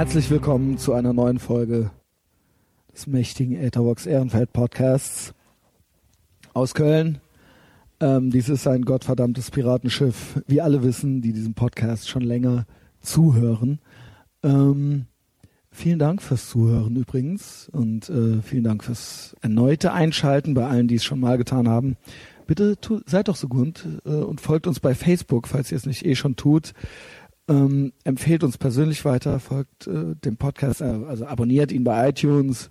Herzlich willkommen zu einer neuen Folge des mächtigen Etherbox Ehrenfeld Podcasts aus Köln. Ähm, dies ist ein gottverdammtes Piratenschiff, wie alle wissen, die diesem Podcast schon länger zuhören. Ähm, vielen Dank fürs Zuhören übrigens und äh, vielen Dank fürs erneute Einschalten bei allen, die es schon mal getan haben. Bitte tu, seid doch so gut äh, und folgt uns bei Facebook, falls ihr es nicht eh schon tut. Ähm, empfehlt uns persönlich weiter, folgt äh, dem Podcast, äh, also abonniert ihn bei iTunes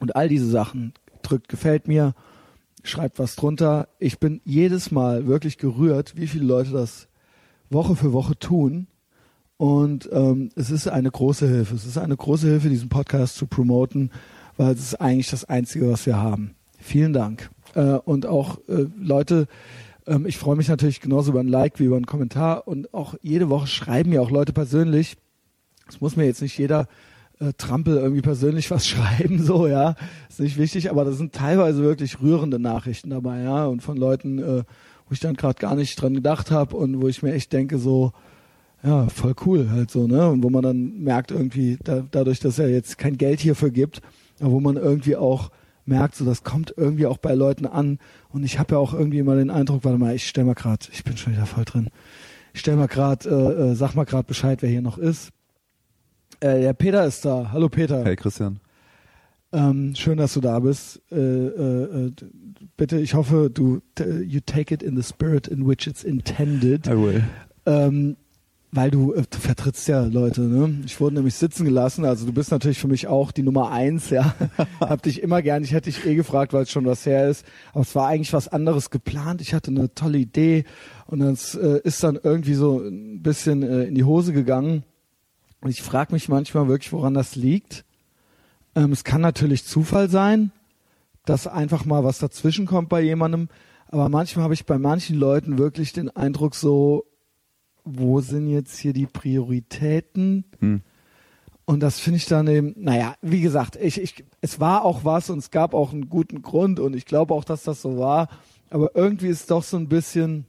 und all diese Sachen. Drückt gefällt mir, schreibt was drunter. Ich bin jedes Mal wirklich gerührt, wie viele Leute das Woche für Woche tun. Und ähm, es ist eine große Hilfe. Es ist eine große Hilfe, diesen Podcast zu promoten, weil es ist eigentlich das Einzige, was wir haben. Vielen Dank. Äh, und auch äh, Leute, ähm, ich freue mich natürlich genauso über ein Like wie über einen Kommentar. Und auch jede Woche schreiben mir auch Leute persönlich. Es muss mir jetzt nicht jeder äh, Trampel irgendwie persönlich was schreiben, so, ja. Ist nicht wichtig, aber da sind teilweise wirklich rührende Nachrichten dabei, ja. Und von Leuten, äh, wo ich dann gerade gar nicht dran gedacht habe und wo ich mir echt denke, so, ja, voll cool halt so, ne? Und wo man dann merkt irgendwie, da, dadurch, dass er jetzt kein Geld hierfür gibt, aber wo man irgendwie auch merkt, so das kommt irgendwie auch bei Leuten an. Und ich habe ja auch irgendwie immer den Eindruck, warte mal, ich stell mal gerade, ich bin schon wieder voll drin. Ich stell mal gerade, äh, äh, sag mal gerade Bescheid, wer hier noch ist. Äh, der Peter ist da. Hallo Peter. Hey Christian. Ähm, schön, dass du da bist. Äh, äh, äh bitte, ich hoffe, du you take it in the spirit in which it's intended. I will. Ähm, weil du, äh, du vertrittst ja Leute, ne? Ich wurde nämlich sitzen gelassen, also du bist natürlich für mich auch die Nummer eins, ja. Hab dich immer gern, ich hätte dich eh gefragt, weil es schon was her ist. Aber es war eigentlich was anderes geplant. Ich hatte eine tolle Idee und das äh, ist dann irgendwie so ein bisschen äh, in die Hose gegangen. Und ich frage mich manchmal wirklich, woran das liegt. Ähm, es kann natürlich Zufall sein, dass einfach mal was dazwischen kommt bei jemandem. Aber manchmal habe ich bei manchen Leuten wirklich den Eindruck so, wo sind jetzt hier die Prioritäten? Hm. Und das finde ich dann eben, naja, wie gesagt, ich, ich, es war auch was und es gab auch einen guten Grund und ich glaube auch, dass das so war. Aber irgendwie ist doch so ein bisschen,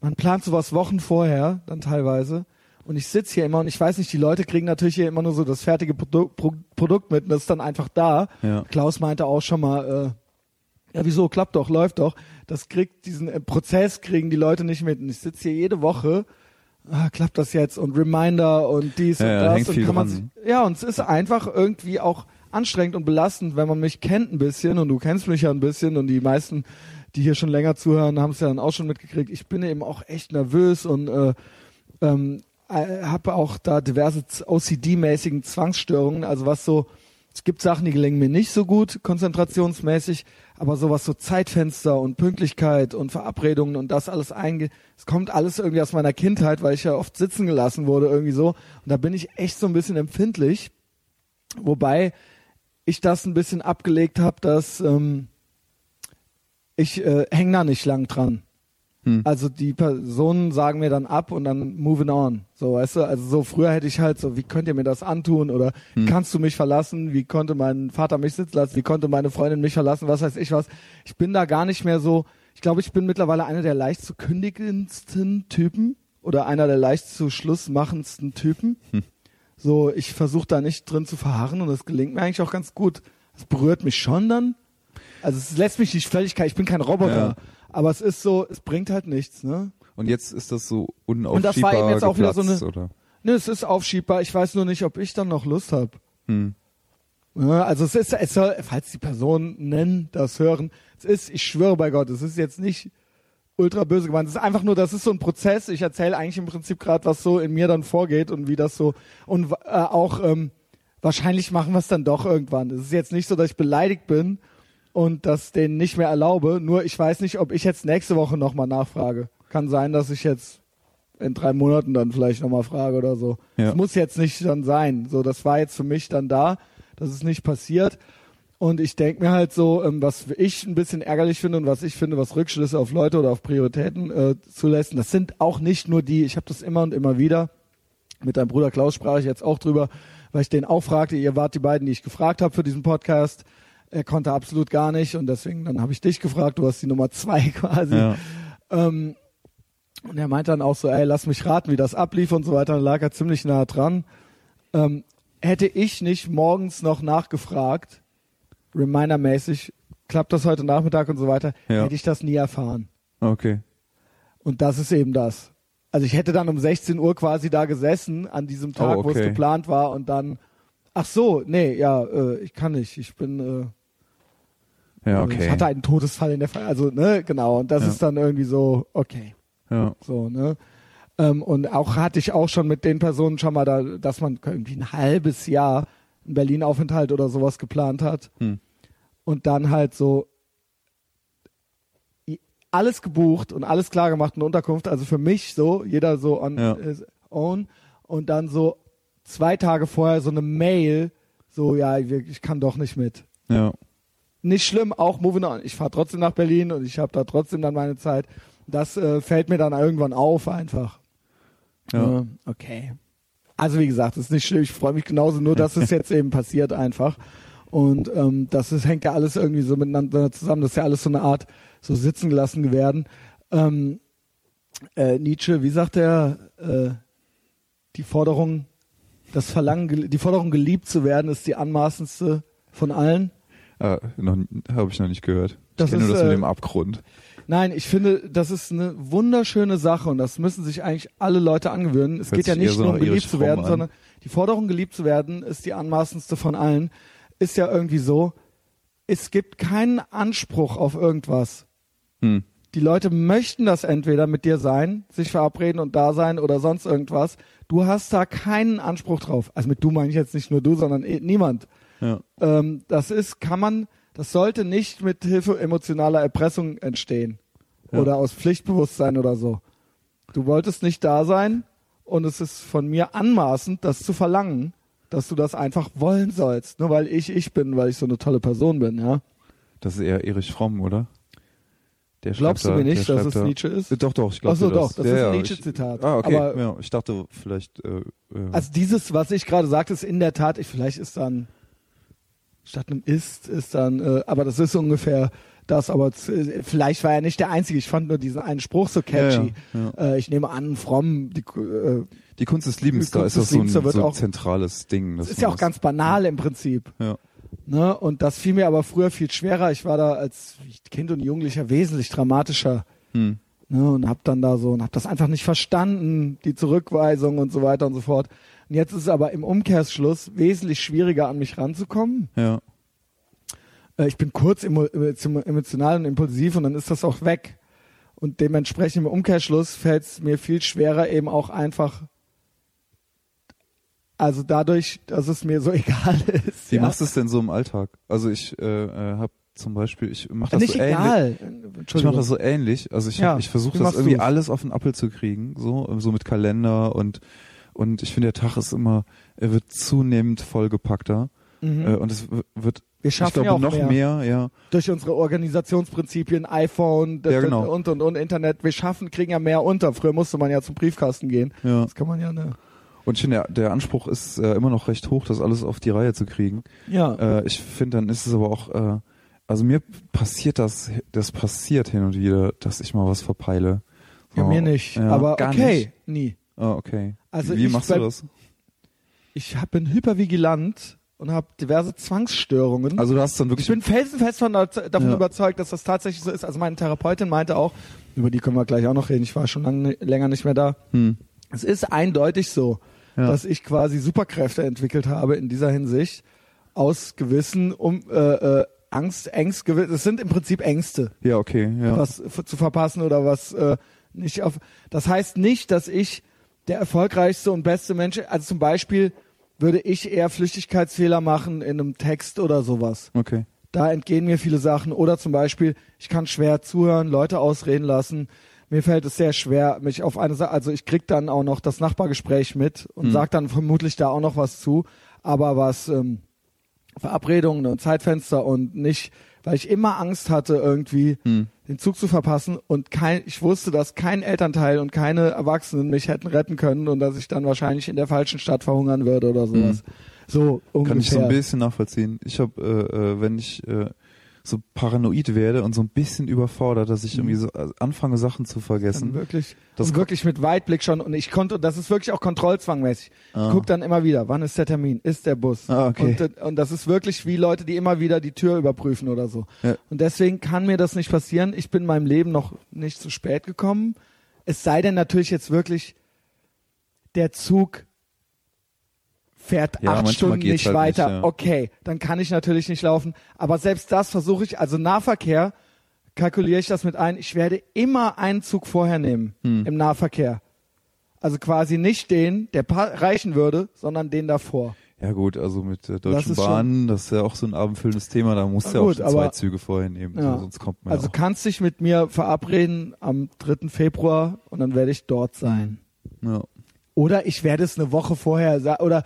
man plant sowas Wochen vorher, dann teilweise. Und ich sitze hier immer und ich weiß nicht, die Leute kriegen natürlich hier immer nur so das fertige Produ Pro Produkt mit und das ist dann einfach da. Ja. Klaus meinte auch schon mal, äh, ja wieso, klappt doch, läuft doch. Das kriegt diesen äh, Prozess kriegen die Leute nicht mit. Und ich sitze hier jede Woche, ah, klappt das jetzt? Und Reminder und dies ja, und das und kann man sich, ja und es ist einfach irgendwie auch anstrengend und belastend, wenn man mich kennt ein bisschen und du kennst mich ja ein bisschen und die meisten, die hier schon länger zuhören, haben es ja dann auch schon mitgekriegt. Ich bin eben auch echt nervös und äh, ähm, äh, habe auch da diverse OCD-mäßigen Zwangsstörungen, also was so, es gibt Sachen, die gelingen mir nicht so gut, konzentrationsmäßig, aber sowas so Zeitfenster und Pünktlichkeit und Verabredungen und das alles einge, es kommt alles irgendwie aus meiner Kindheit, weil ich ja oft sitzen gelassen wurde irgendwie so und da bin ich echt so ein bisschen empfindlich, wobei ich das ein bisschen abgelegt habe, dass ähm, ich äh, häng da nicht lang dran. Hm. Also die Personen sagen mir dann ab und dann moving on. So, weißt du, also so früher hätte ich halt so, wie könnt ihr mir das antun oder hm. kannst du mich verlassen? Wie konnte mein Vater mich sitzen lassen? Wie konnte meine Freundin mich verlassen? Was weiß ich was? Ich bin da gar nicht mehr so, ich glaube, ich bin mittlerweile einer der leicht zu kündigendsten Typen oder einer der leicht zu schlussmachendsten Typen. Hm. So, ich versuche da nicht drin zu verharren und das gelingt mir eigentlich auch ganz gut. Es berührt mich schon dann. Also es lässt mich nicht völlig, ich bin kein Roboter. Ja. Aber es ist so, es bringt halt nichts, ne? Und jetzt ist das so unaufschiebbar Und das war eben jetzt auch wieder so eine, oder? Ne, es ist aufschiebbar. Ich weiß nur nicht, ob ich dann noch Lust habe. Hm. Ja, also es ist, es soll, falls die Personen nennen, das hören, es ist, ich schwöre bei Gott, es ist jetzt nicht ultra böse gemeint. Es ist einfach nur, das ist so ein Prozess. Ich erzähle eigentlich im Prinzip gerade, was so in mir dann vorgeht und wie das so und äh, auch ähm, wahrscheinlich machen wir es dann doch irgendwann. Es ist jetzt nicht so, dass ich beleidigt bin und das denen nicht mehr erlaube. Nur ich weiß nicht, ob ich jetzt nächste Woche nochmal nachfrage. Kann sein, dass ich jetzt in drei Monaten dann vielleicht nochmal frage oder so. Das muss jetzt nicht dann sein. So, das war jetzt für mich dann da. Das ist nicht passiert. Und ich denke mir halt so, ähm, was ich ein bisschen ärgerlich finde und was ich finde, was Rückschlüsse auf Leute oder auf Prioritäten äh, zulässt, das sind auch nicht nur die, ich habe das immer und immer wieder, mit deinem Bruder Klaus sprach ich jetzt auch drüber, weil ich den auch fragte, ihr wart die beiden, die ich gefragt habe für diesen Podcast, er konnte absolut gar nicht und deswegen dann habe ich dich gefragt, du hast die Nummer zwei quasi. Ja. Ähm, und er meinte dann auch so, ey, lass mich raten, wie das ablief und so weiter. Dann lag er ziemlich nah dran. Ähm, hätte ich nicht morgens noch nachgefragt, remindermäßig, klappt das heute Nachmittag und so weiter, Ja. hätte ich das nie erfahren. Okay. Und das ist eben das. Also ich hätte dann um 16 Uhr quasi da gesessen an diesem Tag, Oh, wo es okay. geplant war und dann, ach so, nee, ja, äh, ich kann nicht. Ich bin, äh, Ja, ich okay. hatte einen Todesfall in der Fall. Also, ne, genau. Und das Ja. ist dann irgendwie so, okay. ja. So, ne? Ähm, und auch hatte ich auch schon mit den Personen schon mal da, dass man irgendwie ein halbes Jahr einen Berlin-Aufenthalt oder sowas geplant hat. Hm. Und dann halt so alles gebucht und alles klar gemacht, eine Unterkunft. Also für mich so, jeder so on Ja. äh, own. Und dann so zwei Tage vorher so eine Mail, so, ja, ich, ich kann doch nicht mit Ja. Nicht schlimm, auch moving on. Ich fahre trotzdem nach Berlin und ich habe da trotzdem dann meine Zeit. Das äh, fällt mir dann irgendwann auf einfach. Ja. Äh, okay. Also wie gesagt, ist nicht schlimm. Ich freue mich genauso, nur dass es jetzt eben passiert einfach. Und ähm, das ist, hängt ja alles irgendwie so miteinander zusammen. Das ist ja alles so eine Art so sitzen gelassen werden. Ähm, äh, Nietzsche, wie sagt er, äh, die Forderung, das Verlangen, die Forderung geliebt zu werden, ist die anmaßendste von allen. Ah, noch, habe ich noch nicht gehört. Das ich kenne nur ist, das mit äh, dem Abgrund. Nein, ich finde, das ist eine wunderschöne Sache und das müssen sich eigentlich alle Leute angewöhnen. Es Hört geht ja nicht so nur um geliebt zu werden, an. sondern die Forderung, geliebt zu werden, ist die anmaßendste von allen. Ist ja irgendwie so, es gibt keinen Anspruch auf irgendwas. Hm. Die Leute möchten das entweder mit dir sein, sich verabreden und da sein oder sonst irgendwas. Du hast da keinen Anspruch drauf. Also mit du meine ich jetzt nicht nur du, sondern eh niemand. Ja. Ähm, das ist, kann man, das sollte nicht mit Hilfe emotionaler Erpressung entstehen. Ja. Oder aus Pflichtbewusstsein oder so. Du wolltest nicht da sein und es ist von mir anmaßend, das zu verlangen, dass du das einfach wollen sollst. Nur weil ich ich bin, weil ich so eine tolle Person bin, ja. Das ist eher Erich Fromm, oder? Der Glaubst du mir nicht, dass es da- Nietzsche ist? Äh, Doch, doch, ich glaube so, das. doch, das ja, ist ein ja, Nietzsche-Zitat. Ah, okay. Aber- ja, ich dachte vielleicht. Äh, äh, Also dieses, was ich gerade sagte, ist in der Tat, ich, vielleicht ist dann statt einem ist, ist dann, äh, aber das ist ungefähr das, aber äh, vielleicht war er nicht der Einzige. Ich fand nur diesen einen Spruch so catchy. Ja, ja, Äh, ich nehme an, Fromm, die, äh, die Kunst des Liebens, da ist das so ein, so ein auch- zentrales Ding. das ist ja auch ganz banal im Prinzip. Ja. Ne? Und das fiel mir aber früher viel schwerer. Ich war da als Kind und Jugendlicher wesentlich dramatischer. Hm. Ne, und hab dann da so und hab das einfach nicht verstanden, die Zurückweisung und so weiter und so fort. Und jetzt ist es aber im Umkehrschluss wesentlich schwieriger an mich ranzukommen. Ja. Äh, ich bin kurz emo emotional und impulsiv und dann ist das auch weg. Und dementsprechend im Umkehrschluss fällt es mir viel schwerer eben auch einfach, also dadurch, dass es mir so egal ist. Wie ja. machst du es denn so im Alltag? Also ich äh, äh, habe zum Beispiel, ich mache das Nicht so ähnlich. egal. Ich mache das so ähnlich. Also ich, Ja, ich versuche das irgendwie du's? alles auf den Appel zu kriegen, so so mit Kalender und und ich finde der Tag ist immer, er wird zunehmend vollgepackter Mhm. äh, und es wird, Wir ich schaffen glaube ja auch noch mehr. mehr. ja. durch unsere Organisationsprinzipien, iPhone Ja, genau. und und und Internet. Wir schaffen, kriegen ja mehr unter. Früher musste man ja zum Briefkasten gehen. Ja. Das kann man ja ne. Und ich finde, der, der Anspruch ist äh, immer noch recht hoch, das alles auf die Reihe zu kriegen. Ja. Äh, ich finde, dann ist es aber auch, äh, also mir passiert das, das passiert hin und wieder, dass ich mal was verpeile. ja, So, mir nicht. ja, Aber okay, Nicht. nie. Ah, okay. Also Wie ich machst du das? Ich hab, bin hypervigilant und habe diverse Zwangsstörungen. Also du hast dann ich wirklich bin felsenfest von, davon Ja. überzeugt, dass das tatsächlich so ist. Also meine Therapeutin meinte auch, über die können wir gleich auch noch reden. Ich war schon lange, länger nicht mehr da. hm, Es ist eindeutig so, Ja. dass ich quasi Superkräfte entwickelt habe in dieser Hinsicht aus gewissen um, äh, äh, Angst, Ängst, es sind im Prinzip Ängste, ja, okay, ja. was zu verpassen oder was äh, nicht auf. Das heißt nicht, dass ich der erfolgreichste und beste Mensch, also zum Beispiel würde ich eher Flüchtigkeitsfehler machen in einem Text oder sowas. Okay. Da entgehen mir viele Sachen. Oder zum Beispiel, ich kann schwer zuhören, Leute ausreden lassen. Mir fällt es sehr schwer, mich auf eine Sache, also ich krieg dann auch noch das Nachbargespräch mit und Hm. sag dann vermutlich da auch noch was zu. Aber was ähm, Verabredungen und Zeitfenster und nicht, weil ich immer Angst hatte, irgendwie Hm. Den Zug zu verpassen und kein, ich wusste, dass kein Elternteil und keine Erwachsenen mich hätten retten können und dass ich dann wahrscheinlich in der falschen Stadt verhungern würde oder sowas. So ungefähr. Kann ich so ein bisschen nachvollziehen. Ich habe, äh, äh, wenn ich äh, so paranoid werde und so ein bisschen überfordert, dass ich irgendwie so äh, anfange, Sachen zu vergessen. wirklich, Das und ko- wirklich mit Weitblick schon. Und ich konnte, das ist wirklich auch kontrollzwangmäßig. Ah. Ich guck dann immer wieder, wann ist der Termin, ist der Bus. Ah, okay. und, und das ist wirklich wie Leute, die immer wieder die Tür überprüfen oder so. Ja. Und deswegen kann mir das nicht passieren. Ich bin in meinem Leben noch nicht zu spät gekommen. Es sei denn natürlich jetzt wirklich, der Zug fährt Ja, acht Stunden nicht halt weiter. nicht, ja. Okay, dann kann ich natürlich nicht laufen. Aber selbst das versuche ich, also Nahverkehr, kalkuliere ich das mit ein. Ich werde immer einen Zug vorher nehmen Hm. im Nahverkehr. Also quasi nicht den, der reichen würde, sondern den davor. Ja gut, also mit der Das Deutschen schon- Bahn, das ist ja auch so ein abendfüllendes Thema, da musst du ja auch gut, schon zwei Züge vorher nehmen, Ja. so, sonst kommt man Also auch. kannst dich mit mir verabreden am 3. Februar und dann werde ich dort sein. Ja. Oder ich werde es eine Woche vorher sa- oder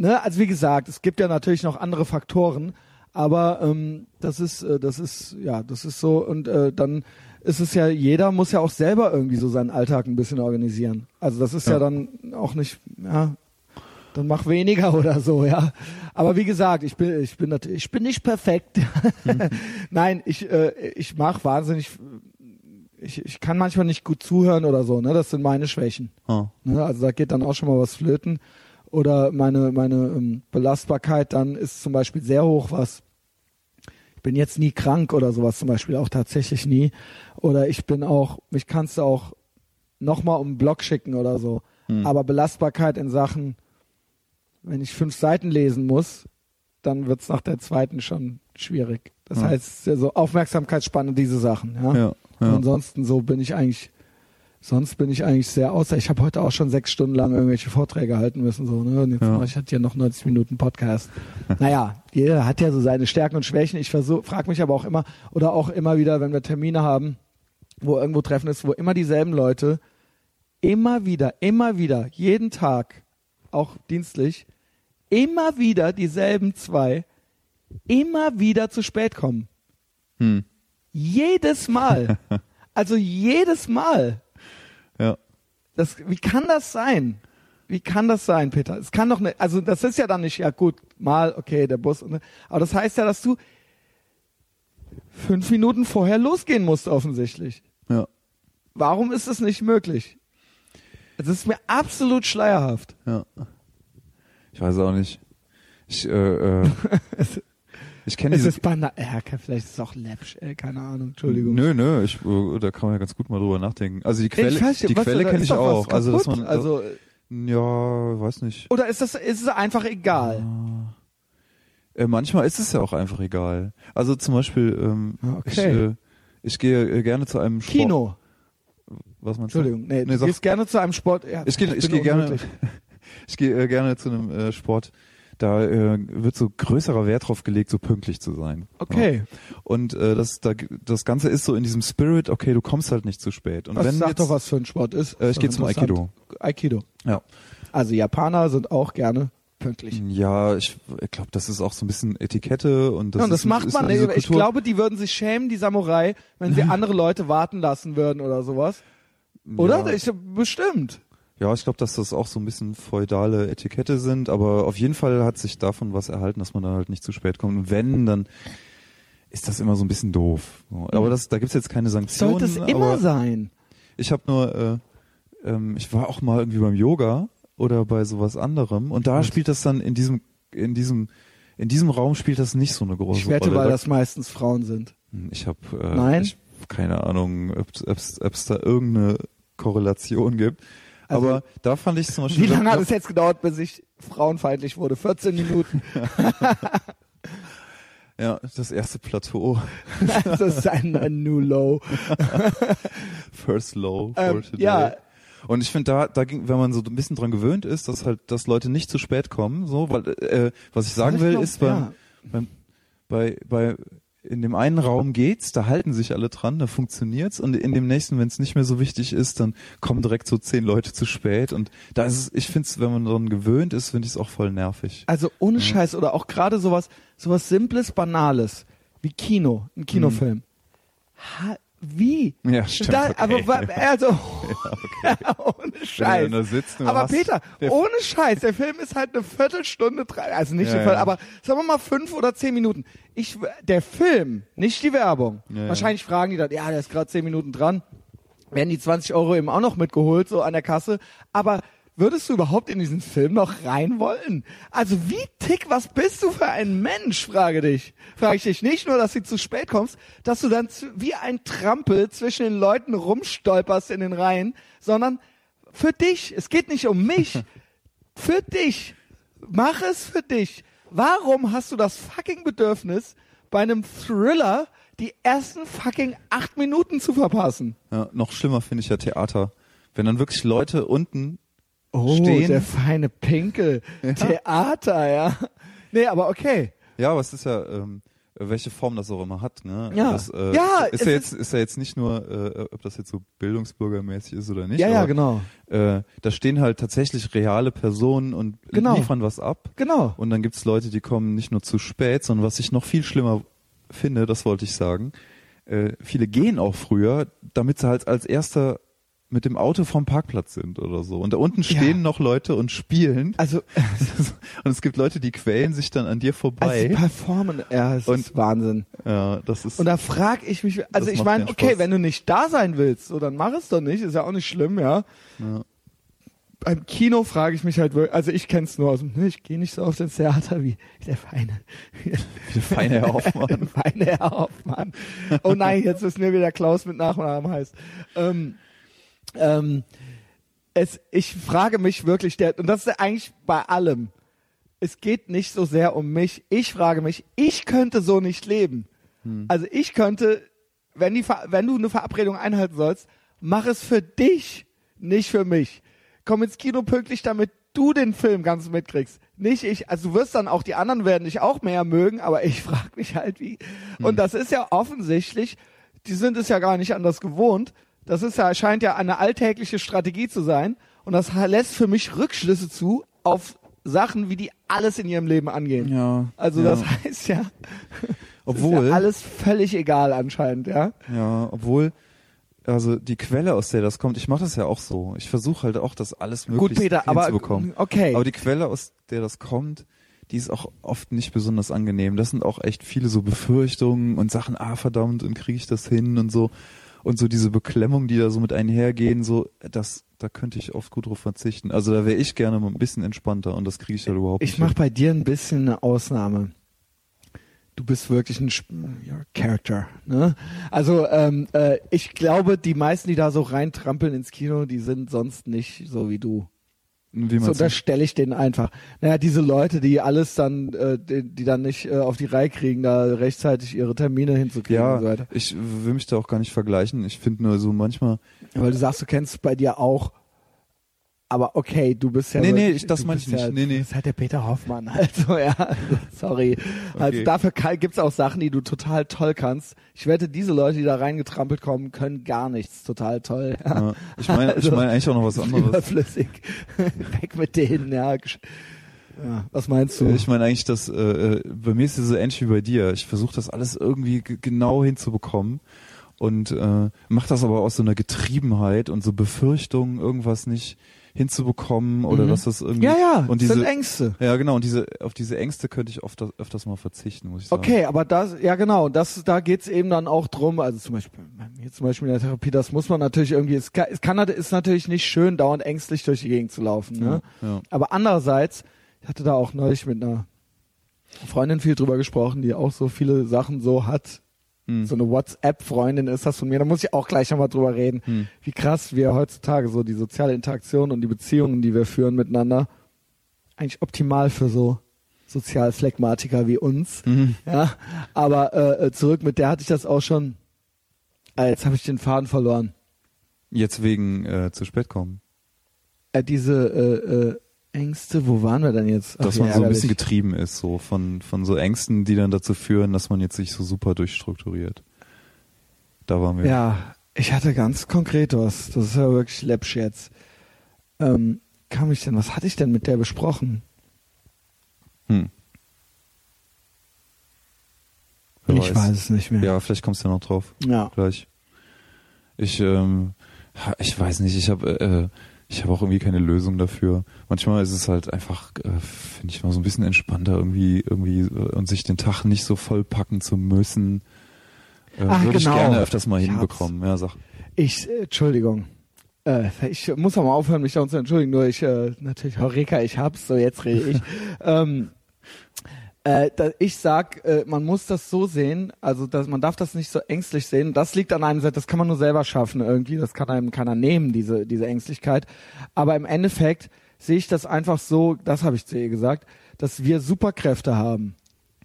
ne, also wie gesagt, es gibt ja natürlich noch andere Faktoren, aber ähm, das ist äh, das ist ja das ist so und äh, dann ist es ja jeder muss ja auch selber irgendwie so seinen Alltag ein bisschen organisieren. Also das ist ja, Ja. dann auch nicht ja dann mach weniger oder so, ja. Aber wie gesagt, ich bin ich bin natürlich ich bin nicht perfekt. Nein, ich äh, ich mache wahnsinnig ich, ich kann manchmal nicht gut zuhören oder so, ne? Das sind meine Schwächen. Ah. Ne? Also da geht dann auch schon mal was flöten. Oder meine, meine ähm, Belastbarkeit dann ist zum Beispiel sehr hoch, was ich bin jetzt nie krank oder sowas zum Beispiel auch tatsächlich nie. Oder ich bin auch, mich kannst du auch nochmal um einen Blog schicken oder so. Hm. Aber Belastbarkeit in Sachen, wenn ich fünf Seiten lesen muss, dann wird's nach der zweiten schon schwierig. Das Ja. heißt, es so Aufmerksamkeitsspanne, diese Sachen. Ja? Ja, ja. ansonsten so bin ich eigentlich, sonst bin ich eigentlich sehr außer. Ich habe heute auch schon sechs Stunden lang irgendwelche Vorträge halten müssen. So, ne? Und jetzt Ja. mache ich hatte hier noch 90 Minuten Podcast. naja, jeder hat ja so seine Stärken und Schwächen. Ich versuche, frage mich aber auch immer, oder auch immer wieder, wenn wir Termine haben, wo irgendwo Treffen ist, wo immer dieselben Leute immer wieder, immer wieder, jeden Tag, auch dienstlich, immer wieder dieselben zwei, immer wieder zu spät kommen. Hm. Jedes Mal. Also jedes Mal. Das, wie kann das sein? Wie kann das sein, Peter? Es kann doch nicht, also das ist ja dann nicht, ja gut, mal, okay, der Bus, ne? aber das heißt ja, dass du fünf Minuten vorher losgehen musst, offensichtlich. Ja. Warum ist es nicht möglich? Es ist mir absolut schleierhaft. Ja. Ich weiß auch nicht. Ich, äh, äh, ich kenne Es ist banal. Ja, vielleicht ist es auch läppsch, ey, keine Ahnung, Entschuldigung. Nö, nö, ich, äh, da kann man ja ganz gut mal drüber nachdenken. Also die Quelle, Ich weiß die was- Quelle kenne ich auch. Also dass man, also, ja, weiß nicht. oder ist das, ist es einfach egal? Äh, manchmal ist es ja auch einfach egal. Also zum Beispiel, ähm, Ah, okay. ich, äh, ich gehe äh, gerne zu einem Sport. Kino. Was du? Entschuldigung, nee, Nee, du sag- gehst gerne zu einem Sport. Ja, Ich gehe, ich gehe gerne, ich gehe äh, gerne zu einem äh, Sport. Da äh, wird so größerer Wert drauf gelegt, so pünktlich zu sein. Okay. Ja. Und äh, das, da, das Ganze ist so in diesem Spirit, okay, du kommst halt nicht zu spät. Und Was wenn sag jetzt, doch, was für ein Sport ist. Äh, Ist ich gehe zum. Aikido. Aikido. Ja. Also Japaner sind auch gerne pünktlich. Ja, ich, ich glaube, das ist auch so ein bisschen Etikette und das, ja, und das ist, macht ist man. diese Ich glaube, die würden sich schämen, die Samurai, wenn sie andere Leute warten lassen würden oder sowas. Oder? Ja. Ich, bestimmt. Ja, ich glaube, dass das auch so ein bisschen feudale Etikette sind, aber auf jeden Fall hat sich davon was erhalten, dass man da halt nicht zu spät kommt. Und wenn, dann ist das immer so ein bisschen doof. Aber das, da gibt's jetzt keine Sanktionen. Sollte es immer sein. Ich habe nur, äh, ähm, ich war auch mal irgendwie beim Yoga oder bei sowas anderem und da Was? spielt das dann in diesem, in diesem, in diesem Raum spielt das nicht so eine große Ich wette, Rolle. weil Da- das meistens Frauen sind. Hm, Ich habe äh, Nein? Ich, keine Ahnung, ob es da irgendeine Korrelation gibt. Also- Aber da fand ich zum Beispiel. Wie lange hat es jetzt gedauert, bis ich frauenfeindlich wurde? 14 Minuten. Ja, das erste Plateau, das ist ein, ein New Low. First Low for Ähm, today. ja, Und ich finde da, da ging, wenn man so ein bisschen dran gewöhnt ist, dass halt, dass Leute nicht zu spät kommen, so, weil, äh, was ich sagen will, Vielleicht noch- ist beim, ja. beim, bei, bei, in dem einen Raum geht's, da halten sich alle dran, da funktioniert's und in dem nächsten, wenn es nicht mehr so wichtig ist, dann kommen direkt so zehn Leute zu spät und da ist es, ich finde es, wenn man dran gewöhnt ist, finde ich es auch voll nervig. Also ohne Scheiß oder auch gerade sowas, sowas Simples, Banales wie Kino, ein Kinofilm. Ha, wie? Ja, stimmt. Da, okay. aber also ja, okay. ohne Scheiß. sitzt Aber hast- Peter, ohne Scheiß, der Film ist halt eine Viertelstunde, drei, also nicht Ja, eine Viertel, ja. aber sagen wir mal fünf oder zehn Minuten. Ich, der Film, nicht die Werbung. Ja. Wahrscheinlich fragen die dann, ja, der ist gerade zehn Minuten dran. Werden die 20 Euro eben auch noch mitgeholt, so an der Kasse. Aber würdest du überhaupt in diesen Film noch rein wollen? Also wie tick, was bist du für ein Mensch, frage dich. Frage ich dich nicht nur, dass du zu spät kommst, dass du dann wie ein Trampel zwischen den Leuten rumstolperst in den Reihen, sondern für dich. Es geht nicht um mich. für dich. Mach es für dich. Warum hast du das fucking Bedürfnis, bei einem Thriller die ersten fucking acht Minuten zu verpassen? Ja, noch schlimmer finde ich ja Theater. Wenn dann wirklich Leute unten Oh, stehen. der feine Pinkel. Theater, ja. Nee, aber okay. Ja, aber es ist ja, ähm, welche Form das auch immer hat, ne? Ja. Das, äh, Ja, ist ja jetzt, ist ja jetzt nicht nur, äh, ob das jetzt so bildungsbürgermäßig ist oder nicht. Ja, ja, aber, genau. Äh, da stehen halt tatsächlich reale Personen und Genau. liefern was ab. Genau. Und dann gibt's Leute, die kommen nicht nur zu spät, sondern was ich noch viel schlimmer finde, das wollte ich sagen, äh, viele gehen auch früher, damit sie halt als erster mit dem Auto vom Parkplatz sind oder so. Und da unten Ja. stehen noch Leute und spielen. Also, Und es gibt Leute, die quälen sich dann an dir also vorbei. die Performance, ja, Und- ist Wahnsinn. ja, das ist Und da frag ich mich, also ich meine, okay, Spaß. wenn du nicht da sein willst, so dann mach es doch nicht, ist ja auch nicht schlimm, ja. Ja. Beim Kino frage ich mich halt wirklich, also ich kenn's nur aus dem, ne, ich gehe nicht so auf das Theater wie der feine, Wie der feine Herr Hoffmann. der feine Herr Hoffmann. Oh nein, jetzt ist mir wieder Klaus mit Nachnamen heißt. Ähm, ähm, es, ich frage mich wirklich, der, und das ist eigentlich bei allem. Es geht nicht so sehr um mich. Ich frage mich, ich könnte so nicht leben. Also ich könnte, wenn die, wenn du eine Verabredung einhalten sollst, mach es für dich, nicht für mich. Komm ins Kino pünktlich, damit du den Film ganz mitkriegst. Nicht ich, also du wirst dann auch, die anderen werden dich auch mehr mögen, aber ich frage mich halt wie. Und das ist ja offensichtlich, die sind es ja gar nicht anders gewohnt. Das ist ja, scheint ja eine alltägliche Strategie zu sein. Und das lässt für mich Rückschlüsse zu auf Sachen, wie die alles in ihrem Leben angehen. Ja. Also ja. das heißt ja, obwohl, ist ja alles völlig egal anscheinend, ja. ja, obwohl, also die Quelle, aus der das kommt, ich mache das ja auch so. Ich versuche halt auch, das alles Gut, möglichst Peter, aber hinzubekommen. okay. Aber die Quelle, aus der das kommt, die ist auch oft nicht besonders angenehm. Das sind auch echt viele so Befürchtungen und Sachen, ah verdammt, und kriege ich das hin und so. Und so diese Beklemmung, die da so mit einhergehen, so, das, da könnte ich oft gut drauf verzichten. Also da wäre ich gerne mal ein bisschen entspannter und das kriege ich halt überhaupt ich nicht. mache hin. bei dir ein bisschen eine Ausnahme. Du bist wirklich ein Character. Ne? Also ähm, äh, ich glaube, die meisten, die da so reintrampeln ins Kino, die sind sonst nicht so wie du. Wie So, stelle ich denen einfach. Naja, diese Leute, die alles dann, äh, die, die dann nicht äh, auf die Reihe kriegen, da rechtzeitig ihre Termine hinzukriegen und so Ja, weiter. ich will mich da auch gar nicht vergleichen. Ich finde nur so manchmal, Weil du sagst, du kennst es bei dir auch. Aber okay, du bist ja. Nee, nee, wirklich- ich- das meine ich nicht. Ja, Nee, nee. Du bist halt der Peter Hoffmann. Also, ja, sorry. Also Okay. dafür kann, gibt's auch Sachen, die du total toll kannst. Ich wette, diese Leute, die da reingetrampelt kommen, können gar nichts total toll. ja, ich meine, ich Also, meine eigentlich auch noch was anderes. Überflüssig. Weg mit denen, ja. Ja. Was meinst du? Ich meine eigentlich, dass äh, äh, bei mir ist es so ähnlich wie bei dir. Ich versuche das alles irgendwie genau hinzubekommen und äh, mache das aber aus so einer Getriebenheit und so Befürchtungen, irgendwas nicht hinzubekommen oder Mhm. dass das irgendwie ja, ja, und das diese sind Ängste. ja genau und diese auf diese Ängste könnte ich oft öfters mal verzichten, muss ich sagen. Okay, aber das, ja genau, das, da geht's eben dann auch drum, also zum Beispiel, bei mir zum Beispiel in der Therapie, das muss man natürlich irgendwie, es kann, es kann ist natürlich nicht schön, dauernd ängstlich durch die Gegend zu laufen, ne? Ja, ja. Aber andererseits, ich hatte da auch neulich mit einer Freundin viel drüber gesprochen, die auch so viele Sachen so hat, Hm. so eine WhatsApp-Freundin ist das von mir, da muss ich auch gleich nochmal drüber reden, Hm. wie krass wir heutzutage so die soziale Interaktion und die Beziehungen, die wir führen miteinander, eigentlich optimal für so Sozialphlegmatiker wie uns. Mhm. Ja, aber äh, zurück mit der hatte ich das auch schon. Äh, jetzt habe ich den Faden verloren. Jetzt wegen äh, zu spät kommen. Äh, diese äh, äh, Ängste, wo waren wir denn jetzt? Ach, dass man so ein bisschen getrieben ist, so von, von so Ängsten, die dann dazu führen, dass man jetzt sich so super durchstrukturiert. Da waren wir. Ja, ich hatte ganz konkret was. Das ist ja wirklich läppsch jetzt. Ähm, kam ich denn, was hatte ich denn mit der besprochen? Hm. Wer ich weiß es nicht mehr. Ja, vielleicht kommst du ja noch drauf. Ja. Gleich. Ich ähm, Ich weiß nicht, ich habe äh, ich habe auch irgendwie keine Lösung dafür. Manchmal ist es halt einfach, äh, finde ich mal so ein bisschen entspannter irgendwie irgendwie äh, und sich den Tag nicht so vollpacken zu müssen. Äh, Ach, würde genau. ich gerne öfters mal Ich hinbekommen. Ja, sag. Ich, äh, Entschuldigung. Äh, ich muss auch mal aufhören, mich darum zu entschuldigen, nur ich, äh, natürlich, Horeka, ich hab's, so jetzt rede ich. ähm, äh, da, ich sag, äh, man muss das so sehen, also dass man darf das nicht so ängstlich sehen. Das liegt an einem, das kann man nur selber schaffen irgendwie, das kann einem keiner nehmen, diese, diese Ängstlichkeit. Aber im Endeffekt sehe ich das einfach so, das habe ich zu ihr gesagt, dass wir Superkräfte haben.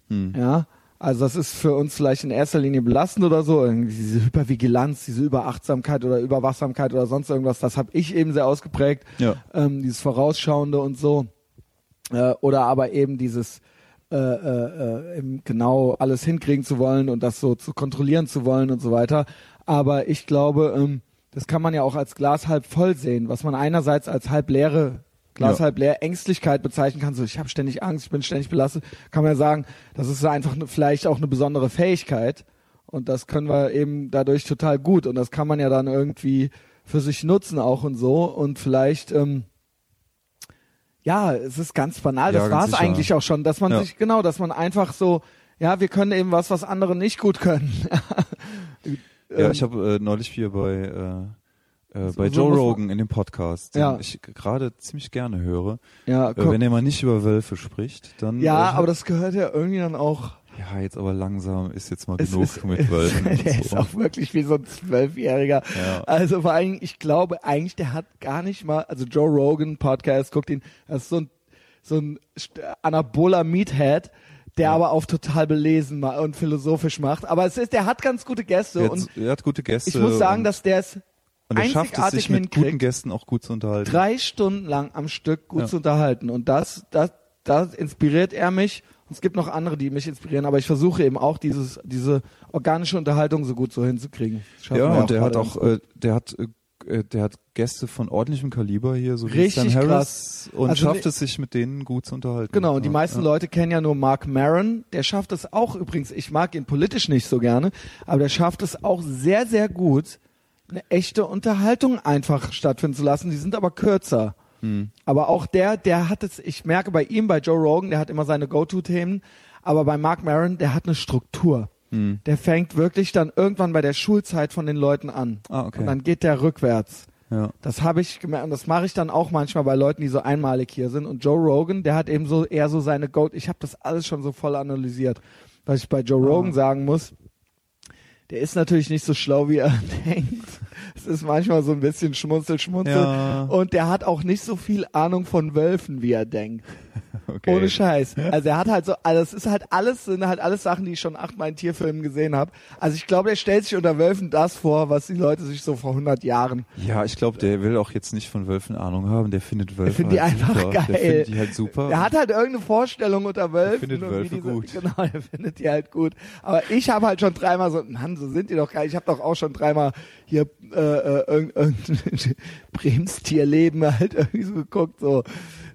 Hm. Ja, also das ist für uns vielleicht in erster Linie belastend oder so, irgendwie diese Hypervigilanz, diese Überachtsamkeit oder Überwachsamkeit oder sonst irgendwas, das habe ich eben sehr ausgeprägt, Ja. ähm, dieses Vorausschauende und so. Äh, oder aber eben dieses äh, äh, äh, genau alles hinkriegen zu wollen und das so zu kontrollieren zu wollen und so weiter. Aber ich glaube, ähm, das kann man ja auch als Glas halb voll sehen, was man einerseits als halb leere Glas Ja. halb leer Ängstlichkeit bezeichnen kann, so ich habe ständig Angst, ich bin ständig belastet, kann man ja sagen, das ist einfach ne, vielleicht auch eine besondere Fähigkeit. Und das können wir eben dadurch total gut. Und das kann man ja dann irgendwie für sich nutzen auch und so. Und vielleicht ähm, ja, es ist ganz banal, Ja, das war es eigentlich auch schon, dass man Ja. sich genau, dass man einfach so ja, wir können eben was, was andere nicht gut können. Ja, Ähm, ich habe äh, neulich hier bei äh, äh, So- bei so Joe Rogan in dem Podcast, den Ja. ich gerade ziemlich gerne höre. ja, Äh, wenn er mal nicht über Wölfe spricht, dann ja, äh, aber das gehört ja irgendwie dann auch ja jetzt aber langsam ist jetzt mal Es genug ist, mit Wölfen. der ist so. auch wirklich wie so ein Zwölfjähriger. Ja. Also vor allem, ich glaube eigentlich, der hat gar nicht mal, also Joe Rogan Podcast, guckt ihn, das ist so ein, so ein anaboler Meathead, der aber auf total belesen und philosophisch macht. Aber es ist, der hat ganz gute Gäste er, und hat, er hat gute Gäste. ich muss sagen, dass der es und er schafft es sich mit guten Gästen auch gut zu unterhalten. drei Stunden lang am Stück gut Ja. zu unterhalten. Und das, das, das inspiriert er mich. Es gibt noch andere, die mich inspirieren, aber ich versuche eben auch dieses, diese organische Unterhaltung so gut so hinzukriegen. Ja, und der hat auch, äh, der hat, äh, äh, der hat Gäste von ordentlichem Kaliber hier, so wie Richtig Sam Harris, krass. und Also schafft es sich mit denen gut zu unterhalten. Genau, und die ja, meisten ja. Leute kennen ja nur Mark Maron. Der schafft es auch übrigens, ich mag ihn politisch nicht so gerne, aber der schafft es auch sehr, sehr gut, eine echte Unterhaltung einfach stattfinden zu lassen. Die sind aber kürzer. Hm. Aber auch der, der hat es, ich merke bei ihm, bei Joe Rogan, der hat immer seine Go-To-Themen, aber bei Mark Maron, der hat eine Struktur. Hm. Der fängt wirklich dann irgendwann bei der Schulzeit von den Leuten an. Ah, okay. Und dann geht der rückwärts. Ja. Das habe ich gemerkt und das mache ich dann auch manchmal bei Leuten, die so einmalig hier sind. Und Joe Rogan, der hat eben so eher so seine Goat. Ich habe das alles schon so voll analysiert. Was ich bei Joe Ah. Rogan sagen muss, der ist natürlich nicht so schlau, wie er denkt. Es ist manchmal so ein bisschen Schmunzel, Schmunzel. Ja. Und der hat auch nicht so viel Ahnung von Wölfen, wie er denkt. Okay. Ohne Scheiß. Also er hat halt so, also es ist halt alles, sind halt alles Sachen, die ich schon achtmal in Tierfilmen gesehen habe. Also ich glaube, er stellt sich unter Wölfen das vor, was die Leute sich so vor 100 Jahren Ja, ich glaube, der will auch jetzt nicht von Wölfen Ahnung haben. Der findet Wölfe findet die halt einfach super. geil. Der findet die halt super. Er hat halt irgendeine Vorstellung unter Wölfen. findet und wie Wölfe diese, gut. Genau, er findet die halt gut. Aber ich habe halt schon dreimal so, Mann, so sind die doch geil. Ich habe doch auch schon dreimal hier äh, äh, irgend- irgendein Brems Tierleben halt irgendwie so geguckt. So,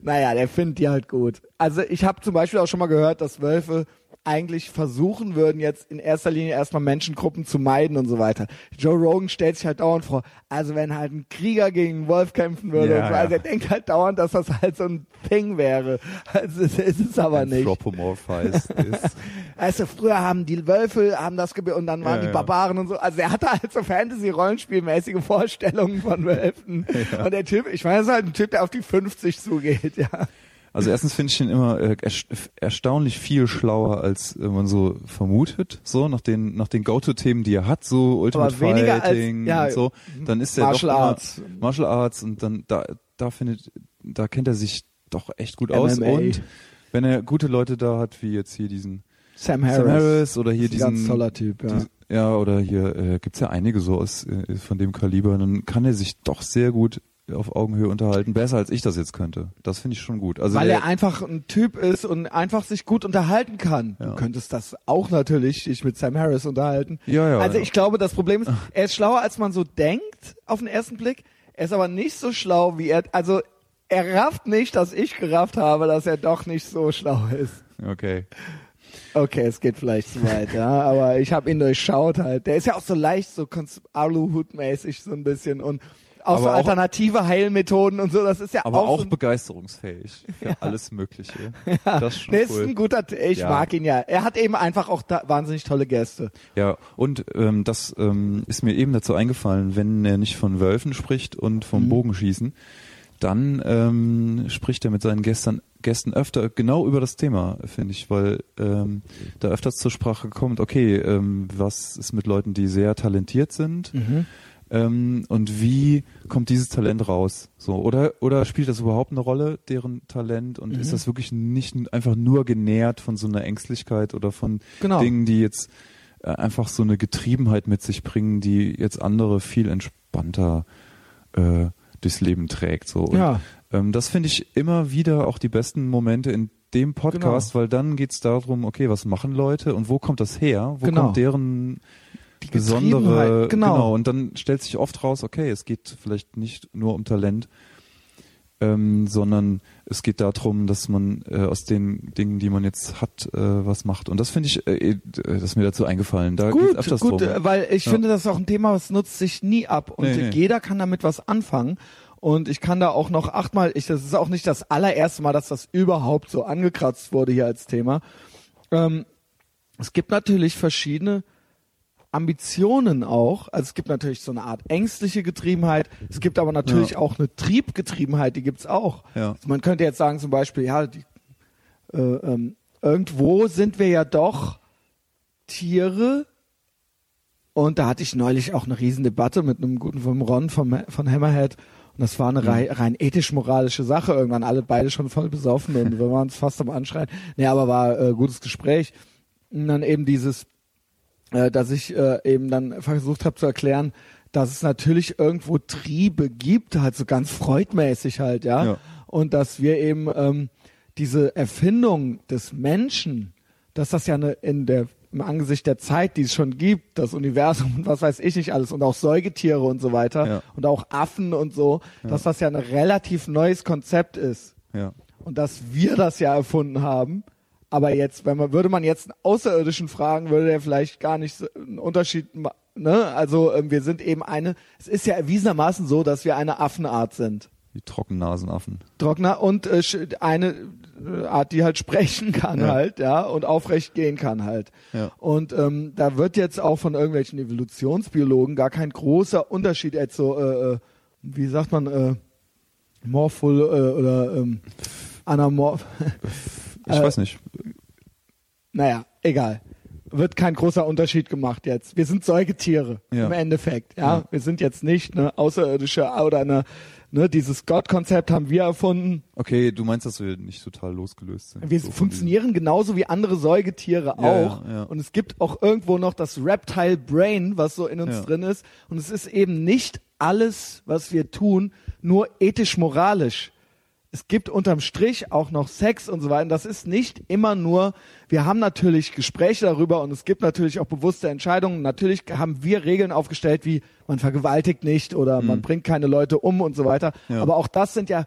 naja, der findet die halt gut. Also ich habe zum Beispiel auch schon mal gehört, dass Wölfe eigentlich versuchen würden, jetzt in erster Linie erstmal Menschengruppen zu meiden und so weiter. Joe Rogan stellt sich halt dauernd vor, also wenn halt ein Krieger gegen einen Wolf kämpfen würde Ja, und so, also ja. er denkt halt dauernd, dass das halt so ein Thing wäre. Also es ist es aber nicht. Anthropomorphized ist. Also früher haben die Wölfe haben das gebildet und dann waren Ja, die. Barbaren und so. Also er hatte halt so Fantasy-Rollenspielmäßige Vorstellungen von Wölfen. Und der Typ, ich meine, das ist halt ein Typ, der auf die 50 zugeht, ja. Also erstens finde ich ihn immer äh, erst- erstaunlich viel schlauer, als äh, man so vermutet, so nach den nach den Go-To-Themen, die er hat, so Ultimate weniger als- Fighting ja, und so. Dann ist er Martial doch immer, Arts. Martial Arts und dann da da findet da kennt er sich doch echt gut aus MMA. und wenn er gute Leute da hat, wie jetzt hier diesen Sam Harris. Sam Harris oder hier ein ganz diesen toller Typ, ja. die- ja oder hier äh, gibt's ja einige so aus äh, von dem Kaliber, dann kann er sich doch sehr gut auf Augenhöhe unterhalten, besser als ich das jetzt könnte. Das finde ich schon gut. Also Weil er einfach ein Typ ist und einfach sich gut unterhalten kann. Ja. Du könntest das auch natürlich dich mit Sam Harris unterhalten. Ja, ja, Also ja. ich glaube, das Problem ist, er ist schlauer, als man so denkt auf den ersten Blick. Er ist aber nicht so schlau, wie er, also er rafft nicht, dass ich gerafft habe, dass er doch nicht so schlau ist. okay. Okay, es geht vielleicht zu weit, ja, aber ich habe ihn durchschaut halt. Der ist ja auch so leicht, so Aluhut-mäßig so ein bisschen und auch so Aber auch- alternative Heilmethoden und so, das ist ja Aber auch, auch so begeisterungsfähig für alles Mögliche. Das ist schon nee, ist cool. ein guter, ich Ja. mag ihn ja. Er hat eben einfach auch wahnsinnig tolle Gäste. Ja, und ähm, das ähm, ist mir eben dazu eingefallen, wenn er nicht von Wölfen spricht und vom Mhm. Bogenschießen, dann ähm, spricht er mit seinen Gästen, Gästen öfter genau über das Thema, finde ich, weil ähm, da öfters zur Sprache kommt, okay, ähm, was ist mit Leuten, die sehr talentiert sind ähm, und wie kommt dieses Talent raus? So oder oder spielt das überhaupt eine Rolle, deren Talent und Mhm. ist das wirklich nicht einfach nur genährt von so einer Ängstlichkeit oder von Genau. Dingen, die jetzt äh, einfach so eine Getriebenheit mit sich bringen, die jetzt andere viel entspannter äh, durchs Leben trägt. So. Und, Ja. ähm, das finde ich immer wieder auch die besten Momente in dem Podcast, weil dann geht's darum, okay, was machen Leute und wo kommt das her? Wo Genau. kommt deren Die besondere, Getriebenheit, genau. Und dann stellt sich oft raus, okay, es geht vielleicht nicht nur um Talent, ähm, sondern es geht darum, dass man äh, aus den Dingen, die man jetzt hat, äh, was macht. Und das finde ich, äh, äh, das ist mir dazu eingefallen. Da Gut, öfters gut, drum. äh, weil ich Ja. finde, das ist auch ein Thema, was nutzt sich nie ab und Nee, nee. jeder kann damit was anfangen. Und ich kann da auch noch achtmal, ich, das ist auch nicht das allererste Mal, dass das überhaupt so angekratzt wurde hier als Thema. Ähm, es gibt natürlich verschiedene Ambitionen auch. Also es gibt natürlich so eine Art ängstliche Getriebenheit. Es gibt aber natürlich Ja. auch eine Triebgetriebenheit, die gibt's auch. Ja. Also man könnte jetzt sagen zum Beispiel, ja, die, äh, ähm, irgendwo sind wir ja doch Tiere. Und da hatte ich neulich auch eine riesen Debatte mit einem guten vom Ron vom, von Hammerhead. Und das war eine rei rein ethisch-moralische Sache. Irgendwann alle beide schon voll besoffen und wir waren uns fast am Anschreien. Nee, aber war äh, gutes Gespräch. Und dann eben dieses, äh, dass ich äh, eben dann versucht habe zu erklären, dass es natürlich irgendwo Triebe gibt, halt so ganz freudmäßig halt, ja. Ja. Und dass wir eben ähm, diese Erfindung des Menschen, dass das ja eine, in der im Angesicht der Zeit, die es schon gibt, das Universum und was weiß ich nicht alles und auch Säugetiere und so weiter Ja. und auch Affen und so, dass das ja ein relativ neues Konzept ist ja. und dass wir das ja erfunden haben. Aber jetzt, wenn man würde man jetzt einen Außerirdischen fragen, würde der vielleicht gar nicht so einen Unterschied ma- ne? Also ähm, wir sind eben eine. Es ist ja erwiesenermaßen so, dass wir eine Affenart sind. Die Trockennasenaffen. Trockener und äh, eine äh, Art, die halt sprechen kann Ja. halt, ja, und aufrecht gehen kann halt. Ja. Und ähm, da wird jetzt auch von irgendwelchen Evolutionsbiologen gar kein großer Unterschied jetzt so, äh, äh, wie sagt man, äh, morphol äh, oder ähm, anamorph. Ich Äh, weiß nicht. naja, egal. Wird kein großer Unterschied gemacht jetzt. Wir sind Säugetiere Ja. im Endeffekt. Ja? Ja. wir sind jetzt nicht eine außerirdische oder eine, ne, dieses Gottkonzept haben wir erfunden. Okay, du meinst, dass wir nicht total losgelöst sind. Wir so funktionieren genauso wie andere Säugetiere Ja, auch. ja, ja. Und es gibt auch irgendwo noch das Reptile Brain, was so in uns drin ist. Und es ist eben nicht alles, was wir tun, nur ethisch-moralisch. Es gibt unterm Strich auch noch Sex und so weiter. Das ist nicht immer nur, wir haben natürlich Gespräche darüber und es gibt natürlich auch bewusste Entscheidungen. Natürlich haben wir Regeln aufgestellt, wie man vergewaltigt nicht oder man bringt keine Leute um und so weiter. Mhm. Ja. Aber auch das sind ja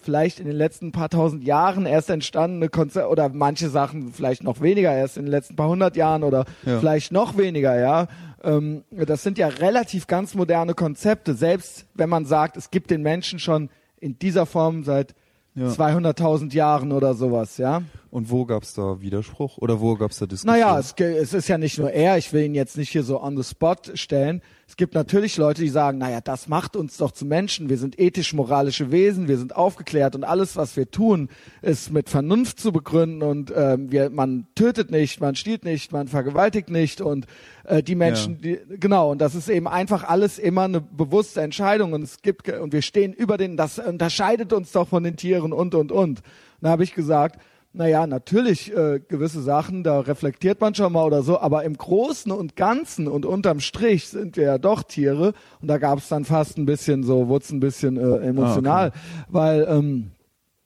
vielleicht in den letzten paar tausend Jahren erst entstandene Konzepte oder manche Sachen vielleicht noch weniger erst in den letzten paar hundert Jahren oder Ja. vielleicht noch weniger, ja. Ähm, das sind ja relativ ganz moderne Konzepte, selbst wenn man sagt, es gibt den Menschen schon in dieser Form seit Ja. 200.000 Jahren oder sowas, ja. Und wo gab's da Widerspruch oder wo gab's da Diskussion? Naja, es, es ist ja nicht nur er, ich will ihn jetzt nicht hier so on the spot stellen. Es gibt natürlich Leute, die sagen, naja, das macht uns doch zu Menschen. Wir sind ethisch-moralische Wesen, wir sind aufgeklärt und alles, was wir tun, ist mit Vernunft zu begründen und ähm, wir, man tötet nicht, man stiehlt nicht, man vergewaltigt nicht und äh, die Menschen, die, genau, und das ist eben einfach alles immer eine bewusste Entscheidung und es gibt, und wir stehen über den, das unterscheidet uns doch von den Tieren und, und, und. Da habe ich gesagt, naja, natürlich äh, gewisse Sachen, da reflektiert man schon mal oder so, aber im Großen und Ganzen und unterm Strich sind wir ja doch Tiere und da gab es dann fast ein bisschen so, wurde ein bisschen äh, emotional, weil ähm,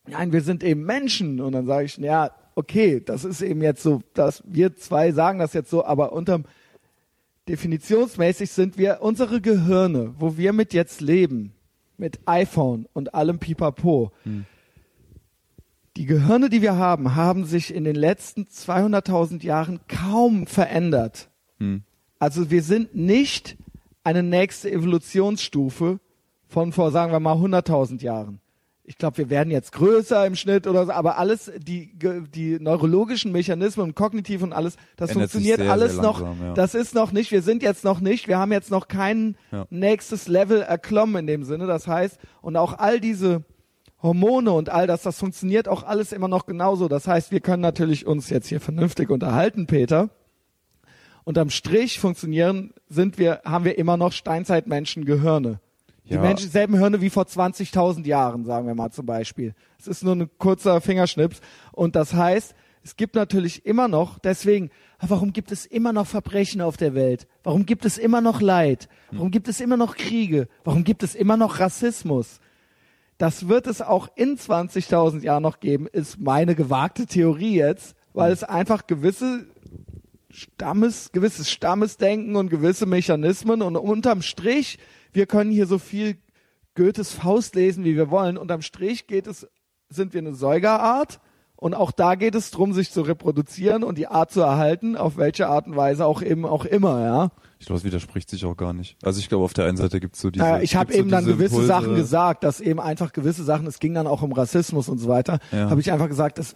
nein, wir sind eben Menschen und dann sage ich, ja, okay, das ist eben jetzt so, dass wir zwei sagen das jetzt so, aber unterm definitionsmäßig sind wir unsere Gehirne, wo wir mit jetzt leben, mit iPhone und allem Pipapo. Die Gehirne, die wir haben, haben sich in den letzten 200.000 Jahren kaum verändert. Hm. Also wir sind nicht eine nächste Evolutionsstufe, von vor, sagen wir mal, 100.000 Jahren. Ich glaube, wir werden jetzt größer im Schnitt oder so, aber alles, die, die neurologischen Mechanismen und kognitiv und alles, das Ändert funktioniert sehr, alles sehr noch, langsam, ja. das ist noch nicht, wir sind jetzt noch nicht, wir haben jetzt noch kein Ja. nächstes Level erklommen in dem Sinne. Das heißt, und auch all diese Hormone und all das, das funktioniert auch alles immer noch genauso. Das heißt, wir können natürlich uns jetzt hier vernünftig unterhalten, Peter. Unterm Strich funktionieren, sind wir, haben wir immer noch Steinzeitmenschen Gehirne. Die Ja. Menschen, selben Hirne wie vor 20.000 Jahren, sagen wir mal zum Beispiel. Es ist nur ein kurzer Fingerschnips. Und das heißt, es gibt natürlich immer noch, deswegen, warum gibt es immer noch Verbrechen auf der Welt? Warum gibt es immer noch Leid? Warum gibt es immer noch Kriege? Warum gibt es immer noch Rassismus? Das wird es auch in 20.000 Jahren noch geben, ist meine gewagte Theorie jetzt, weil es einfach gewisse Stammes, gewisses Stammesdenken und gewisse Mechanismen und unterm Strich, wir können hier so viel Goethes Faust lesen, wie wir wollen. Unterm Strich geht es, sind wir eine Säugerart und auch da geht es drum, sich zu reproduzieren und die Art zu erhalten, auf welche Art und Weise auch eben auch immer, ja. Ich glaube, das widerspricht sich auch gar nicht. Also ich glaube, auf der einen Seite gibt's so diese. Naja, ich habe gibt's so eben dann gewisse Impulse. Sachen gesagt, dass eben einfach gewisse Sachen, es ging dann auch um Rassismus und so weiter, Ja. habe ich einfach gesagt, das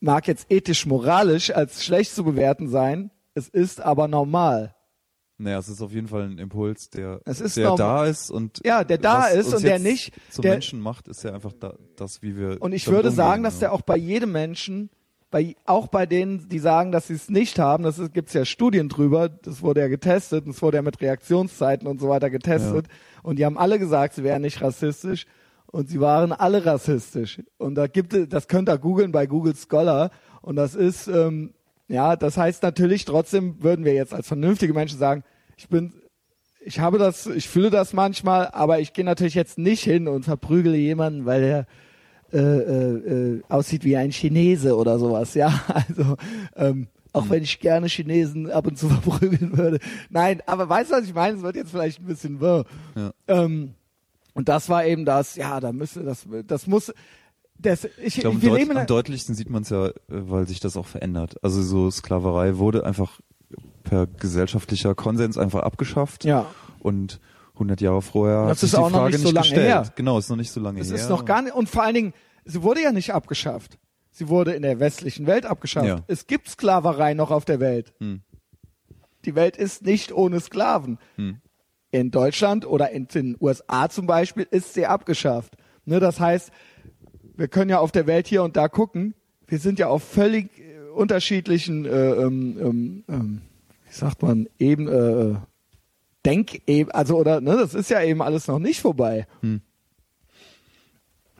mag jetzt ethisch, moralisch als schlecht zu bewerten sein, es ist aber normal. Naja, es ist auf jeden Fall ein Impuls, der, Es der da ist und Ja, der da ist und der nicht- zum der- Menschen macht, ist ja einfach da, das, wie wir. Und ich würde umgehen, sagen, dass ja. der auch bei jedem Menschen, bei, auch bei denen, die sagen, dass sie es nicht haben, das ist- gibt's ja Studien drüber, das wurde ja getestet, und es wurde ja mit Reaktionszeiten und so weiter getestet. Und die haben alle gesagt, sie wären nicht rassistisch. Und sie waren alle rassistisch. Und da gibt es, das könnt ihr googeln bei Google Scholar. Und das ist, ähm, ja, das heißt natürlich, trotzdem würden wir jetzt als vernünftige Menschen sagen, ich bin, ich habe das, ich fühle das manchmal, aber ich gehe natürlich jetzt nicht hin und verprügele jemanden, weil er äh, äh, äh, aussieht wie ein Chinese oder sowas, ja. Also ähm, auch wenn ich gerne Chinesen ab und zu verprügeln würde. Nein, aber weißt du, was ich meine? Es wird jetzt vielleicht ein bisschen wirr. Ja. Ähm, und das war eben das, ja, da müsste das, das muss, das, ich, Ich glaube, deut am deutlichsten sieht man es ja, weil sich das auch verändert. Also so Sklaverei wurde einfach per gesellschaftlicher Konsens einfach abgeschafft. ja. Und 100 Jahre vorher Das hat sich ist die Frage nicht so lange gestellt. her. Genau, ist noch nicht so lange Es her. ist noch gar nicht, und vor allen Dingen, sie wurde ja nicht abgeschafft. Sie wurde in der westlichen Welt abgeschafft. Ja. Es gibt Sklaverei noch auf der Welt. Hm. Die Welt ist nicht ohne Sklaven. Hm. In Deutschland oder in den USA zum Beispiel ist sie abgeschafft. Ne, das heißt, wir können ja auf der Welt hier und da gucken. Wir sind ja auf völlig äh, unterschiedlichen, äh, ähm, ähm, ähm, wie sagt man, eben äh, Denk, also oder ne, das ist ja eben alles noch nicht vorbei. Hm.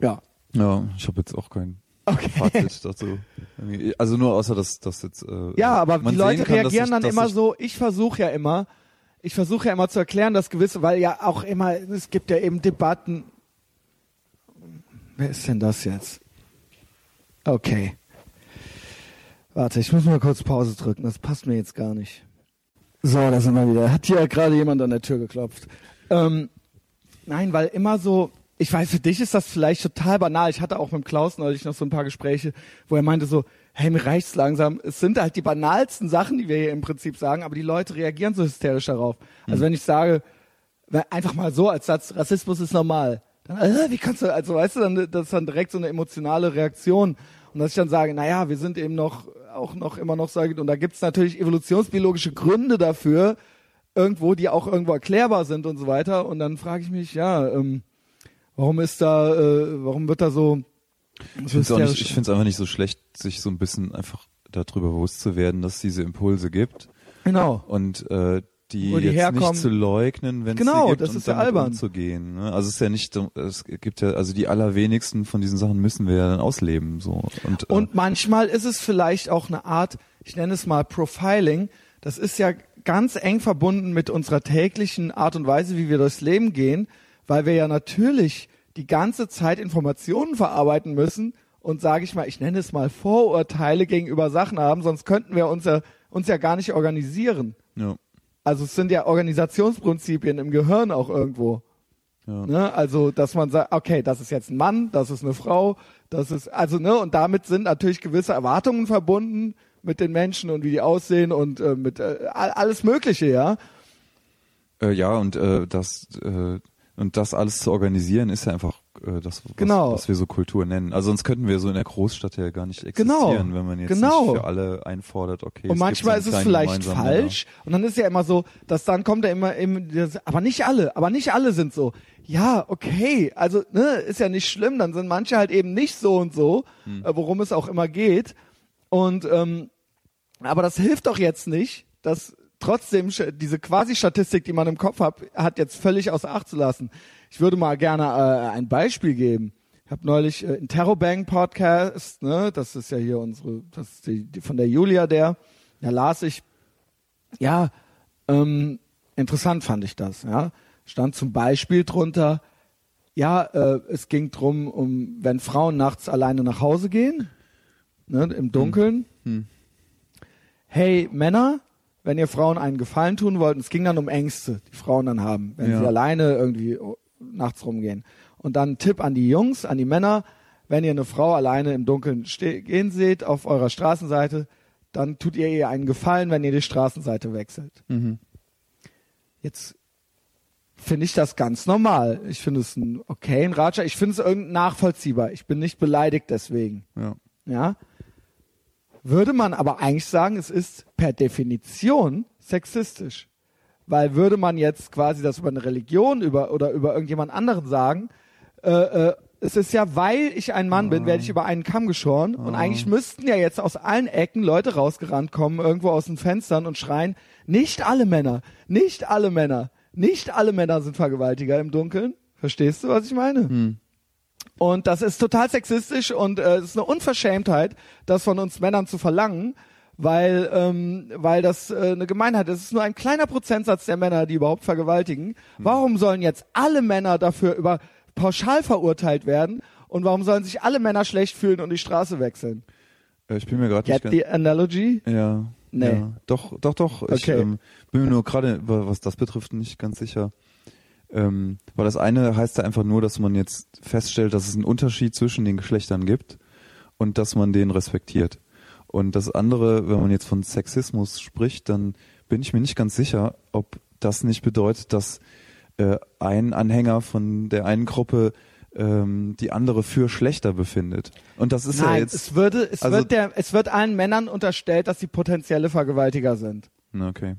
Ja. Ja, ich habe jetzt auch kein Okay. Fazit dazu. Also nur außer, dass das jetzt. Äh, Ja, aber die Leute kann, reagieren sich- dann immer sich- so, ich versuche ja immer, ich versuche ja immer zu erklären, dass gewisse, weil ja auch immer, es gibt ja eben Debatten. Wer ist denn das jetzt? Okay. Warte, ich muss mal kurz Pause drücken, das passt mir jetzt gar nicht. So, da sind wir wieder. Hat hier gerade jemand an der Tür geklopft. Ähm, nein, weil immer so, ich weiß, für dich ist das vielleicht total banal. Ich hatte auch mit Klaus neulich noch so ein paar Gespräche, wo er meinte so, hey, mir reicht's langsam. Es sind halt die banalsten Sachen, die wir hier im Prinzip sagen, aber die Leute reagieren so hysterisch darauf. Also wenn ich sage, einfach mal so als Satz, Rassismus ist normal. Dann, äh, wie kannst du, also weißt du, dann, das ist dann direkt so eine emotionale Reaktion. Und dass ich dann sage, naja, wir sind eben noch, auch noch immer noch, sage, und da gibt's natürlich evolutionsbiologische Gründe dafür, irgendwo, die auch irgendwo erklärbar sind und so weiter. Und dann frage ich mich, ja, ähm, warum ist da, äh, warum wird da so, Ich finde es einfach nicht so schlecht, sich so ein bisschen einfach darüber bewusst zu werden, dass es diese Impulse gibt genau. und äh, die, die jetzt herkommen. nicht zu leugnen, wenn es Genau, sie gibt das ist ja albern. umzugehen. Ne? Also es ist ja nicht, es gibt ja, also die allerwenigsten von diesen Sachen müssen wir ja dann ausleben so und, äh, Und manchmal ist es vielleicht auch eine Art, ich nenne es mal Profiling. Das ist ja ganz eng verbunden mit unserer täglichen Art und Weise, wie wir durchs Leben gehen, weil wir ja natürlich die ganze Zeit Informationen verarbeiten müssen und sage ich mal, ich nenne es mal Vorurteile gegenüber Sachen haben, sonst könnten wir uns ja, uns ja gar nicht organisieren. ja, Also es sind ja Organisationsprinzipien im Gehirn auch irgendwo. ja. Ne? Also, dass man sagt, okay, das ist jetzt ein Mann, das ist eine Frau, das ist, also, ne, und damit sind natürlich gewisse Erwartungen verbunden mit den Menschen und wie die aussehen und äh, mit äh, all- alles Mögliche, ja. Äh, ja, und äh, das, äh, Und das alles zu organisieren, ist ja einfach äh, das, was, Genau. was wir so Kultur nennen. Also sonst könnten wir so in der Großstadt ja gar nicht Genau. existieren, wenn man jetzt Genau. nicht für alle einfordert, okay. Und manchmal ist es vielleicht falsch. Und dann ist ja immer so, dass dann kommt ja immer, immer das, aber nicht alle, aber nicht alle sind so. Ja, okay, also ne, ist ja nicht schlimm. Dann sind manche halt eben nicht so und so, Hm. äh, worum es auch immer geht. Und ähm, aber das hilft doch jetzt nicht, dass trotzdem diese Quasi-Statistik, die man im Kopf hat, hat jetzt völlig außer Acht zu lassen. Ich würde mal gerne äh, ein Beispiel geben. Ich habe neulich äh, Interrobang Podcast, ne, das ist ja hier unsere, das ist die, die von der Julia der, da las ich, ja, ähm, interessant fand ich das, ja. Stand zum Beispiel drunter, ja, äh, es ging drum, um wenn Frauen nachts alleine nach Hause gehen, ne, im Dunkeln. Hm. Hey Männer, wenn ihr Frauen einen Gefallen tun wollt, es ging dann um Ängste, die Frauen dann haben, wenn Ja. sie alleine irgendwie oh, nachts rumgehen. Und dann ein Tipp an die Jungs, an die Männer, wenn ihr eine Frau alleine im Dunkeln gehen seht auf eurer Straßenseite, dann tut ihr ihr einen Gefallen, wenn ihr die Straßenseite wechselt. Mhm. Jetzt finde ich das ganz normal. Ich finde es ein okay, ein Ratschlag. Ich finde es irgendwie nachvollziehbar. Ich bin nicht beleidigt deswegen. Ja. Ja. Würde man aber eigentlich sagen, es ist per Definition sexistisch. Weil würde man jetzt quasi das über eine Religion über, oder über irgendjemand anderen sagen, äh, äh, es ist ja, weil ich ein Mann bin, werde ich über einen Kamm geschoren. Und eigentlich müssten ja jetzt aus allen Ecken Leute rausgerannt kommen, irgendwo aus den Fenstern und schreien, nicht alle Männer, nicht alle Männer, nicht alle Männer sind Vergewaltiger im Dunkeln. Verstehst du, was ich meine? Hm. Und das ist total sexistisch und äh, es ist eine Unverschämtheit, das von uns Männern zu verlangen, weil, ähm, weil das äh, eine Gemeinheit ist. Es ist nur ein kleiner Prozentsatz der Männer, die überhaupt vergewaltigen. Warum sollen jetzt alle Männer dafür über pauschal verurteilt werden? Und warum sollen sich alle Männer schlecht fühlen und die Straße wechseln? Äh, Ich bin mir gerade nicht the analogy? ganz, ja, Nee. ja, doch, doch, doch. Ich Okay. ähm, bin mir nur gerade, wa- was das betrifft, nicht ganz sicher. Ähm, weil das eine heißt ja einfach nur, dass man jetzt feststellt, dass es einen Unterschied zwischen den Geschlechtern gibt und dass man den respektiert. Und das andere, wenn man jetzt von Sexismus spricht, dann bin ich mir nicht ganz sicher, ob das nicht bedeutet, dass äh, ein Anhänger von der einen Gruppe ähm, die andere für schlechter befindet. Und das ist ja Nein, jetzt. es würde, es also- wird der, es wird allen Männern unterstellt, dass sie potenzielle Vergewaltiger sind. Okay.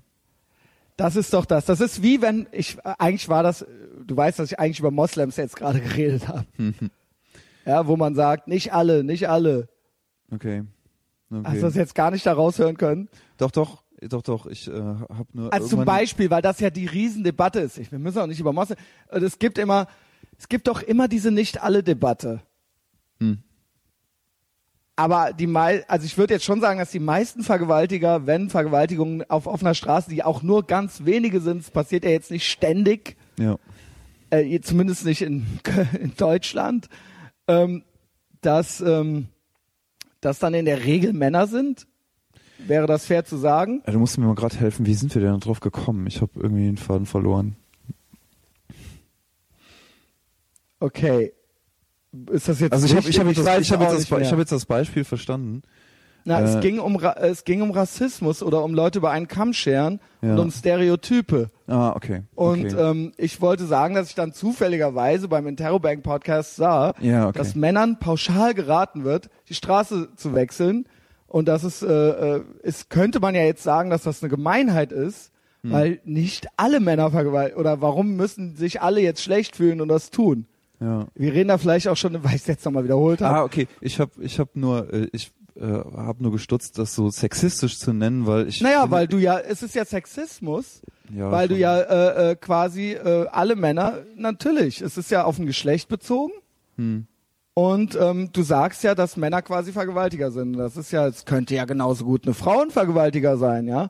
Das ist doch das. Das ist wie wenn ich äh, eigentlich war das. äh, Du weißt, dass ich eigentlich über Moslems jetzt gerade geredet habe. ja, wo man sagt, nicht alle, nicht alle. Okay. okay. Hast du das jetzt gar nicht da raushören können? Doch, doch, doch, doch. Ich äh, habe nur. Also zum Beispiel, weil das ja die Riesendebatte ist. Ich, wir müssen auch nicht über Moslem. Es gibt immer, es gibt doch immer diese nicht alle Debatte. Hm. Aber die mei also ich würde jetzt schon sagen, dass die meisten Vergewaltiger, wenn Vergewaltigungen auf offener Straße, die auch nur ganz wenige sind, es passiert ja jetzt nicht ständig, Ja. äh, zumindest nicht in, in Deutschland, ähm, dass, ähm, dass dann in der Regel Männer sind. Wäre das fair zu sagen? Äh, Du musst mir mal gerade helfen. Wie sind wir denn drauf gekommen? Ich habe irgendwie den Faden verloren. Okay. Ist das jetzt Also ich habe ich hab jetzt, das- ich hab jetzt, das, ich hab jetzt das Beispiel verstanden. Na, es äh, ging um Ra es ging um Rassismus oder um Leute über einen Kamm scheren Ja. und um Stereotype. Ah, okay. Und okay. ähm, ich wollte sagen, dass ich dann zufälligerweise beim Interrobank Podcast sah, Ja, okay. dass Männern pauschal geraten wird, die Straße zu wechseln. Und das ist, äh, äh, es könnte man ja jetzt sagen, dass das eine Gemeinheit ist, Hm. weil nicht alle Männer vergewaltigen. Oder warum müssen sich alle jetzt schlecht fühlen und das tun? Ja. Wir reden da vielleicht auch schon, weil ich es jetzt nochmal wiederholt habe. Ah, okay. Ich habe ich hab nur, äh, ich äh, habe nur gestutzt, das so sexistisch zu nennen, weil ich. Naja, weil du ja, es ist ja Sexismus, Ja, weil du schon. ja äh, äh, quasi äh, alle Männer, natürlich, es ist ja auf ein Geschlecht bezogen Hm. und ähm, du sagst ja, dass Männer quasi Vergewaltiger sind. Das ist ja, es könnte ja genauso gut eine Frauenvergewaltiger sein, ja,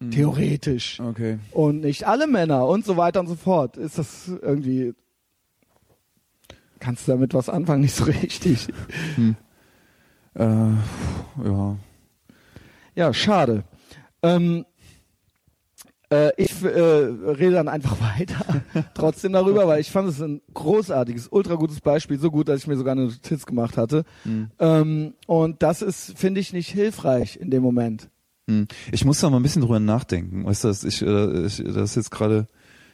Hm. theoretisch. Okay. Und nicht alle Männer und so weiter und so fort. Ist das irgendwie, kannst du damit was anfangen? Nicht so richtig. Äh, ja. Ja, schade. Ähm, äh, ich äh, rede dann einfach weiter trotzdem darüber, weil ich fand es ein großartiges, ultra gutes Beispiel, so gut, dass ich mir sogar eine Notiz gemacht hatte. Hm. Ähm, und das ist, finde ich, nicht hilfreich in dem Moment. Hm. Ich muss da mal ein bisschen drüber nachdenken. Weißt du, ich, äh, ich, das ist jetzt gerade,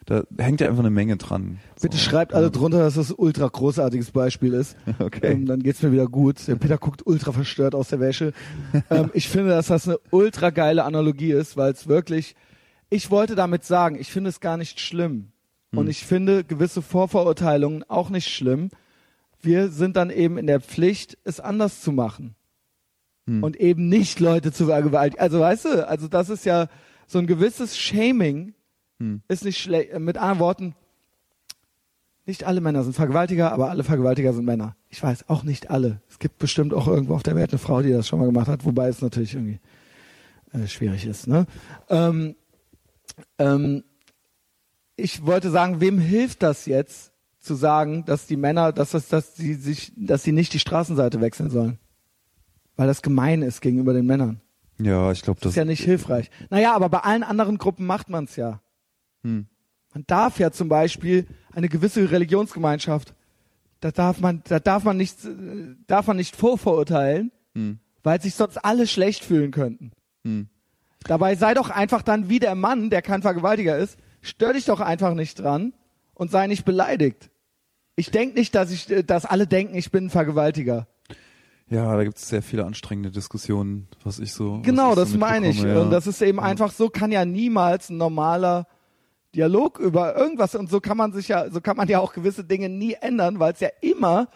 da hängt ja einfach eine Menge dran. Bitte So. schreibt alle drunter, dass das ein ultra großartiges Beispiel ist. Okay. Ähm, dann geht's mir wieder gut. Der Peter guckt ultra verstört aus der Wäsche. ähm, ich finde, dass das eine ultra geile Analogie ist, weil es wirklich, ich wollte damit sagen, ich finde es gar nicht schlimm. Hm. Und ich finde gewisse Vorverurteilungen auch nicht schlimm. Wir sind dann eben in der Pflicht, es anders zu machen. Hm. Und eben nicht Leute zu vergewaltigen. Also weißt du, also das ist ja so ein gewisses Shaming, Hm. ist nicht schlecht. Mit anderen Worten, nicht alle Männer sind Vergewaltiger, aber alle Vergewaltiger sind Männer. Ich weiß, auch nicht alle. Es gibt bestimmt auch irgendwo auf der Welt eine Frau, die das schon mal gemacht hat, wobei es natürlich irgendwie äh, schwierig ist. Ne? Ähm, ähm, ich wollte sagen, wem hilft das jetzt, zu sagen, dass die Männer, dass das, dass die sich, dass sie nicht die Straßenseite wechseln sollen, weil das gemein ist gegenüber den Männern. Ja, ich glaube, Das das. ist ja nicht hilfreich. Naja, aber bei allen anderen Gruppen macht man es ja. Hm. Man darf ja zum Beispiel eine gewisse Religionsgemeinschaft, da darf man, da darf man nicht, äh, darf man nicht vorverurteilen, Hm. weil sich sonst alle schlecht fühlen könnten. Hm. Dabei sei doch einfach dann wie der Mann, der kein Vergewaltiger ist, stör dich doch einfach nicht dran und sei nicht beleidigt. Ich denke nicht, dass ich, äh, dass alle denken, ich bin ein Vergewaltiger. Ja, da gibt es sehr viele anstrengende Diskussionen, was ich so. Genau, ich das so meine ich. mitbekomme, Und das ist eben Ja. einfach so, kann ja niemals ein normaler Dialog über irgendwas und so kann man sich ja, so kann man ja auch gewisse Dinge nie ändern, weil es ja immer,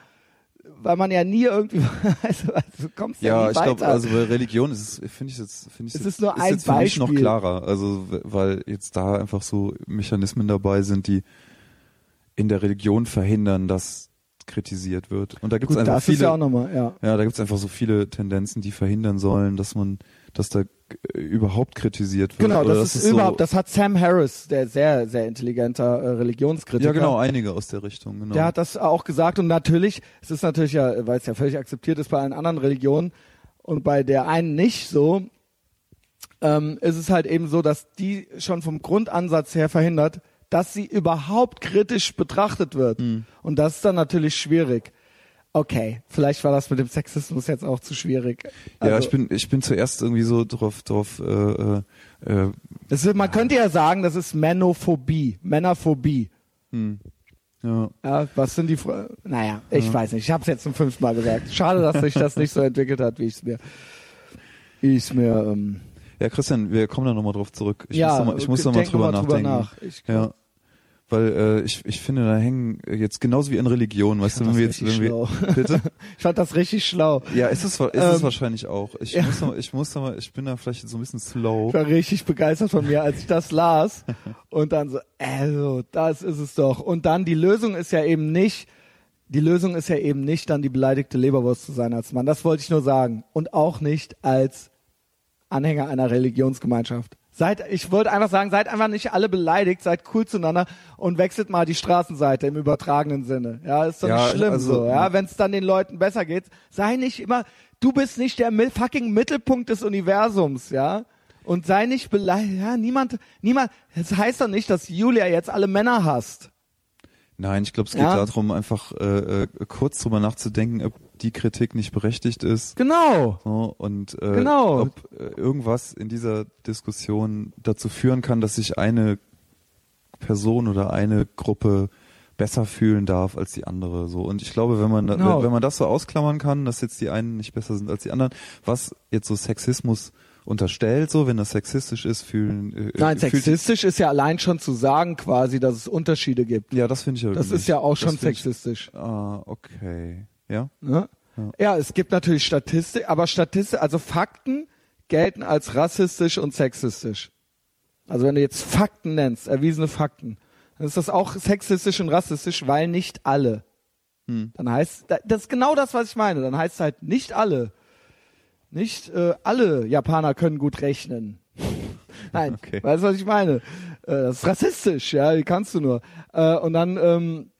weil man ja nie irgendwie, also, also du kommst ja, Ja, ich glaube, also bei Religion ist es, finde ich jetzt, finde ich Es jetzt, ist nur ein jetzt für mich noch klarer. Also, weil jetzt da einfach so Mechanismen dabei sind, die in der Religion verhindern, dass kritisiert wird. Und da gibt es einfach viele, ist ja nochmal, ja. ja, da gibt es einfach so viele Tendenzen, die verhindern sollen, dass man, dass da äh, überhaupt kritisiert wird. Genau, das dass ist überhaupt, so, das hat Sam Harris, der sehr, sehr intelligenter äh, Religionskritiker. Ja, genau, einige aus der Richtung, genau. Der hat das auch gesagt und natürlich, es ist natürlich ja, weil es ja völlig akzeptiert ist bei allen anderen Religionen und bei der einen nicht so, ähm, ist es halt eben so, dass die schon vom Grundansatz her verhindert, dass sie überhaupt kritisch betrachtet wird. Hm. Und das ist dann natürlich schwierig. Okay, vielleicht war das mit dem Sexismus jetzt auch zu schwierig. ja, Also, ich bin, ich bin zuerst irgendwie so drauf, drauf, äh, äh, äh, ist, man könnte ja sagen, das ist Mänophobie, Männerphobie. hm, ja. Ja, was sind die Fra Naja, ich weiß nicht. Ich habe es jetzt zum fünften Mal gesagt. Schade, dass sich das nicht so entwickelt hat, wie ich es mir, wie ich es mir. Ähm, Ja, Christian, wir kommen da nochmal drauf zurück. Ich ja, muss da mal, ich muss da mal noch drüber nachdenken. nach. Ich, Ja. Weil äh, ich, ich finde, da hängen jetzt genauso wie in Religion, weißt du, wenn wir jetzt, wenn wir, richtig bitte? ich fand das richtig schlau. Ja, ist es, ist es Ähm, wahrscheinlich auch. Ich ja. muss mal- ich muss da mal, ich bin da vielleicht so ein bisschen slow. Ich war richtig begeistert von mir, als ich das las. Und dann so, also, das ist es doch. Und dann die Lösung ist ja eben nicht, die Lösung ist ja eben nicht, dann die beleidigte Leberwurst zu sein als Mann. Das wollte ich nur sagen. Und auch nicht als Anhänger einer Religionsgemeinschaft. Seid, ich wollte einfach sagen, seid einfach nicht alle beleidigt, seid cool zueinander und wechselt mal die Straßenseite im übertragenen Sinne. Ja, ist doch Ja, nicht schlimm also, so. Ja, wenn es dann den Leuten besser geht, sei nicht immer, du bist nicht der fucking Mittelpunkt des Universums, ja. Und sei nicht beleidigt. Ja, niemand, niemand. Es heißt doch nicht, dass Julia jetzt alle Männer hasst. Nein, ich glaube, es geht Ja. darum, einfach äh, äh, kurz drüber nachzudenken, ob die Kritik nicht berechtigt ist. Genau. So, und äh, Genau. ob äh, irgendwas in dieser Diskussion dazu führen kann, dass sich eine Person oder eine Gruppe besser fühlen darf als die andere so und ich glaube wenn man Genau. wenn man das so ausklammern kann dass jetzt die einen nicht besser sind als die anderen was jetzt so Sexismus unterstellt so wenn das sexistisch ist fühlen äh, Nein, fühlt- sexistisch ist ja allein schon zu sagen quasi, dass es Unterschiede gibt. ja das finde ich ja Das nicht. ist ja auch schon find ich- sexistisch. ah okay ja Ne? Ja. Ja, es gibt natürlich Statistik, aber Statistik, also Fakten gelten als rassistisch und sexistisch. Also wenn du jetzt Fakten nennst, erwiesene Fakten, dann ist das auch sexistisch und rassistisch, weil nicht alle. Hm. Dann heißt, das ist genau das, was ich meine. Dann heißt es halt nicht alle. Nicht äh, alle Japaner können gut rechnen. Nein, Okay. weißt du, was ich meine? Äh, das ist rassistisch, ja, wie kannst du nur. Äh, und dann ähm,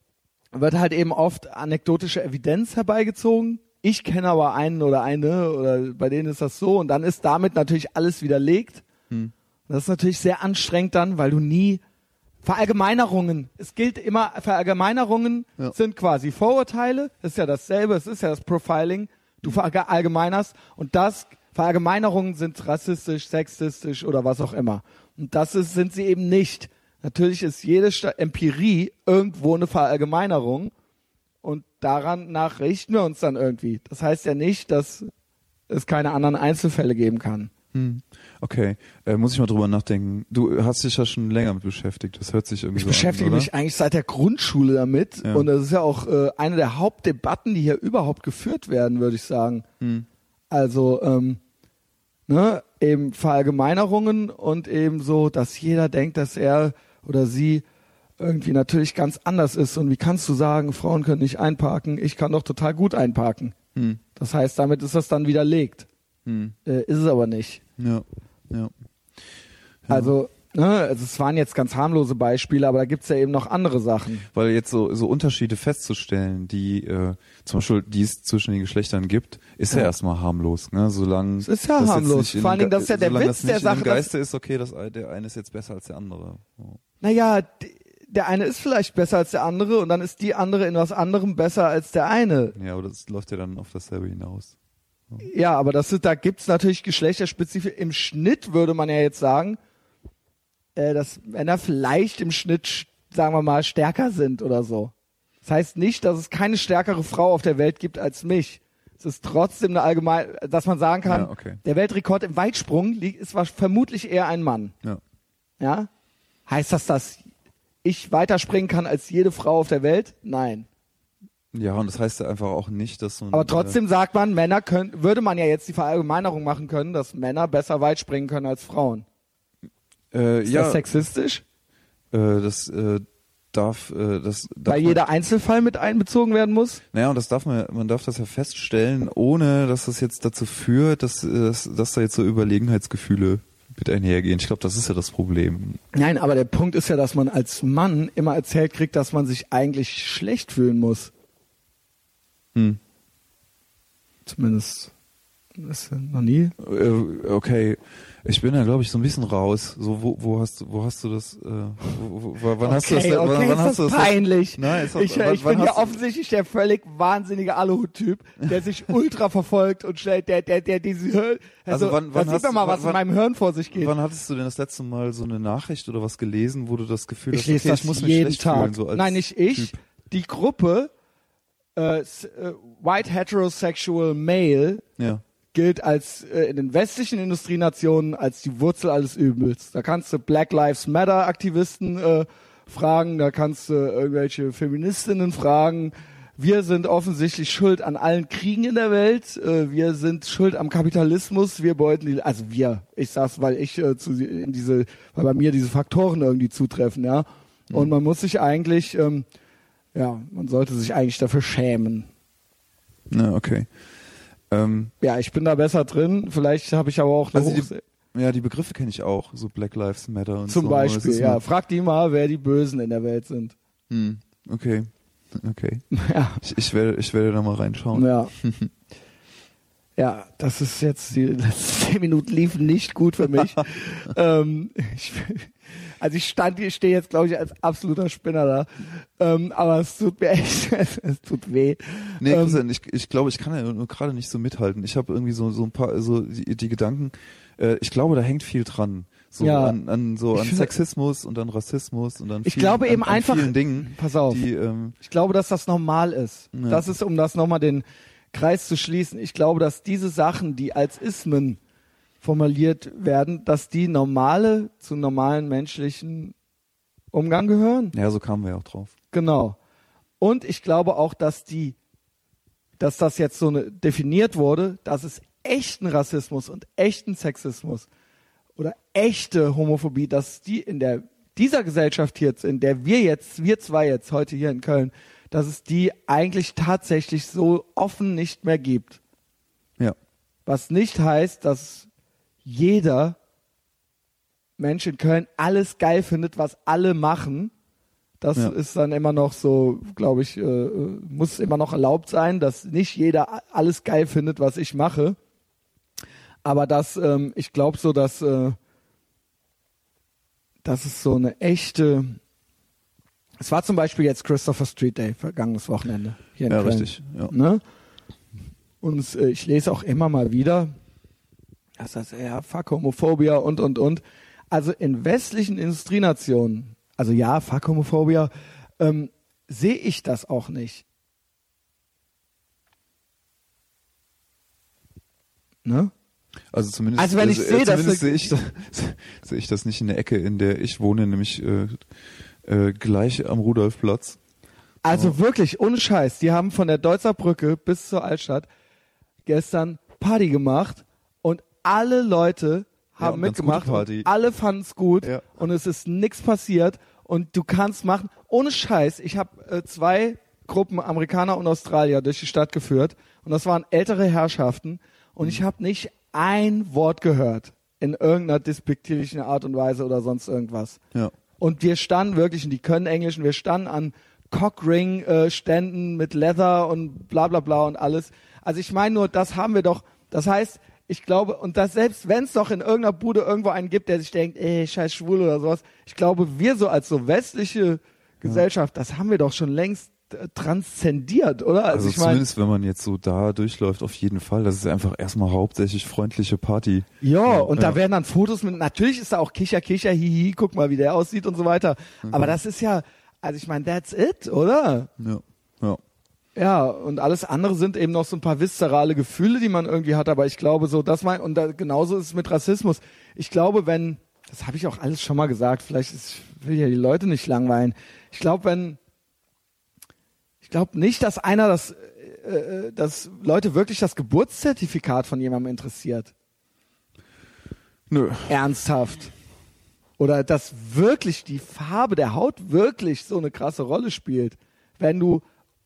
wird halt eben oft anekdotische Evidenz herbeigezogen. Ich kenne aber einen oder eine oder bei denen ist das so und dann ist damit natürlich alles widerlegt. Hm. Das ist natürlich sehr anstrengend dann, weil du nie Verallgemeinerungen. Es gilt immer, Verallgemeinerungen Ja. sind quasi Vorurteile. Das ist ja dasselbe, es ist ja das Profiling. Du verallgemeinerst und das, Verallgemeinerungen sind rassistisch, sexistisch oder was auch immer. Und das ist, sind sie eben nicht, Natürlich ist jede Sta Empirie irgendwo eine Verallgemeinerung und daran nach richten wir uns dann irgendwie. Das heißt ja nicht, dass es keine anderen Einzelfälle geben kann. Hm. Okay, äh, muss ich mal drüber nachdenken. Du hast dich ja schon länger mit beschäftigt. Das hört sich irgendwie Ich so beschäftige an, oder? mich eigentlich seit der Grundschule damit Ja. und das ist ja auch äh, eine der Hauptdebatten, die hier überhaupt geführt werden, würde ich sagen. Hm. Also ähm, ne, eben Verallgemeinerungen und eben so, dass jeder denkt, dass er oder sie irgendwie natürlich ganz anders ist. Und wie kannst du sagen, Frauen können nicht einparken? Ich kann doch total gut einparken. Hm. Das heißt, damit ist das dann widerlegt. Hm. Äh, ist es aber nicht. Ja, ja. Also, ne, also es waren jetzt ganz harmlose Beispiele, aber da gibt's ja eben noch andere Sachen. Weil jetzt so, so Unterschiede festzustellen, die äh, zum Beispiel, die es zwischen den Geschlechtern gibt, ist ja, Ja. erstmal harmlos. Ne? Solange Es ist ja harmlos. Vor allen Dingen, das ist ja der Witz der Sache, dass- Geiste ist, okay, das, der eine ist jetzt besser als der andere. So. Naja, der eine ist vielleicht besser als der andere und dann ist die andere in was anderem besser als der eine. Ja, aber das läuft ja dann auf dasselbe hinaus. Ja, aber das ist, da gibt's natürlich geschlechterspezifisch. Im Schnitt würde man ja jetzt sagen, äh, dass Männer vielleicht im Schnitt, sch- sagen wir mal, stärker sind oder so. Das heißt nicht, dass es keine stärkere Frau auf der Welt gibt als mich. Es ist trotzdem eine allgemein, dass man sagen kann, Ja, okay. der Weltrekord im Weitsprung liegt, ist war vermutlich eher ein Mann. Ja. Ja? Heißt das, dass ich weiterspringen kann als jede Frau auf der Welt? Nein. Ja, und das heißt ja einfach auch nicht, dass man. Aber trotzdem sagt man, Männer können, würde man ja jetzt die Verallgemeinerung machen können, dass Männer besser weit springen können als Frauen. Äh, äh, Ist ja, das sexistisch? äh, das äh, darf, äh, das darf Weil jeder Einzelfall mit einbezogen werden muss? Naja, und das darf man, man darf das ja feststellen, ohne dass das jetzt dazu führt, dass, äh, dass, dass da jetzt so Überlegenheitsgefühle mit einhergehen. Ich glaube, das ist ja das Problem. Nein, aber der Punkt ist ja, dass man als Mann immer erzählt kriegt, dass man sich eigentlich schlecht fühlen muss. Hm. Zumindest das ist ja noch nie. Äh, okay, ich bin da glaube ich so ein bisschen raus. So wo, wo hast du wo hast du das? Äh, wo, wo, wann hast du das? okay, wann, okay, wann ist hast du das das? peinlich. Nein, ist doch- ich wann- ich wann bin ja offensichtlich der völlig wahnsinnige Aluhut-Typ, der sich ultra verfolgt und schnell, der, der, der diese Hirn, also, Also wann- wann da sieht man mal, was in meinem Hirn vor sich geht. Wann hattest du denn das letzte Mal so eine Nachricht oder was gelesen, wo du das Gefühl ich hast, okay, das ich muss mich jeden schlecht Tag. fühlen, so als Nein, nicht ich. Typ. Die Gruppe äh, äh, White Heterosexual Male Ja. gilt als äh, in den westlichen Industrienationen als die Wurzel alles Übels. Da kannst du Black Lives Matter Aktivisten äh, fragen, da kannst du irgendwelche Feministinnen fragen. Wir sind offensichtlich schuld an allen Kriegen in der Welt. Äh, wir sind schuld am Kapitalismus. Wir beuten die, also wir. Ich sag's, weil ich äh, zu in diese, weil bei mir diese Faktoren irgendwie zutreffen, ja. Und man muss sich eigentlich, ähm, ja, man sollte sich eigentlich dafür schämen. Na, okay. Ähm, Ja, ich bin da besser drin. Vielleicht habe ich aber auch eine Also die- ja, die Begriffe kenne ich auch, so Black Lives Matter und Zum so. es Beispiel, ja. nur- Frag die mal, wer die Bösen in der Welt sind. Hm, okay. Okay. Ja. Ich, ich werde ich werde da mal reinschauen. Ja. Ja, das ist jetzt, die letzten zehn Minuten liefen nicht gut für mich. ähm, ich, also ich stand hier, stehe jetzt, glaube ich, als absoluter Spinner da. Ähm, aber es tut mir echt, es tut weh. Nee, ähm, Christian, ich, ich glaube, ich kann ja nur gerade nicht so mithalten. Ich habe irgendwie so so ein paar so die, die Gedanken. Äh, ich glaube, da hängt viel dran. So Ja. an, an so Ich an Sexismus und an Rassismus und an Ich vielen, glaube an, eben an einfach- vielen Dingen, Pass auf. die ähm, Ich glaube, dass das normal ist. Ja. Das ist, um das nochmal den Kreis zu schließen. Ich glaube, dass diese Sachen, die als Ismen formuliert werden, dass die normale zu normalen menschlichen Umgang gehören. ja, so kamen wir auch drauf. Genau. Und ich glaube auch, dass die, dass das jetzt so eine, definiert wurde, dass es echten Rassismus und echten Sexismus oder echte Homophobie, dass die in der dieser Gesellschaft hier, in der wir jetzt, wir zwei jetzt heute hier in Köln, dass es die eigentlich tatsächlich so offen nicht mehr gibt. Ja. Was nicht heißt, dass jeder Mensch in Köln alles geil findet, was alle machen. Das Ja. ist dann immer noch so, glaube ich, äh, muss immer noch erlaubt sein, dass nicht jeder alles geil findet, was ich mache. Aber das, ähm, ich glaube so, dass äh, das ist so eine echte. Es war zum Beispiel jetzt Christopher Street Day, vergangenes Wochenende hier in Ja, Köln. richtig. Ja. Ne? Und äh, ich lese auch immer mal wieder, das ja fuck Homophobia und und und. Also in westlichen Industrienationen, also ja, fuck Homophobia, ähm, sehe ich das auch nicht. Ne? Also zumindest, Also wenn ich äh, sehe, dass zumindest sehe ich, das, sehe ich das nicht in der Ecke, in der ich wohne, nämlich äh, äh, gleich am Rudolfplatz. Also wirklich, ohne Scheiß, die haben von der Deutzer Brücke bis zur Altstadt gestern Party gemacht alle Leute haben ganz mitgemacht alle fanden es gut Ja. und es ist nichts passiert und du kannst machen, ohne Scheiß, ich habe äh, zwei Gruppen Amerikaner und Australier durch die Stadt geführt und das waren ältere Herrschaften und ich habe nicht ein Wort gehört in irgendeiner despektierlichen Art und Weise oder sonst irgendwas. Ja. Und wir standen wirklich, und die können Englisch, und wir standen an Cockring-Ständen mit Leather und bla bla bla und alles. Also ich meine nur, das haben wir doch. Das heißt, ich glaube, und das selbst wenn es doch in irgendeiner Bude irgendwo einen gibt, der sich denkt, ey, scheiß schwul oder sowas, ich glaube, wir so als so westliche Gesellschaft, das haben wir doch schon längst äh, transzendiert, oder? Also, ich meine, zumindest wenn man jetzt so da durchläuft, auf jeden Fall. Das ist einfach erstmal hauptsächlich freundliche Party. Ja, und Ja. da werden dann Fotos mit, natürlich ist da auch Kicher, Kicher, Hihi, guck mal, wie der aussieht und so weiter. Mhm. Aber das ist ja, also ich meine, that's it, oder? Ja. Ja. Ja, und alles andere sind eben noch so ein paar viszerale Gefühle, die man irgendwie hat. Aber ich glaube so, das mein, und da, genauso ist es mit Rassismus. Ich glaube, wenn, das habe ich auch alles schon mal gesagt, vielleicht ist, ich will ja die Leute nicht langweilen. Ich glaube, wenn, ich glaube nicht, dass einer das, äh, äh, dass Leute wirklich das Geburtszertifikat von jemandem interessiert. Nö. Ernsthaft. Oder dass wirklich die Farbe der Haut wirklich so eine krasse Rolle spielt. Wenn du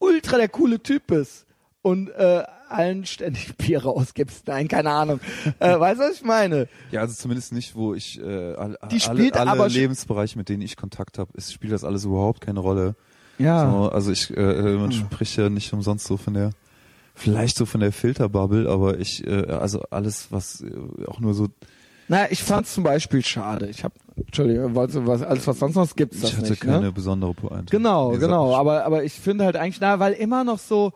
ultra der coole Typ bist und äh, allen ständig Bier rausgibst. Nein, keine Ahnung. äh, weißt du, was ich meine? Ja, also zumindest nicht, wo ich äh, all, Die spielt alle, alle Lebensbereiche, mit denen ich Kontakt habe, spielt das alles überhaupt keine Rolle. Ja. So, also ich, äh, man spricht ja nicht umsonst so von der, vielleicht so von der Filterbubble, aber ich, äh, also alles, was äh, auch nur so, Naja, ich fand's zum Beispiel schade. Ich habe, Entschuldigung, was, alles was sonst noch gibt's das ich hatte nicht. keine ne? besondere Pointe. Genau, Nee, genau. Aber, aber ich finde halt eigentlich, na, weil immer noch so,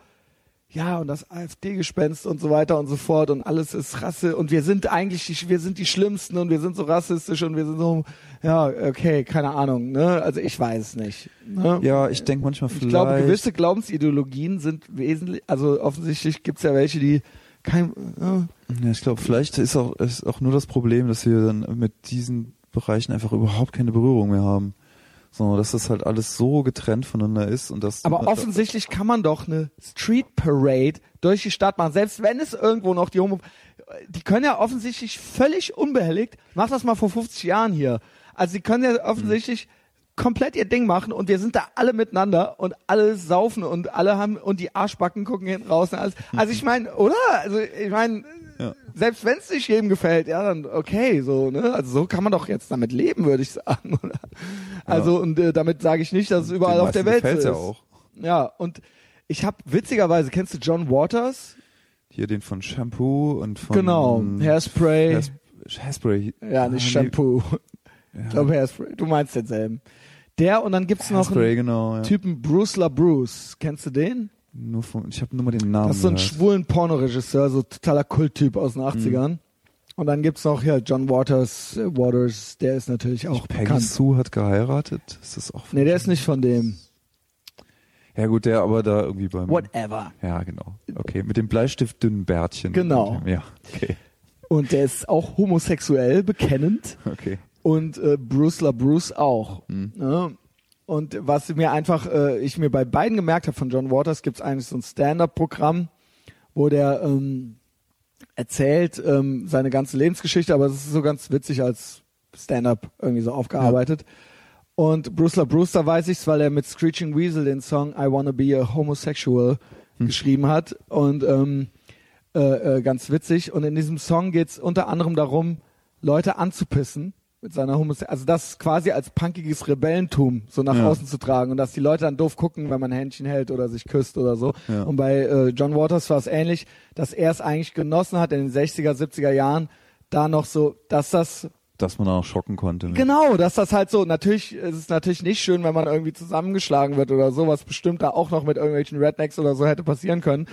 ja, und das AfD-Gespenst und so weiter und so fort und alles ist Rasse und wir sind eigentlich, die, wir sind die Schlimmsten und wir sind so rassistisch und wir sind so, ja, okay, keine Ahnung, ne? Also ich weiß es nicht. Ne? Ja, ich denke manchmal vielleicht. ich glaube, gewisse Glaubensideologien sind wesentlich, also offensichtlich gibt's ja welche, die kein, äh, Ja, ich glaube, vielleicht ist auch, ist auch nur das Problem, dass wir dann mit diesen Bereichen einfach überhaupt keine Berührung mehr haben. So, dass das halt alles so getrennt voneinander ist und das. Aber offensichtlich kann man doch eine Street Parade durch die Stadt machen, selbst wenn es irgendwo noch die Homo, die können ja offensichtlich völlig unbehelligt, mach das mal vor 50 Jahren hier. Also die können ja offensichtlich komplett ihr Ding machen und wir sind da alle miteinander und alle saufen und alle haben und die Arschbacken gucken hinten raus und alles. Also ich meine, oder? Also ich meine, Ja. selbst wenn es nicht jedem gefällt, ja, dann okay, so, ne? Also so kann man doch jetzt damit leben, würde ich sagen, oder? Also und äh, damit sage ich nicht, dass es überall Den auf der Welt so ist. ja auch. Ja, und ich habe witzigerweise, kennst du John Waters? Hier den von Shampoo und von. genau, Hairspray. Hairs- Hairspray. ja, nicht Ah. Shampoo. Ja. Ich glaube Hairspray. Du meinst denselben. Der und dann gibt's noch Hairspray, einen genau. Ja. Typen Bruce LaBruce. Kennst du den? Nur von, ich habe nur mal den Namen. Das ist so ein gehört. schwulen Pornoregisseur, so totaler Kulttyp aus den 80ern. Und dann gibt's noch ja John Waters, äh, Waters, der ist natürlich auch Peggy bekannt. Sue hat geheiratet. Ist das auch? von- Nee, der ist nicht von dem. Ja gut, der aber da irgendwie beim. Whatever. Ja, genau. Okay, mit dem Bleistift dünnen Bärtchen. Genau. Ja, okay. Und der ist auch homosexuell bekennend. Okay. und äh, Bruce LaBruce auch. Hm. Ne? Und was mir einfach, äh, ich mir bei beiden gemerkt habe von John Waters, gibt's eigentlich so ein Stand-up-Programm, wo der ähm, erzählt ähm, seine ganze Lebensgeschichte, aber es ist so ganz witzig als Stand-up irgendwie so aufgearbeitet. Und Bruce LaBruce, da weiß ich's, weil er mit Screeching Weasel den Song I Wanna Be a Homosexual geschrieben hat und ähm, äh, äh, ganz witzig. Und in diesem Song geht's unter anderem darum, Leute anzupissen mit seiner Homosexualität. Also das quasi als punkiges Rebellentum so nach Ja. außen zu tragen und dass die Leute dann doof gucken, wenn man Händchen hält oder sich küsst oder so. Ja. Und bei äh, John Waters war es ähnlich, dass er es eigentlich genossen hat in den 60er, 70er Jahren, da noch so, dass das Dass man auch schocken konnte. mit- Genau, dass das halt so, natürlich ist es natürlich nicht schön, wenn man irgendwie zusammengeschlagen wird oder so, was bestimmt da auch noch mit irgendwelchen Rednecks oder so hätte passieren können.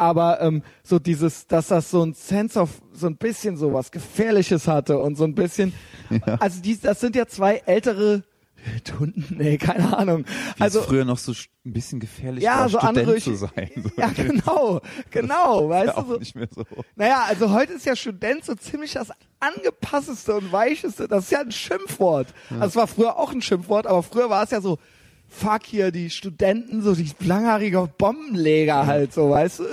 Aber ähm, so dieses, dass das so ein Sense of, so ein bisschen so was Gefährliches hatte und so ein bisschen, Ja. also die, das sind ja zwei ältere Wildhunden? Nee, keine Ahnung. Wie also früher noch so ein bisschen gefährlich Ja, war, so Student andere- zu sein. So. ja, genau, genau, weißt Ja, du auch so. nicht mehr so. Naja, also heute ist ja Student so ziemlich das angepassteste und weicheste. Das ist ja ein Schimpfwort. Also es war früher auch ein Schimpfwort, aber früher war es ja so, fuck hier, die Studenten, so die langhaarige Bombenleger halt, so, weißt du.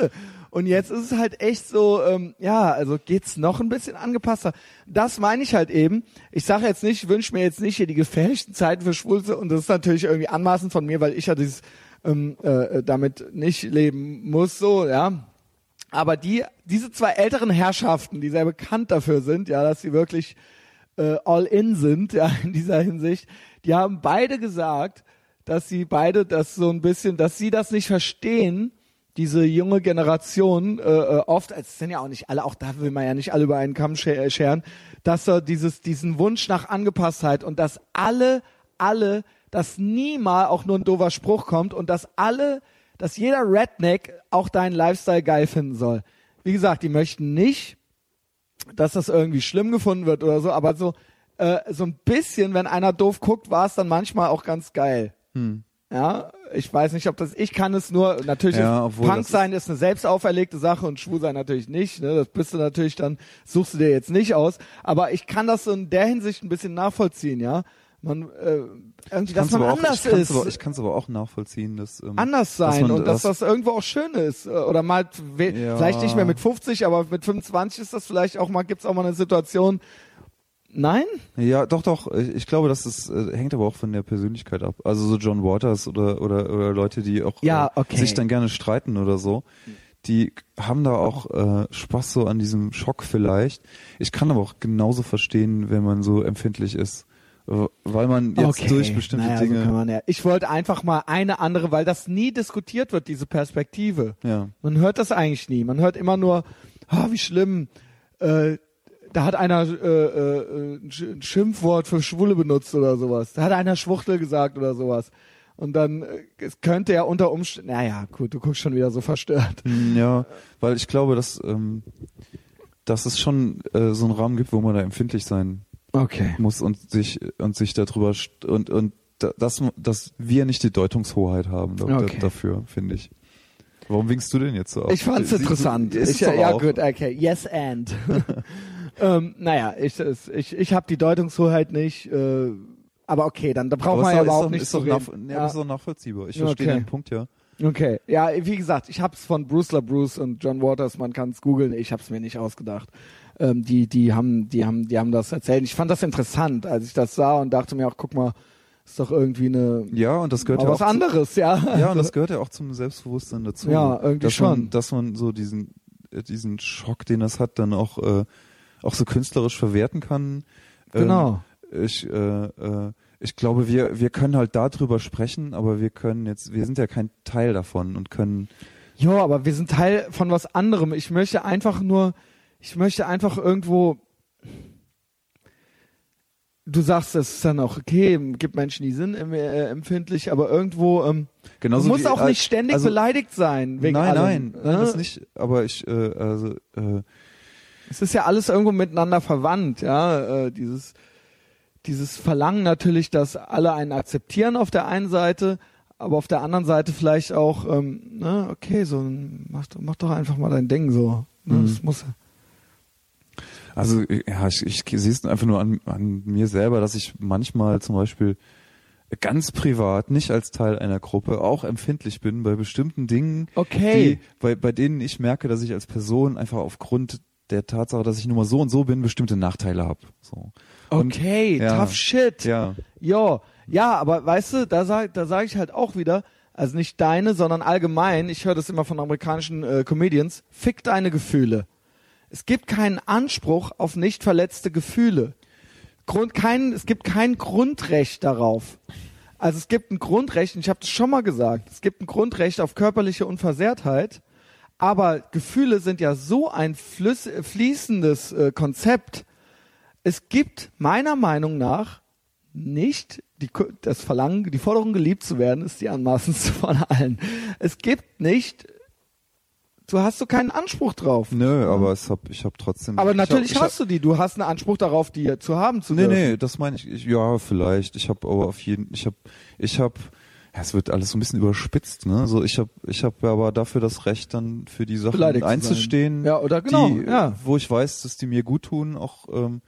Und jetzt ist es halt echt so, ähm, ja, also geht's noch ein bisschen angepasster. Das meine ich halt eben. Ich sage jetzt nicht, ich wünsche mir jetzt nicht hier die gefährlichsten Zeiten für Schwulze und das ist natürlich irgendwie anmaßend von mir, weil ich ja dieses ähm, äh, damit nicht leben muss, so, ja. Aber die, diese zwei älteren Herrschaften, die sehr bekannt dafür sind, ja, dass sie wirklich äh, all in sind, ja, in dieser Hinsicht, die haben beide gesagt, dass sie beide das so ein bisschen, dass sie das nicht verstehen, diese junge Generation, äh, äh, oft, es sind ja auch nicht alle, auch da will man ja nicht alle über einen Kamm äh, scheren, dass er dieses, diesen Wunsch nach Angepasstheit und dass alle, alle, dass nie mal auch nur ein doofer Spruch kommt und dass alle, dass jeder Redneck auch deinen Lifestyle geil finden soll. Wie gesagt, die möchten nicht, dass das irgendwie schlimm gefunden wird oder so, aber so, äh, so ein bisschen, wenn einer doof guckt, war es dann manchmal auch ganz geil. Hm. Ja, ich weiß nicht, ob das, ich kann es nur, natürlich Ja, ist, Punk das sein ist eine selbst auferlegte Sache und schwul sein natürlich nicht, ne, das bist du natürlich dann, suchst du dir jetzt nicht aus, aber ich kann das so in der Hinsicht ein bisschen nachvollziehen, ja. Man, äh, irgendwie, dass man auch, anders ich ist Aber, ich kann es aber auch nachvollziehen, dass ähm, anders dass sein man und dass das irgendwo auch schön ist äh, oder mal Ja. vielleicht nicht mehr mit 50, aber mit 25 ist das vielleicht auch mal gibt's auch mal eine Situation. Nein? Ja, doch, doch. Ich glaube, das ist, äh, hängt aber auch von der Persönlichkeit ab. Also so John Waters oder oder, oder Leute, die auch Ja, äh, okay. sich dann gerne streiten oder so, die haben da auch äh, Spaß so an diesem Schock vielleicht. Ich kann aber auch genauso verstehen, wenn man so empfindlich ist, äh, weil man jetzt durch bestimmte naja, So Dinge. kann man ja. Ich wollte einfach mal eine andere, weil das nie diskutiert wird, diese Perspektive. ja. Man hört das eigentlich nie. Man hört immer nur, ah, wie schlimm. Äh, da hat einer äh, äh, ein Sch- ein Schimpfwort für Schwule benutzt oder sowas. Da hat einer Schwuchtel gesagt oder sowas. Und dann äh, es könnte ja unter Umständen, naja, gut, du guckst schon wieder so verstört. Hm, Ja, weil ich glaube, dass, ähm, dass es schon äh, so einen Rahmen gibt, wo man da empfindlich sein Okay. muss und sich und sich darüber und und da- dass dass wir nicht die Deutungshoheit haben Okay. da, dafür, finde ich. Warum winkst du denn jetzt so? ab? Ich fand's Sie- Sie- interessant. ist Ich, es ja, auch. gut, okay. Yes and. ähm, naja, ich, ich, ich habe die Deutungshoheit nicht. Äh, aber okay, dann da braucht man ja überhaupt doch, nicht ist zu doch, nach, reden. ja, Ja. das ist doch nachvollziehbar. Ich verstehe okay. den Punkt ja. Okay, ja, wie gesagt, ich hab's von Bruce LaBruce und John Waters, man kann's googeln, ich hab's mir nicht ausgedacht. Ähm, die, die haben, die haben, die haben das erzählt. Ich fand das interessant, als ich das sah und dachte mir auch, guck mal, ist doch irgendwie eine, Ja, und das gehört ja was auch zu- anderes, ja. Ja, und das gehört ja auch zum Selbstbewusstsein dazu. Ja, irgendwie dass schon. Man, dass man so diesen, äh, diesen Schock, den das hat, dann auch, äh, auch so künstlerisch verwerten kann. Ähm, Genau. Ich, äh, äh, ich glaube, wir, wir können halt darüber sprechen, aber wir können jetzt, wir sind ja kein Teil davon und können, Jo, aber wir sind Teil von was anderem. Ich möchte einfach nur, ich möchte einfach irgendwo. Du sagst, es ist dann auch okay, gibt Menschen, die sind äh, empfindlich, aber irgendwo. Ähm, genauso du musst wie, auch äh, nicht ständig also, beleidigt sein wegen Nein, allem, nein, ne? nein, das nicht, aber ich, äh, also, äh, Es ist ja alles irgendwo miteinander verwandt, ja. Äh, dieses, dieses Verlangen natürlich, dass alle einen akzeptieren auf der einen Seite, aber auf der anderen Seite vielleicht auch, ähm, ne, okay, so mach, doch- mach doch einfach mal dein Ding so. Ne, Mhm. Das muss. Also ja, ich, ich sehe es einfach nur an, an mir selber, dass ich manchmal zum Beispiel ganz privat, nicht als Teil einer Gruppe, auch empfindlich bin bei bestimmten Dingen, Okay. die, bei, bei denen ich merke, dass ich als Person einfach aufgrund der Tatsache, dass ich nur mal so und so bin, bestimmte Nachteile habe. So. Und- Okay, ja. tough shit. Ja. Jo, ja, aber weißt du, da sag, da sag ich halt auch wieder, also nicht deine, sondern allgemein, ich höre das immer von amerikanischen äh, Comedians, fick deine Gefühle. Es gibt keinen Anspruch auf nicht verletzte Gefühle. Grund, kein, es gibt kein Grundrecht darauf. Also es gibt ein Grundrecht, und ich habe das schon mal gesagt, es gibt ein Grundrecht auf körperliche Unversehrtheit, aber Gefühle sind ja so ein flüss, fließendes äh, Konzept. Es gibt meiner Meinung nach nicht die, das Verlangen, die Forderung geliebt zu werden, ist die anmaßendste von allen. Es gibt nicht du hast du keinen Anspruch drauf. Nö, aber es hab, ich habe trotzdem. Aber ich natürlich hab, hast du die. Du hast einen Anspruch darauf, die zu haben zu Nee, dürfen. nee, das meine ich, ich. Ja, vielleicht. Ich habe aber auf jeden. Ich habe, ich habe. Ja, es wird alles so ein bisschen überspitzt, ne? So, ich habe, ich habe aber dafür das Recht, dann für die Sachen Beleidigt einzustehen. Ja, oder genau, Die, ja. Wo ich weiß, dass die mir gut tun, auch. Ähm,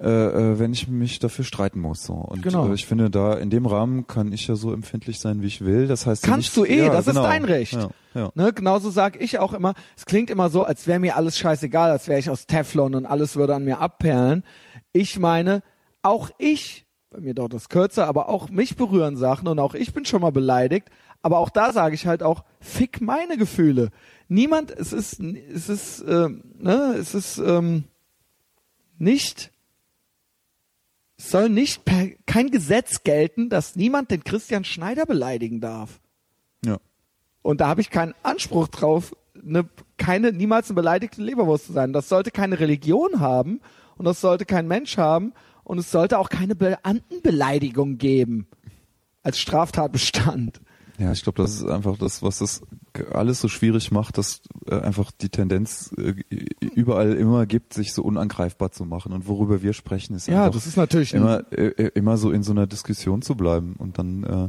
äh, äh, wenn ich mich dafür streiten muss. So. Und Genau. äh, ich finde, da in dem Rahmen kann ich ja so empfindlich sein, wie ich will. Das heißt, ja Kannst nicht, du eh, ja, das ist genau. dein Recht. Ja, ja. Ne, genauso sag ich auch immer, es klingt immer so, als wäre mir alles scheißegal, als wäre ich aus Teflon und alles würde an mir abperlen. Ich meine, auch ich, bei mir dauert das kürzer, aber auch mich berühren Sachen und auch ich bin schon mal beleidigt. Aber auch da sage ich halt auch, fick meine Gefühle. Niemand, es ist, es ist, ähm, ne, es ist ähm, nicht, es soll nicht per, kein Gesetz gelten, dass niemand den Christian Schneider beleidigen darf. ja. Und da habe ich keinen Anspruch drauf, ne, keine, niemals eine beleidigte Leberwurst zu sein. Das sollte keine Religion haben und das sollte kein Mensch haben und es sollte auch keine Beamtenbeleidigung geben als Straftatbestand. Ja, ich glaube, das ist einfach das, was das alles so schwierig macht, dass äh, einfach die Tendenz äh, überall immer gibt, sich so unangreifbar zu machen. Und worüber wir sprechen, ist Ja, einfach das ist natürlich immer äh, äh, immer so in so einer Diskussion zu bleiben. Und dann äh,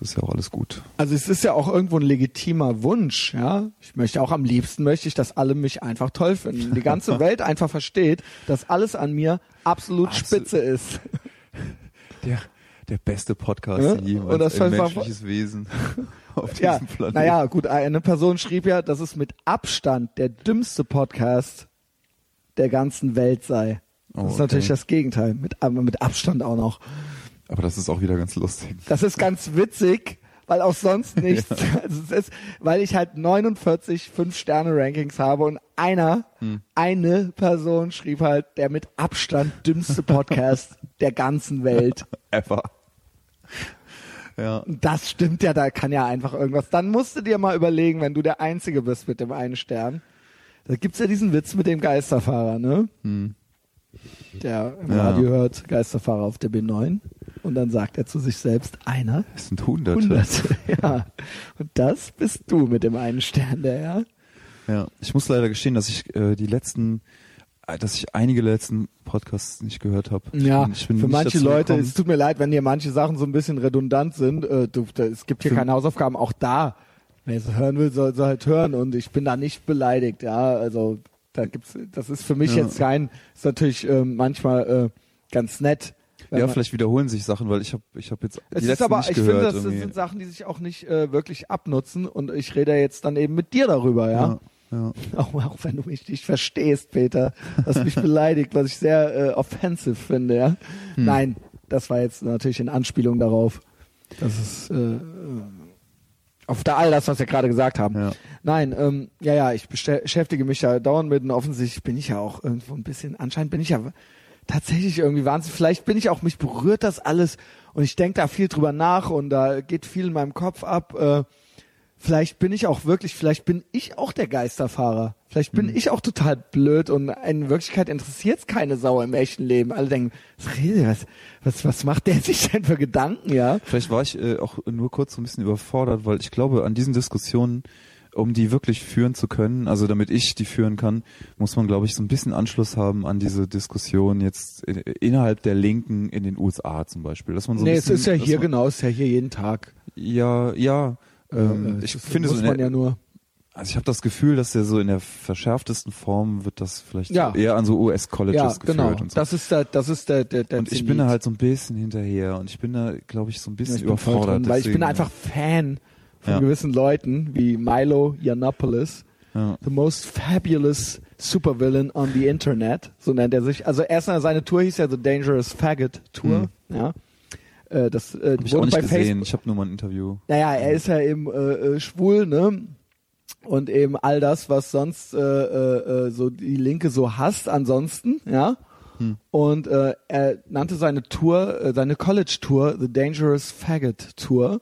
das ist ja auch alles gut. Also es ist ja auch irgendwo ein legitimer Wunsch, ja. Ich möchte auch am liebsten möchte ich, dass alle mich einfach toll finden. Die ganze Welt einfach versteht, dass alles an mir absolut Absolut. spitze ist. Der der beste Podcast Ja, jemals. und das ein menschliches Wesen auf diesem Ja, Planeten. naja, gut, eine Person schrieb ja, dass es mit Abstand der dümmste Podcast der ganzen Welt sei. Das Oh, ist natürlich das Gegenteil, mit, mit Abstand auch noch. Aber das ist auch wieder ganz lustig. Das ist ganz witzig, weil auch sonst nichts. Also es ist, weil ich halt 49 Fünf-Sterne-Rankings habe und einer, Hm. eine Person schrieb halt, der mit Abstand dümmste Podcast der ganzen Welt. Ever. Ja. Das stimmt ja, da kann ja einfach irgendwas. Dann musst du dir mal überlegen, wenn du der Einzige bist mit dem einen Stern. Da gibt's ja diesen Witz mit dem Geisterfahrer, ne? Der im Hm. Ja. Radio hört, Geisterfahrer auf der B9. Und dann sagt er zu sich selbst, einer, Es sind Hunderte. hunderte. ja. Und das bist du mit dem einen Stern, der ja. Ja, ich muss leider gestehen, dass ich äh, die letzten, äh, dass ich einige letzten Podcasts nicht gehört habe. Ja, ich bin für manche Leute, gekommen. es tut mir leid, wenn hier manche Sachen so ein bisschen redundant sind. Äh, du, da, es gibt hier Für- keine Hausaufgaben, auch da. Wer es hören will, soll, soll halt hören und ich bin da nicht beleidigt, ja. Also da gibt's, das ist für mich Ja. jetzt kein, ist natürlich ähm, manchmal äh, ganz nett. Ja, vielleicht wiederholen sich Sachen, weil ich habe ich hab jetzt die es ist letzten aber, nicht ich gehört. finde, das irgendwie. sind Sachen, die sich auch nicht äh, wirklich abnutzen und ich rede jetzt dann eben mit dir darüber, ja. ja, ja. Auch, auch wenn du mich nicht verstehst, Peter, was mich beleidigt, was ich sehr äh, offensive finde, ja. Hm. Nein, das war jetzt natürlich in Anspielung darauf. Das ist äh, äh, auf da all das, was wir gerade gesagt haben. Ja. Nein, ähm, ja, ja, ich beschäftige mich ja dauernd mit und offensichtlich bin ich ja auch irgendwo ein bisschen, anscheinend bin ich ja tatsächlich irgendwie wahnsinnig. Vielleicht bin ich auch, mich berührt das alles und ich denke da viel drüber nach und da geht viel in meinem Kopf ab. Äh, vielleicht bin ich auch wirklich, vielleicht bin ich auch der Geisterfahrer. Vielleicht bin ich auch total blöd und in Wirklichkeit interessiert es keine Sau im echten Leben. Alle denken, was, was, was macht der sich denn für Gedanken, ja? Vielleicht war ich äh, auch nur kurz so ein bisschen überfordert, weil ich glaube, an diesen Diskussionen, um die wirklich führen zu können, also damit ich die führen kann, muss man, glaube ich, so ein bisschen Anschluss haben an diese Diskussion jetzt in, innerhalb der Linken in den USA zum Beispiel. Dass man so nee, es bisschen, ist ja hier man, genau, es ist ja hier jeden Tag. Ja, ja. Ähm, Äh, ich finde so man der, ja nur. Also ich habe das Gefühl, dass der so in der verschärftesten Form wird das vielleicht Ja. so eher an so US-Colleges Ja, geführt genau. und so. Das ist der, das ist der, der, der und ich Zenit. bin da halt so ein bisschen hinterher und ich bin da, glaube ich, so ein Ja, bisschen ich voll überfordert. drin, weil ich bin einfach Fan von Ja. gewissen Leuten wie Milo Yiannopoulos, Ja. the most fabulous supervillain on the Internet, so nennt er sich. Also erstmal seine Tour hieß ja The Dangerous Faggot Tour, ja. Äh, das äh, Hab ich auch nicht bei gesehen. Facebook. Ich habe nur mal ein Interview. Naja, er ist ja eben äh, äh, schwul, ne? Und eben all das, was sonst äh, so die Linke so hasst, ansonsten, ja. Hm. Und äh, er nannte seine Tour, äh, seine College-Tour The Dangerous Faggot Tour.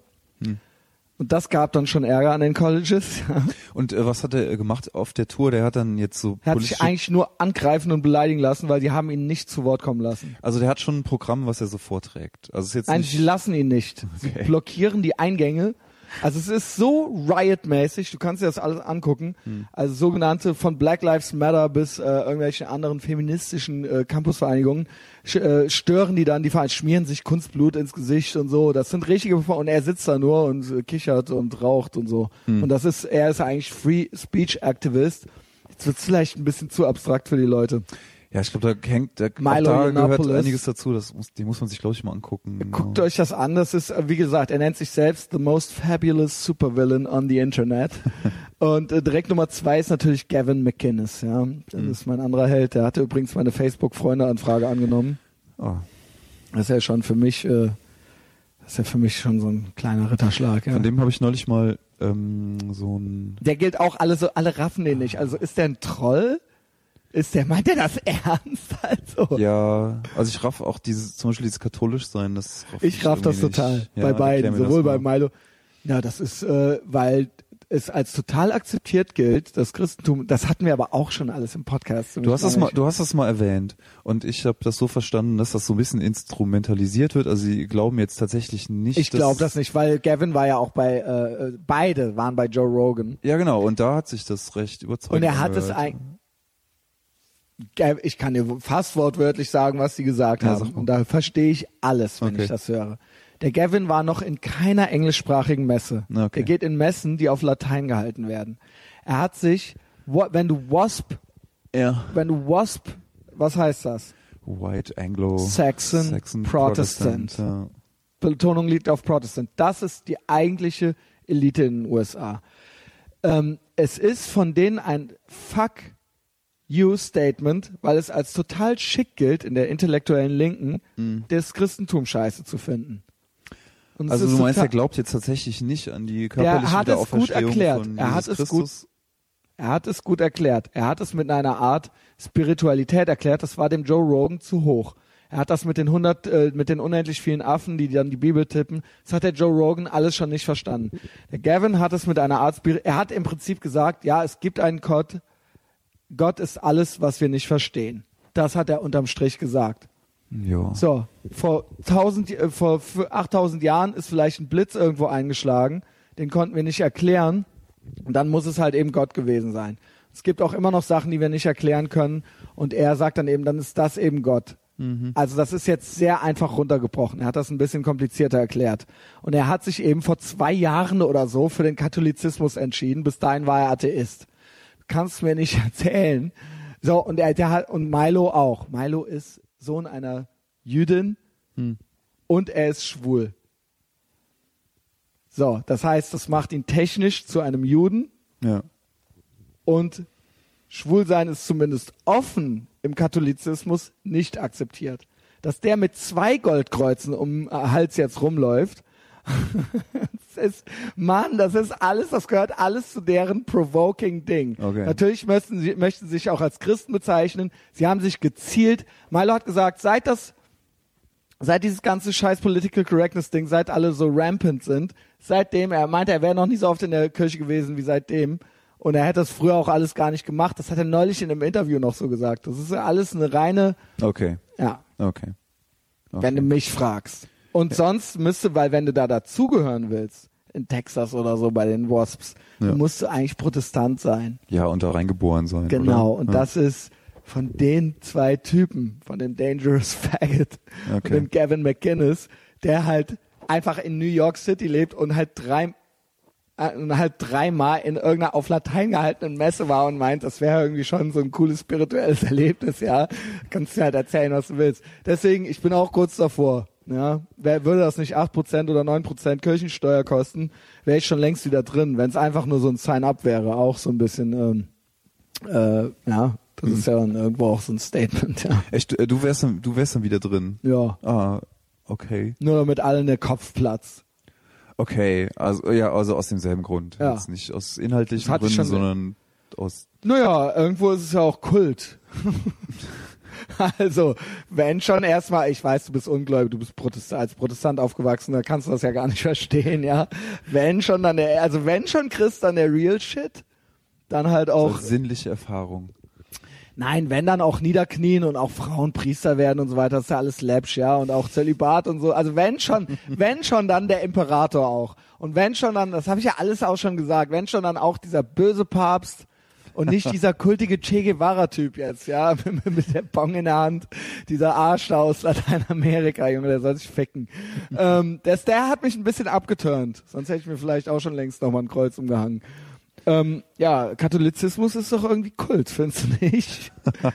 Und das gab dann schon Ärger an den Colleges. Und äh, was hat er äh, gemacht auf der Tour? Der hat dann jetzt so er hat sich eigentlich nur angreifen und beleidigen lassen, weil die haben ihn nicht zu Wort kommen lassen. also der hat schon ein Programm, was er so vorträgt. Also ist jetzt Eigentlich, die lassen ihn nicht. Sie Okay. blockieren die Eingänge Also es ist so riot-mäßig, du kannst dir das alles angucken. Also sogenannte von Black Lives Matter bis äh, irgendwelchen anderen feministischen äh, Campusvereinigungen äh, stören die dann, die Vereine schmieren sich Kunstblut ins Gesicht und so. Das sind richtige und er sitzt da nur und äh, kichert und raucht und so. Und das ist, er ist eigentlich Free Speech Activist. Jetzt wird's vielleicht ein bisschen zu abstrakt für die Leute. Ja, ich glaube, da hängt, da, Milo da gehört einiges dazu. Das muss, die muss man sich, glaube ich, mal angucken. Guckt Genau. euch das an. Das ist, äh, wie gesagt, er nennt sich selbst the most fabulous supervillain on the Internet. Und äh, direkt Nummer zwei ist natürlich Gavin McInnes. Ja, das Mhm. ist mein anderer Held. Der hatte übrigens meine Facebook-Freunde-Anfrage angenommen. Oh. Das ist ja schon für mich, äh, das ist ja für mich schon so ein kleiner Ritterschlag. Ja. Von dem habe ich neulich mal ähm, so ein Der gilt auch alle so, alle raffen den nicht. Also ist der ein Troll? Ist der, meint der das ernst? Also. Ja, also ich raff auch dieses, zum Beispiel dieses katholisch sein, das raff Ich raff das total. nicht. bei Ja, beiden. Sowohl bei. Milo. Ja, das ist, äh, weil es als total akzeptiert gilt, das Christentum, das hatten wir aber auch schon alles im Podcast. Du hast das mal, du hast das mal erwähnt und ich habe das so verstanden, dass das so ein bisschen instrumentalisiert wird. Also sie glauben jetzt tatsächlich nicht. ich glaube das nicht, weil Gavin war ja auch bei, äh, äh, beide waren bei Joe Rogan. Ja, genau. Und da hat sich das recht überzeugt. Und er hat es angehört. eigentlich, ich kann dir fast wortwörtlich sagen, was sie gesagt Ja, haben. Und da verstehe ich alles, wenn Okay. ich das höre. Der Gavin war noch in keiner englischsprachigen Messe. Okay. Er geht in Messen, die auf Latein gehalten werden. Er hat sich, wenn du Wasp, Ja. wenn du Wasp, was heißt das? White Anglo Saxon Protestant. ja. Betonung liegt auf Protestant. Das ist die eigentliche Elite in den USA. Ähm, es ist von denen ein Fuck you Statement, weil es als total schick gilt, in der intellektuellen Linken, das Christentum scheiße zu finden. Und Also du meinst, er glaubt jetzt tatsächlich nicht an die körperliche hat es gut erklärt. von Er hat es gut? Er hat es gut erklärt. Er hat es mit einer Art Spiritualität erklärt. Das war dem Joe Rogan zu hoch. Er hat das mit den 100, äh, mit den unendlich vielen Affen, die dann die Bibel tippen. Das hat der Joe Rogan alles schon nicht verstanden. Der Gavin hat es mit einer Art Spir Er hat im Prinzip gesagt, ja, es gibt einen Gott. Gott ist alles, was wir nicht verstehen. Das hat er unterm Strich gesagt. Ja. So, vor 1000, äh, vor für 8000 Jahren ist vielleicht ein Blitz irgendwo eingeschlagen, den konnten wir nicht erklären und dann muss es halt eben Gott gewesen sein. Es gibt auch immer noch Sachen, die wir nicht erklären können und er sagt dann eben, dann ist das eben Gott. Also das ist jetzt sehr einfach runtergebrochen. Er hat das ein bisschen komplizierter erklärt. Und er hat sich eben vor zwei Jahren oder so für den Katholizismus entschieden. Bis dahin war er Atheist. Du kannst mir nicht erzählen. So, und er, der hat, und Milo auch. Milo ist Sohn einer Jüdin und er ist schwul. So, das heißt, das macht ihn technisch zu einem Juden Ja. und Schwulsein ist zumindest offen im Katholizismus nicht akzeptiert. Dass der mit zwei Goldkreuzen um Hals jetzt rumläuft, ist, Mann, das ist alles, das gehört alles zu deren provoking Ding. Okay. Natürlich möchten sie, möchten sie sich auch als Christen bezeichnen. Sie haben sich gezielt, Milo hat gesagt, seit das seit dieses ganze scheiß Political Correctness Ding, seit alle so rampant sind, seitdem, er meinte, er wäre noch nie so oft in der Kirche gewesen wie seitdem. Und er hätte das früher auch alles gar nicht gemacht. Das hat er neulich in einem Interview noch so gesagt. Das ist ja alles eine reine, Okay. ja, Okay. okay. wenn du mich fragst. Und sonst müsste, weil wenn du da dazugehören willst, in Texas oder so bei den Wasps, Ja. musst du eigentlich Protestant sein. ja, und da reingeboren sein. Genau. Oder? Und ja. das ist von den zwei Typen, von dem Dangerous Faggot und Okay. dem Gavin McGinnis, der halt einfach in New York City lebt und halt drei äh, und halt dreimal in irgendeiner auf Latein gehaltenen Messe war und meint, das wäre irgendwie schon so ein cooles spirituelles Erlebnis, ja. Kannst du halt erzählen, was du willst. Deswegen, ich bin auch kurz davor. Ja, wer würde das nicht 8% oder 9% Kirchensteuer kosten, wäre ich schon längst wieder drin, wenn es einfach nur so ein Sign-up wäre, auch so ein bisschen, ähm, äh, ja, das ist ja dann irgendwo auch so ein Statement, ja. Echt, äh, du wärst dann, du wärst dann wieder drin. Ja, Ah, okay. nur damit allen der Kopf platzt. Okay, also ja, also aus demselben Grund. Ja. Jetzt nicht aus inhaltlichen Gründen, sondern aus Naja, irgendwo ist es ja auch Kult. also, wenn schon erstmal, ich weiß, du bist ungläubig, du bist Protestant, als Protestant aufgewachsen, da kannst du das ja gar nicht verstehen, ja. Wenn schon dann der, also wenn schon Christ, dann der Real Shit, dann halt auch, als sinnliche Erfahrung. Nein, wenn dann auch niederknien und auch Frauen Priester werden und so weiter, das ist ja alles läppsch, ja, und auch Zölibat und so. Also wenn schon, wenn schon dann der Imperator auch. Und wenn schon dann, das habe ich ja alles auch schon gesagt, wenn schon dann auch dieser böse Papst und nicht dieser kultige Che Guevara-Typ jetzt, ja, mit, mit der Bong in der Hand, dieser Arsch da aus Lateinamerika, Junge, der soll sich ficken. ähm, das, der hat mich ein bisschen abgeturnt, sonst hätte ich mir vielleicht auch schon längst nochmal ein Kreuz umgehangen. Ähm, ja, Katholizismus ist doch irgendwie Kult, findest du nicht?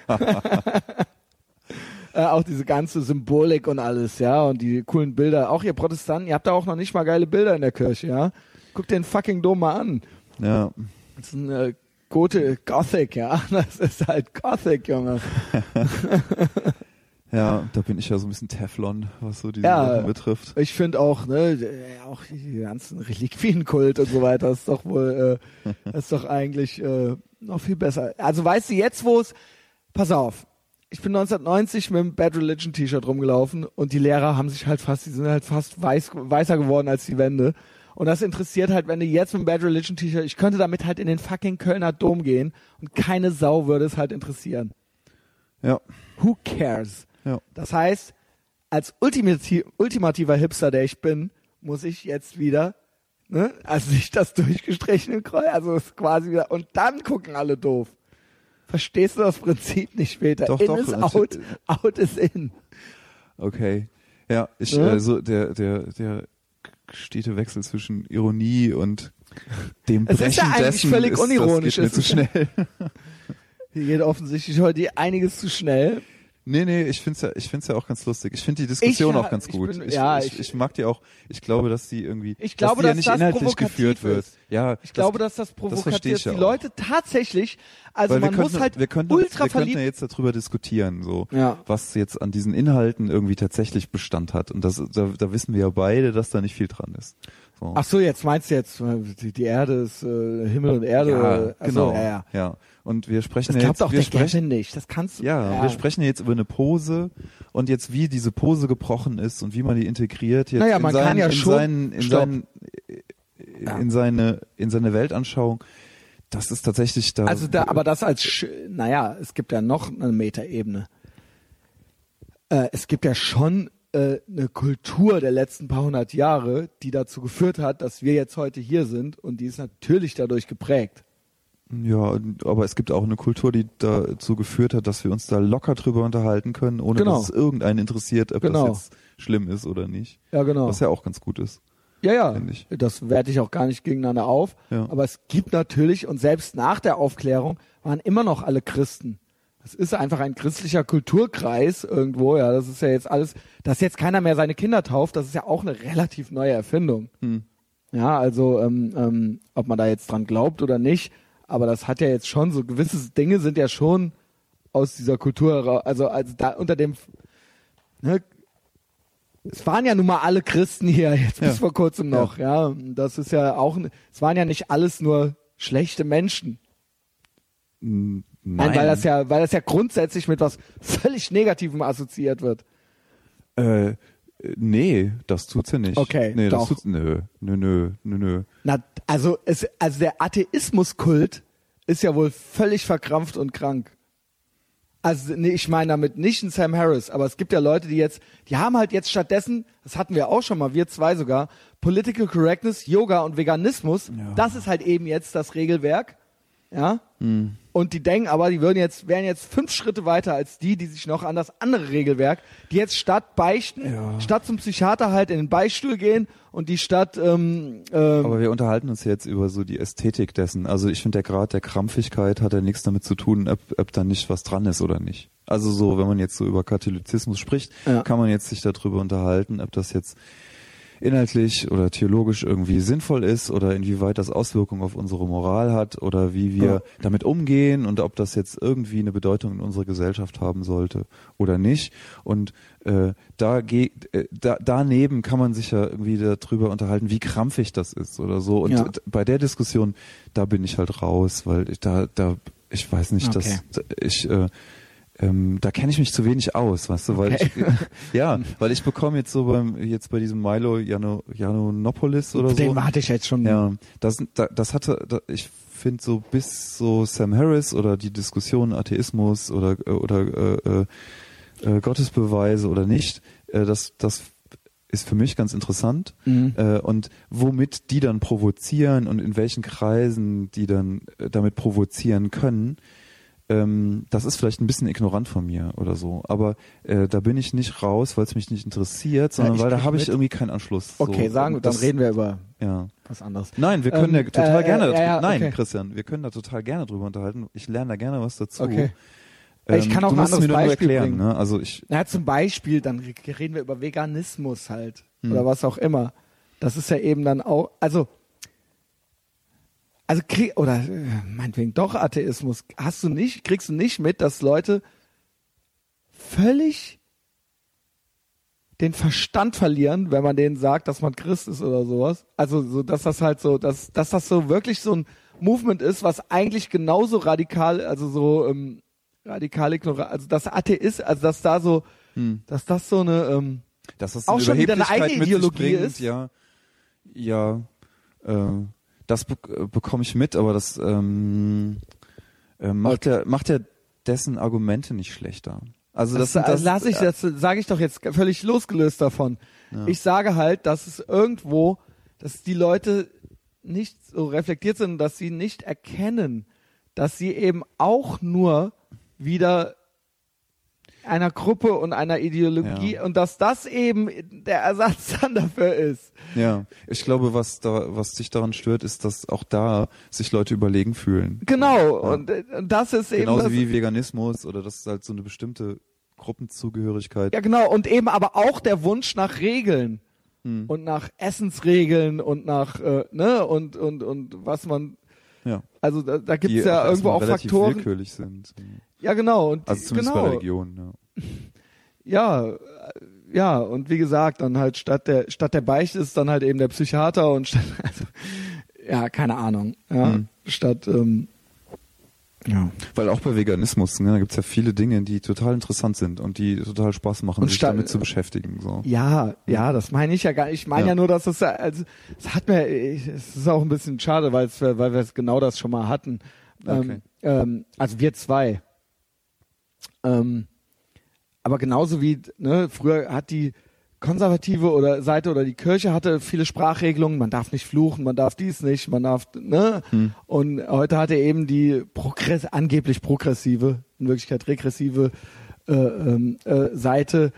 äh, auch diese ganze Symbolik und alles, ja, und die coolen Bilder. Auch ihr Protestanten, ihr habt da auch noch nicht mal geile Bilder in der Kirche, ja. Guck den fucking Dom mal an. Ja. Das ist ein äh, Gote, Gothic, ja. Das ist halt Gothic, Junge. Ja, da bin ich ja so ein bisschen Teflon, was so diese Ja. Sachen betrifft. Ich finde auch, ne, äh, auch die ganzen Reliquienkult und so weiter ist doch wohl, äh, ist doch eigentlich äh, noch viel besser. Also weißt du, jetzt wo es, pass auf, ich bin 1990 mit dem Bad Religion T-Shirt rumgelaufen und die Lehrer haben sich halt fast, die sind halt fast weiß, weißer geworden als die Wände. Und das interessiert halt, wenn du jetzt mit Bad Religion T-Shirt, ich könnte damit halt in den fucking Kölner Dom gehen und keine Sau würde es halt interessieren. Ja, Who cares? ja. Das heißt, als ultimati ultimativer Hipster, der ich bin, muss ich jetzt wieder, ne, also nicht das durchgestrichene Kreuz, also es ist quasi wieder, und dann gucken alle doof. Verstehst du das Prinzip nicht später? Doch, in doch, ist out, out ist in. Okay. Ja, ich, Ja? also der, der, der stete Wechsel zwischen Ironie und dem Es Brechen ist ja eigentlich dessen völlig ist, unironisch. Das geht mir Es zu schnell. Hier geht offensichtlich heute einiges zu schnell. Nee, nee, ich find's ja, ich find's ja auch ganz lustig. Ich finde die Diskussion Ich, auch ganz ich gut. bin- ich, ja, ich, ich- mag die auch. Ich glaube, dass die irgendwie, Ich glaube, dass die ja dass nicht das inhaltlich geführt wird. ist. Ja, Ich glaube, dass das provokativ verstehe ist. ja Die auch. Leute tatsächlich, also weil man wir könnten, muss halt wir könnten, ultra wir könnten ja jetzt darüber diskutieren, so Ja. was jetzt an diesen Inhalten irgendwie tatsächlich Bestand hat. Und das, da, da wissen wir ja beide, dass da nicht viel dran ist. So. Ach so, jetzt meinst du jetzt, äh, die, die Erde ist äh, Himmel und Erde. ja, Ach so, genau. ja, ja. Und wir sprechen Das ja jetzt, auch wir der sprechen, nicht. Das kannst du. ja, wir sprechen ja jetzt über eine Pose und jetzt wie diese Pose gebrochen ist und wie man die integriert jetzt Naja, in, man seinen, kann ja in, schon- seinen, in, Stopp. seinen, Ja. in seine in seine Weltanschauung. Das ist tatsächlich da. Also da, aber das als, Sch- naja, es gibt ja noch eine Metaebene. Äh, es gibt ja schon äh, eine Kultur der letzten paar hundert Jahre, die dazu geführt hat, dass wir jetzt heute hier sind und die ist natürlich dadurch geprägt. Ja, aber es gibt auch eine Kultur, die dazu geführt hat, dass wir uns da locker drüber unterhalten können, ohne Genau. dass es irgendeinen interessiert, ob Genau. das jetzt schlimm ist oder nicht. Ja, genau. Was ja auch ganz gut ist. Ja, ja, das werte ich auch gar nicht gegeneinander auf. Ja. Aber es gibt natürlich, und selbst nach der Aufklärung waren immer noch alle Christen. Das ist einfach ein christlicher Kulturkreis irgendwo, ja. Das ist ja jetzt alles, dass jetzt keiner mehr seine Kinder tauft, das ist ja auch eine relativ neue Erfindung. Hm. Ja, also ähm, ähm, ob man da jetzt dran glaubt oder nicht, aber das hat ja jetzt schon so gewisse Dinge sind ja schon aus dieser Kultur heraus, also also da unter dem ne, es waren ja nun mal alle Christen hier jetzt bis Ja. vor kurzem noch, ja. Das ist ja auch es waren ja nicht alles nur schlechte Menschen. Nein, Nein, weil das ja weil das ja grundsätzlich mit was völlig negativem assoziiert wird. Äh, nee, das tut's ja nicht. Okay, nee, doch. das tut's, nö, nö, nö, nö, nö. Na, also es also der Atheismuskult ist ja wohl völlig verkrampft und krank. Also nee, ich meine damit nicht einen Sam Harris, aber es gibt ja Leute, die jetzt, die haben halt jetzt stattdessen, das hatten wir auch schon mal, wir zwei sogar, Political Correctness, Yoga und Veganismus. Das ist halt eben jetzt das Regelwerk, ja. Und die denken aber, die würden jetzt, wären jetzt fünf Schritte weiter als die, die sich noch an das andere Regelwerk, die jetzt statt beichten, Ja. statt zum Psychiater halt in den Beistuhl gehen und die statt ähm, ähm, Aber wir unterhalten uns jetzt über so die Ästhetik dessen. Also ich finde, der Grad der Krampfigkeit hat ja nichts damit zu tun, ob, ob da nicht was dran ist oder nicht. Also so, wenn man jetzt so über Katholizismus spricht, Ja. kann man jetzt sich darüber unterhalten, ob das jetzt inhaltlich oder theologisch irgendwie sinnvoll ist oder inwieweit das Auswirkungen auf unsere Moral hat oder wie wir Ja. damit umgehen und ob das jetzt irgendwie eine Bedeutung in unserer Gesellschaft haben sollte oder nicht. Und äh, da, ge- äh, da daneben kann man sich ja irgendwie darüber unterhalten, wie krampfig das ist oder so. Und Ja. bei der Diskussion, da bin ich halt raus, weil ich da, da, ich weiß nicht, Okay. dass ich äh, ähm, da kenne ich mich zu wenig aus, weißt du, weil Okay. ich ja, weil ich bekomme jetzt so beim jetzt bei diesem Milo Jano, Janonopoulos oder Den so. hatte ich jetzt schon. Ja, das, da- das hatte, ich finde so bis so Sam Harris oder die Diskussion Atheismus oder oder äh, äh, äh, Gottesbeweise oder nicht, äh, das das ist für mich ganz interessant Mhm. äh, und womit die dann provozieren und in welchen Kreisen die dann äh, damit provozieren können. Ähm, das ist vielleicht ein bisschen ignorant von mir oder so, aber äh, da bin ich nicht raus, weil es mich nicht interessiert, sondern ich weil da habe ich irgendwie keinen Anschluss. Okay, so. sagen wir, dann reden wir über Ja. was anderes. Nein, wir können Ähm, ja total äh, gerne äh, ja, ja, nein, okay. Christian, wir können da total gerne drüber unterhalten. Ich lerne da gerne was dazu. Okay. Ähm, Ich kann auch ein anderes Beispiel erklären, bringen. ne? Also ich, Na, zum Beispiel, dann re- reden wir über Veganismus halt. Hm. Oder was auch immer. Das ist ja eben dann auch, also, also krieg, oder äh, meinetwegen doch Atheismus. Hast du nicht, kriegst du nicht mit, dass Leute völlig den Verstand verlieren, wenn man denen sagt, dass man Christ ist oder sowas. Also so, dass das halt so, dass, dass das so wirklich so ein Movement ist, was eigentlich genauso radikal, also so ähm, radikal ignorant, also das Atheist, also dass da so, hm, dass das so eine, ähm, dass das Auch schon wieder eine eigene Ideologie ist? Ja, ja, äh, das be äh, bekomme ich mit, aber das ähm, äh, macht ja macht ja dessen Argumente nicht schlechter. Also das, das, sind das lass ich, das sage ich doch jetzt völlig losgelöst davon. Ich sage halt, dass es irgendwo, dass die Leute nicht so reflektiert sind dass sie nicht erkennen, dass sie eben auch nur wieder einer Gruppe und einer Ideologie Ja. und dass das eben der Ersatz dann dafür ist. Ja, ich glaube, was da, was dich daran stört, ist, dass auch da sich Leute überlegen fühlen. Genau, Ja. und, äh, und das ist eben Genauso wie Veganismus oder das ist halt so eine bestimmte Gruppenzugehörigkeit. Ja, genau. Und eben aber auch der Wunsch nach Regeln. Hm. Und nach Essensregeln und nach, äh, ne, und, und, und was man, ja. also da, da Die gibt's ja irgendwo auch Faktoren. willkürlich sind. Ja, genau. Und Also zumindest genau. bei Religion, ja. Ja, ja, und wie gesagt, dann halt statt der, statt der Beichte ist dann halt eben der Psychiater und statt, also, ja, keine Ahnung, ja, Hm. statt, ähm, ja. Weil auch bei Veganismus, ne, da gibt's ja viele Dinge, die total interessant sind und die total Spaß machen, Und sich damit zu beschäftigen. So. Ja, ja, das meine ich ja gar nicht. Ich meine ja. Ja. nur, dass es, ja- also, es hat mir, ich- es ist auch ein bisschen schade, weil es, weil wir es genau das schon mal hatten. Ähm, Okay. ähm, also wir zwei. Ähm, aber genauso wie, ne, früher hat die konservative oder Seite oder die Kirche hatte viele Sprachregelungen, man darf nicht fluchen, man darf dies nicht, man darf, ne? Hm. Und heute hat er eben die progress angeblich progressive, in Wirklichkeit regressive äh, ähm, äh, Seite,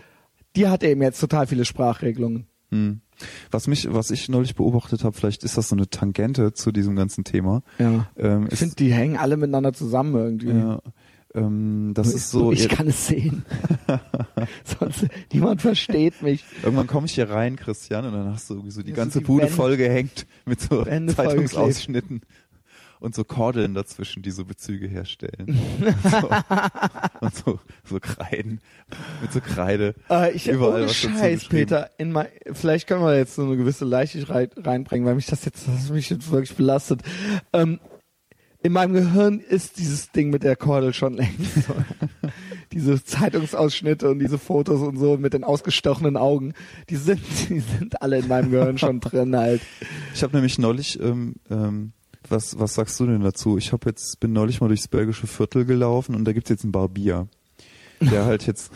die hat eben jetzt total viele Sprachregelungen. Hm. Was mich, was ich neulich beobachtet habe, vielleicht ist das so eine Tangente zu diesem ganzen Thema. Ja. Ähm, Ich finde, die hängen alle miteinander zusammen irgendwie. ja, ähm, das ist so. ich kann es sehen. Sonst niemand versteht mich. Irgendwann komme ich hier rein, Christian, und dann hast du so die Ja, so ganze die Bude Wände- voll gehängt mit so Wände Zeitungsausschnitten und so Kordeln dazwischen, die so Bezüge herstellen. so, und so, so Kreiden, mit so Kreide. Äh, ich Überall ohne was Scheiß. Peter. In mein, vielleicht können wir jetzt so eine gewisse Leichtigkeit reinbringen, weil mich das jetzt, das mich jetzt wirklich belastet. Ähm, in meinem Gehirn ist dieses Ding mit der Kordel schon längst. Diese Zeitungsausschnitte und diese Fotos und so mit den ausgestochenen Augen, die sind, die sind alle in meinem Gehirn schon drin halt. Ich habe nämlich neulich, ähm, ähm, was, was sagst du denn dazu? Ich habe jetzt, bin neulich mal durchs belgische Viertel gelaufen und da gibt's jetzt einen Barbier. Der halt jetzt,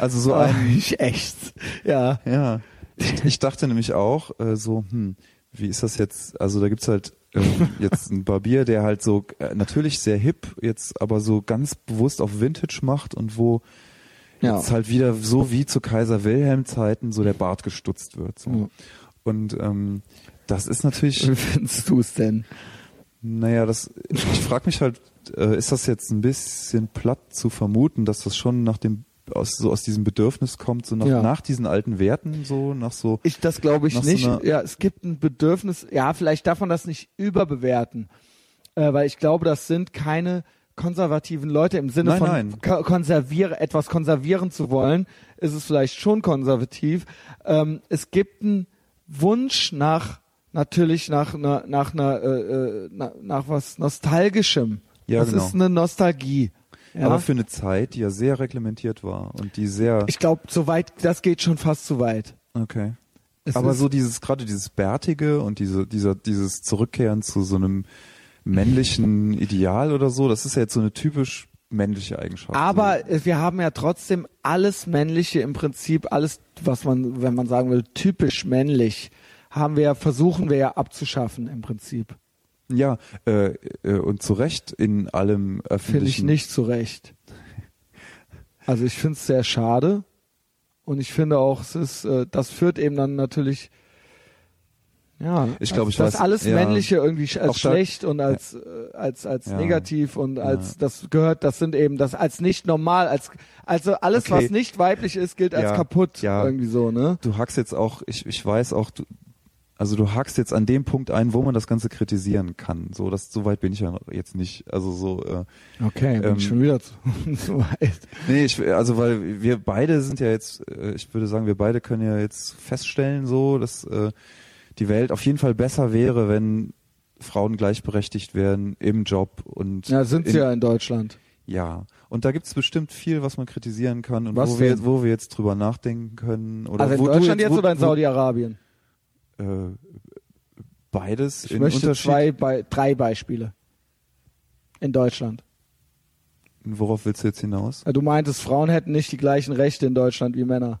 also so Ah, ein, ich echt. Ja. Ja, ich, ich dachte nämlich auch äh, so, hm, wie ist das jetzt? Also da gibt's halt ähm, jetzt einen Barbier, der halt so äh, natürlich sehr hip, jetzt aber so ganz bewusst auf Vintage macht und wo Ja. jetzt halt wieder so wie zu Kaiser Wilhelm Zeiten so der Bart gestutzt wird. So. Ja. Und ähm, das ist natürlich, Wie findest du es denn? naja, das ich frage mich halt, äh, ist das jetzt ein bisschen platt zu vermuten, dass das schon nach dem aus so aus diesem Bedürfnis kommt, so nach, Ja. nach diesen alten Werten, so nach so Ich, das glaube ich so nicht. einer- ja, es gibt ein Bedürfnis, ja, vielleicht darf man das nicht überbewerten, äh, weil ich glaube, das sind keine konservativen Leute im Sinne Nein, von nein. ko- konserviere, etwas konservieren zu wollen, ist es vielleicht schon konservativ. Ähm, es gibt einen Wunsch nach, natürlich nach einer, nach einer, äh, äh, nach, nach was Nostalgischem. Ja, das genau. ist eine Nostalgie. Ja. aber für eine Zeit, die ja sehr reglementiert war und die sehr Ich glaube, so weit, das geht schon fast zu weit. okay. Es aber so dieses gerade dieses bärtige und diese dieser dieses Zurückkehren zu so einem männlichen Ideal oder so, das ist ja jetzt so eine typisch männliche Eigenschaft. Aber äh, wir haben ja trotzdem alles Männliche im Prinzip, alles, was man, wenn man sagen will, typisch männlich, haben wir, versuchen wir ja abzuschaffen im Prinzip. Ja, äh, äh, und zu Recht in allem Finde ich öffentlichen nicht zurecht. Also ich finde es sehr schade und ich finde auch, es ist, äh, das führt eben dann natürlich, ja, Ich glaube, ich dass weiß- alles ja. Männliche irgendwie als Auch da- schlecht und als äh, als als Ja. negativ und als Ja. das gehört, das sind eben das als nicht normal, als also alles Okay. was nicht weiblich ist, gilt als kaputt ja. irgendwie so, ne? du hackst jetzt auch, ich, ich weiß auch, du, also du hackst jetzt an dem Punkt ein, wo man das Ganze kritisieren kann. So, das, so weit bin ich ja noch jetzt nicht. Also so, äh, Okay, bin Ähm, ich schon wieder zu, zu weit. nee, ich, also weil wir beide sind ja jetzt, äh, ich würde sagen, wir beide können ja jetzt feststellen, so, dass äh, die Welt auf jeden Fall besser wäre, wenn Frauen gleichberechtigt werden im Job und Ja, sind in, sie ja in Deutschland. Ja, und da gibt's bestimmt viel, was man kritisieren kann und Was wo wir, wo wir jetzt drüber nachdenken können. Oder Also in Deutschland jetzt wo, oder in Saudi-Arabien? Äh, beides Ich in möchte Unterschied. zwei, bei, drei Beispiele. In Deutschland. Worauf willst du jetzt hinaus? Du meintest, Frauen hätten nicht die gleichen Rechte in Deutschland wie Männer.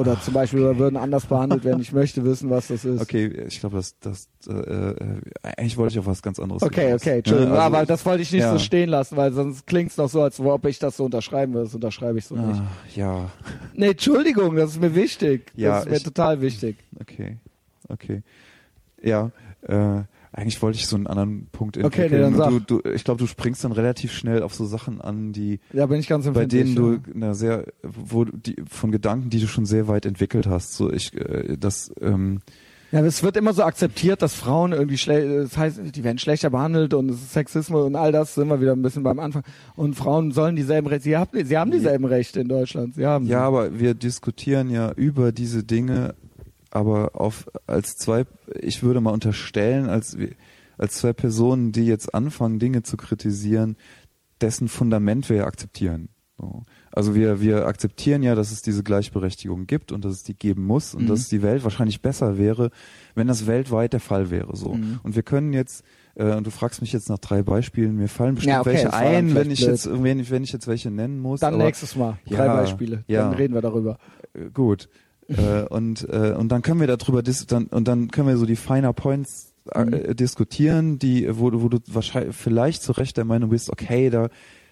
Oder zum Beispiel oder würden anders behandelt werden. Ich möchte wissen, was das ist. Okay, ich glaube, das, das, äh, äh, eigentlich wollte ich auf was ganz anderes Okay, okay, Entschuldigung. Ja, also aber ich- das wollte ich nicht ja. so stehen lassen, weil sonst klingt's noch so, als ob ich das so unterschreiben würde. Das unterschreibe ich so nicht. Ah, ja, Nee, Entschuldigung, das ist mir wichtig. Ja, das ist mir ich- total wichtig. okay, okay. Ja, äh, eigentlich wollte ich so einen anderen Punkt Okay, entwickeln. nee, dann Und du, du, ich glaube, du springst dann relativ schnell auf so Sachen an, die Da bin ich ganz bei denen du ja. na, sehr, wo die von Gedanken, die du schon sehr weit entwickelt hast. So ich, äh, das, ähm, Ja, es wird immer so akzeptiert, dass Frauen irgendwie schlecht, das heißt, die werden schlechter behandelt und es ist Sexismus und all das sind wir wieder ein bisschen beim Anfang. Und Frauen sollen dieselben Rechte, sie haben, sie haben dieselben Rechte in Deutschland, sie haben sie. Ja, aber wir diskutieren ja über diese Dinge, aber auf als zwei, ich würde mal unterstellen, als als zwei Personen, die jetzt anfangen, Dinge zu kritisieren, dessen Fundament wir ja akzeptieren. So. Also wir wir akzeptieren ja, dass es diese Gleichberechtigung gibt und dass es die geben muss und Mhm. dass die Welt wahrscheinlich besser wäre, wenn das weltweit der Fall wäre. So. Mhm. Und wir können jetzt äh, und du fragst mich jetzt nach drei Beispielen, mir fallen bestimmt Ja, okay, welche ein, wenn ich blöd. jetzt wenn ich, wenn ich jetzt welche nennen muss. Dann aber, nächstes Mal. Drei Ja, Beispiele. ja. Dann reden wir darüber. äh, gut. Äh, und äh, und dann können wir darüber dis dann und dann können wir so die finer Points äh, Mhm. diskutieren, die wo du wo du wahrscheinlich vielleicht zu Recht der Meinung bist, okay, da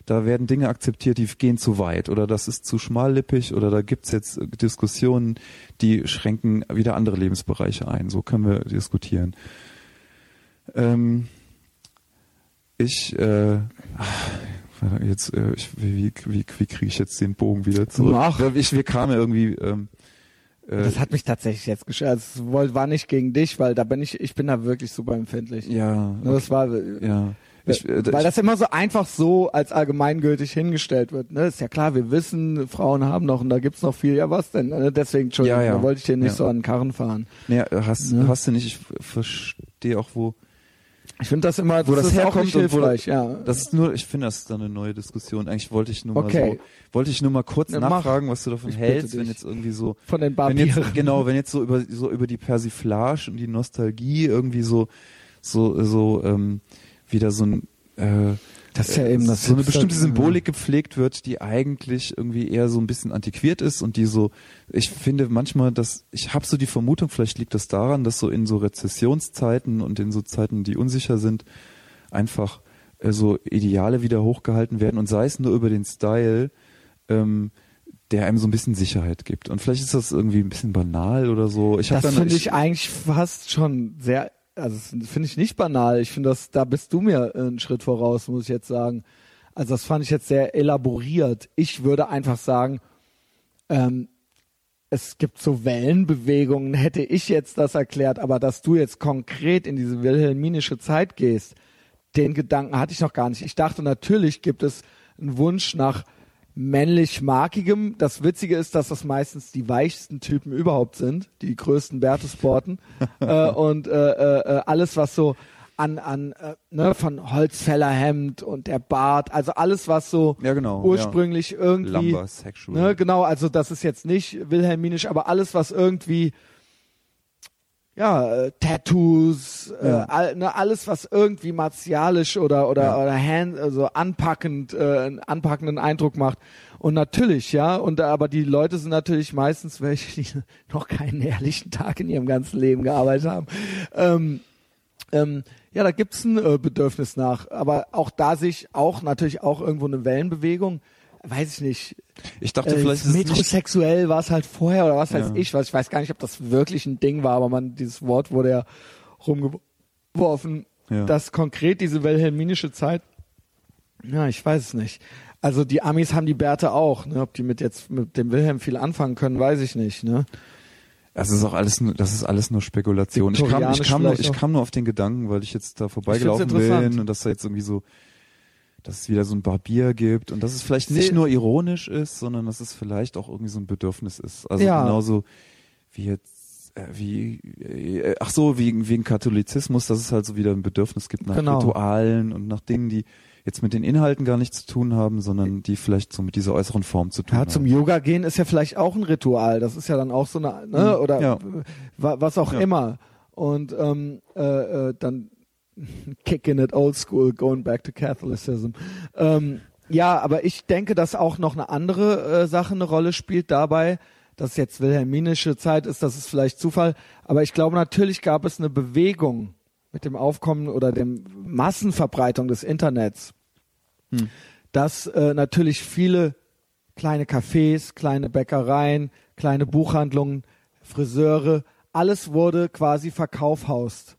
da werden Dinge akzeptiert, die gehen zu weit oder das ist zu schmallippig oder da gibt's jetzt äh, Diskussionen, die schränken wieder andere Lebensbereiche ein. So können wir diskutieren. Ähm, ich äh, jetzt äh, ich, wie, wie, wie, kriege ich jetzt den Bogen wieder zurück? Mach. Ich, wir kamen irgendwie ähm, äh, Das hat mich tatsächlich jetzt gestört. Es woll- war nicht gegen dich, weil da bin ich, ich bin da wirklich super empfindlich. ja, Ne, Das war, ja. Ich, äh, weil das immer so einfach so als allgemeingültig hingestellt wird. Ne? Ist ja klar, wir wissen, Frauen haben noch und da gibt's noch viel. Ja, was denn? Ne? Deswegen, Entschuldigung, Ja, ja. da wollte ich dir nicht Ja. so an den Karren fahren. nee, hast, Ne? hast du nicht, ich verstehe auch, wo Ich finde das immer, Wo das auch herkommt und wo ja. Das ist nur, ich finde, das ist dann eine neue Diskussion. Eigentlich wollte ich nur mal Okay. so, wollte ich nur mal kurz Ja, nachfragen, was du davon Ich hältst, wenn jetzt irgendwie so, Von den wenn jetzt, genau, wenn jetzt so über, so über die Persiflage und die Nostalgie irgendwie so, so, so, ähm, wieder so ein, äh, Das ist ja eben das so eine bestimmte Symbolik gepflegt wird, die eigentlich irgendwie eher so ein bisschen antiquiert ist und die so, ich finde manchmal, dass ich habe so die Vermutung, vielleicht liegt das daran, dass so in so Rezessionszeiten und in so Zeiten, die unsicher sind, einfach äh, so Ideale wieder hochgehalten werden und sei es nur über den Style, ähm, der einem so ein bisschen Sicherheit gibt. Und vielleicht ist das irgendwie ein bisschen banal oder so. Ich Das finde ich eigentlich fast schon sehr, also das finde ich nicht banal. Ich finde das, da bist du mir einen Schritt voraus, muss ich jetzt sagen. Also das fand ich jetzt sehr elaboriert. Ich würde einfach sagen, ähm, es gibt so Wellenbewegungen, hätte ich jetzt das erklärt, aber dass du jetzt konkret in diese wilhelminische Zeit gehst, den Gedanken hatte ich noch gar nicht. Ich dachte, natürlich gibt es einen Wunsch nach männlich-markigem. Das Witzige ist, dass das meistens die weichsten Typen überhaupt sind, die größten Bertesporten. äh, und äh, äh, äh, alles, was so an, an äh, ne, von Holzfällerhemd und der Bart, also alles, was so Ja, genau. ursprünglich ja. irgendwie, Lumber Sexual. ne, genau, also das ist jetzt nicht wilhelminisch, aber alles, was irgendwie ja, äh, Tattoos, Ja. Äh, all, ne, alles, was irgendwie martialisch oder oder Ja. oder hand, also anpackend, äh, einen anpackenden Eindruck macht. Und natürlich, ja, und aber die Leute sind natürlich meistens welche, die noch keinen ehrlichen Tag in ihrem ganzen Leben gearbeitet haben. Ähm, ähm, ja, da gibt's ein äh, Bedürfnis nach, aber auch da sich auch natürlich auch irgendwo eine Wellenbewegung, weiß ich nicht, Ich dachte, äh, vielleicht ist nicht metrosexuell war es halt vorher oder was weiß Ja. ich, was ich weiß gar nicht, ob das wirklich ein Ding war, aber man dieses Wort wurde ja rumgeworfen, Ja. dass konkret diese wilhelminische Zeit, ja, ich weiß es nicht. Also die Amis haben die Bärte auch, ne? ob die mit jetzt mit dem Wilhelm viel anfangen können, weiß ich nicht, ne? Das ist auch alles nur, das ist alles nur Spekulation. Ich kam, ich kam, nur, ich kam nur auf den Gedanken, weil ich jetzt da vorbeigelaufen bin und dass da jetzt irgendwie so, dass es wieder so ein Barbier gibt und dass es vielleicht nicht nur ironisch ist, sondern dass es vielleicht auch irgendwie so ein Bedürfnis ist. Also Ja. genauso wie jetzt, äh, wie, äh, ach so, wegen, wegen Katholizismus, dass es halt so wieder ein Bedürfnis gibt nach Genau. Ritualen und nach Dingen, die jetzt mit den Inhalten gar nichts zu tun haben, sondern die vielleicht so mit dieser äußeren Form zu tun Ja, haben. zum Yoga gehen ist ja vielleicht auch ein Ritual. Das ist ja dann auch so eine, ne, Mhm. oder Ja. wa- was auch Ja. immer. Und ähm, äh, äh, dann kicking it old school, going back to Catholicism. Ähm, ja, aber ich denke, dass auch noch eine andere äh, Sache eine Rolle spielt dabei, dass jetzt wilhelminische Zeit ist, das ist vielleicht Zufall, aber ich glaube, natürlich gab es eine Bewegung mit dem Aufkommen oder dem Massenverbreitung des Internets, Hm. dass äh, natürlich viele kleine Cafés, kleine Bäckereien, kleine Buchhandlungen, Friseure, alles wurde quasi verkaufhaust.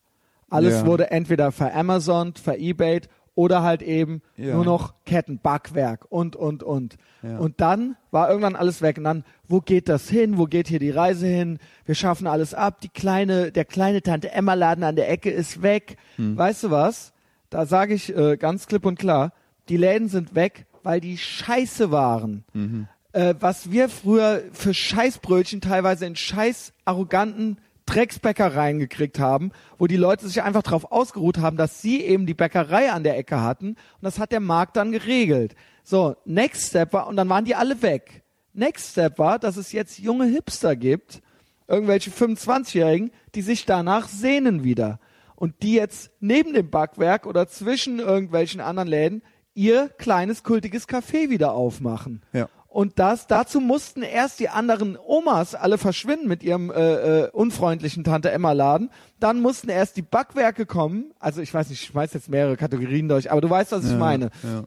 Alles Ja. wurde entweder veramazont, verebayt oder halt eben Ja. nur noch Ketten, Backwerk und, und, und. Ja. Und dann war irgendwann alles weg. Und dann, wo geht das hin? Wo geht hier die Reise hin? Wir schaffen alles ab. Die kleine, der kleine Tante Emma Laden an der Ecke ist weg. Hm. Weißt du was? Da sage ich äh, ganz klipp und klar, die Läden sind weg, weil die scheiße waren. Mhm. Äh, was wir früher für Scheißbrötchen teilweise in scheiß arroganten Drecksbäckereien gekriegt haben, wo die Leute sich einfach darauf ausgeruht haben, dass sie eben die Bäckerei an der Ecke hatten und das hat der Markt dann geregelt. So, next step war, und dann waren die alle weg. Next step war, dass es jetzt junge Hipster gibt, irgendwelche 25-Jährigen, die sich danach sehnen wieder. Und die jetzt neben dem Backwerk oder zwischen irgendwelchen anderen Läden ihr kleines kultiges Café wieder aufmachen. Ja. Und das, dazu mussten erst die anderen Omas alle verschwinden mit ihrem äh, äh, unfreundlichen Tante Emma Laden. Dann mussten erst die Backwerke kommen. Also ich weiß nicht, ich schmeiß jetzt mehrere Kategorien durch, aber du weißt, was ich Ja, meine. Ja.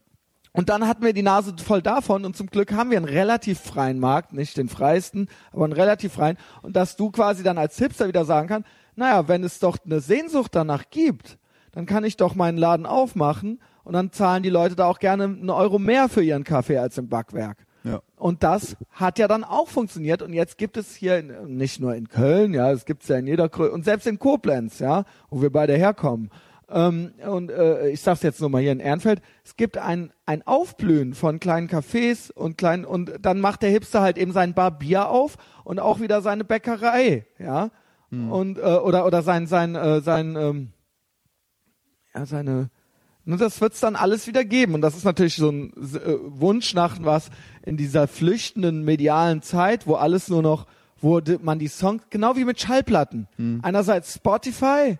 Und dann hatten wir die Nase voll davon und zum Glück haben wir einen relativ freien Markt, nicht den freiesten, aber einen relativ freien. Und dass du quasi dann als Hipster wieder sagen kannst, naja, wenn es doch eine Sehnsucht danach gibt, dann kann ich doch meinen Laden aufmachen und dann zahlen die Leute da auch gerne einen Euro mehr für ihren Kaffee als im Backwerk. Ja. Und das hat ja dann auch funktioniert. Und jetzt gibt es hier in, nicht nur in Köln, ja, es gibt es ja in jeder Größe und selbst in Koblenz, ja, wo wir beide herkommen. Ähm, und äh, ich sag's jetzt nur mal hier in Ehrenfeld, es gibt ein, ein Aufblühen von kleinen Cafés und kleinen, und dann macht der Hipster halt eben sein Bar Bier auf und auch wieder seine Bäckerei, ja. Und äh, oder oder sein sein äh, sein ähm, ja seine Ne, das wird's dann alles wieder geben. Und das ist natürlich so ein äh, Wunsch nach was in dieser flüchtenden medialen Zeit, wo alles nur noch, wo man die Songs, genau wie mit Schallplatten. Einerseits Spotify,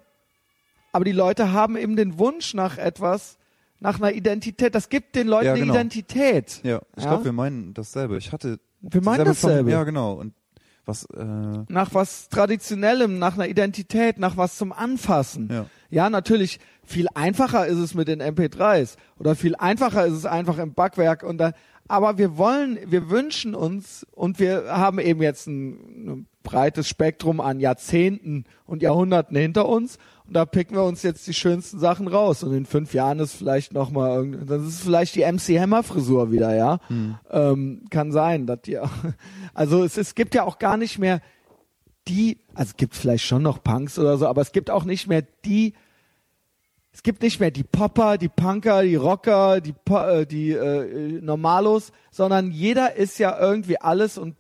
aber die Leute haben eben den Wunsch nach etwas, nach einer Identität. Das gibt den Leuten Ja, eine genau. Identität. Ja, ich Ja? glaube, wir meinen dasselbe. Ich hatte Wir meinen dasselbe. Form- Ja, genau. Und was, äh, nach was Traditionellem, nach einer Identität, nach was zum Anfassen. Ja. Ja, natürlich, viel einfacher ist es mit den MP3s oder viel einfacher ist es einfach im Backwerk und da, aber wir wollen, wir wünschen uns und wir haben eben jetzt ein, ein breites Spektrum an Jahrzehnten und Jahrhunderten hinter uns und da picken wir uns jetzt die schönsten Sachen raus und in fünf Jahren ist vielleicht noch mal irgend- das ist vielleicht die MC Hammer Frisur wieder, ja, ähm, kann sein, dass die, also es, es gibt ja auch gar nicht mehr die, also es gibt vielleicht schon noch Punks oder so, aber es gibt auch nicht mehr die, es gibt nicht mehr die Popper, die Punker, die Rocker, die, Po- äh, die äh, Normalos, sondern jeder ist ja irgendwie alles und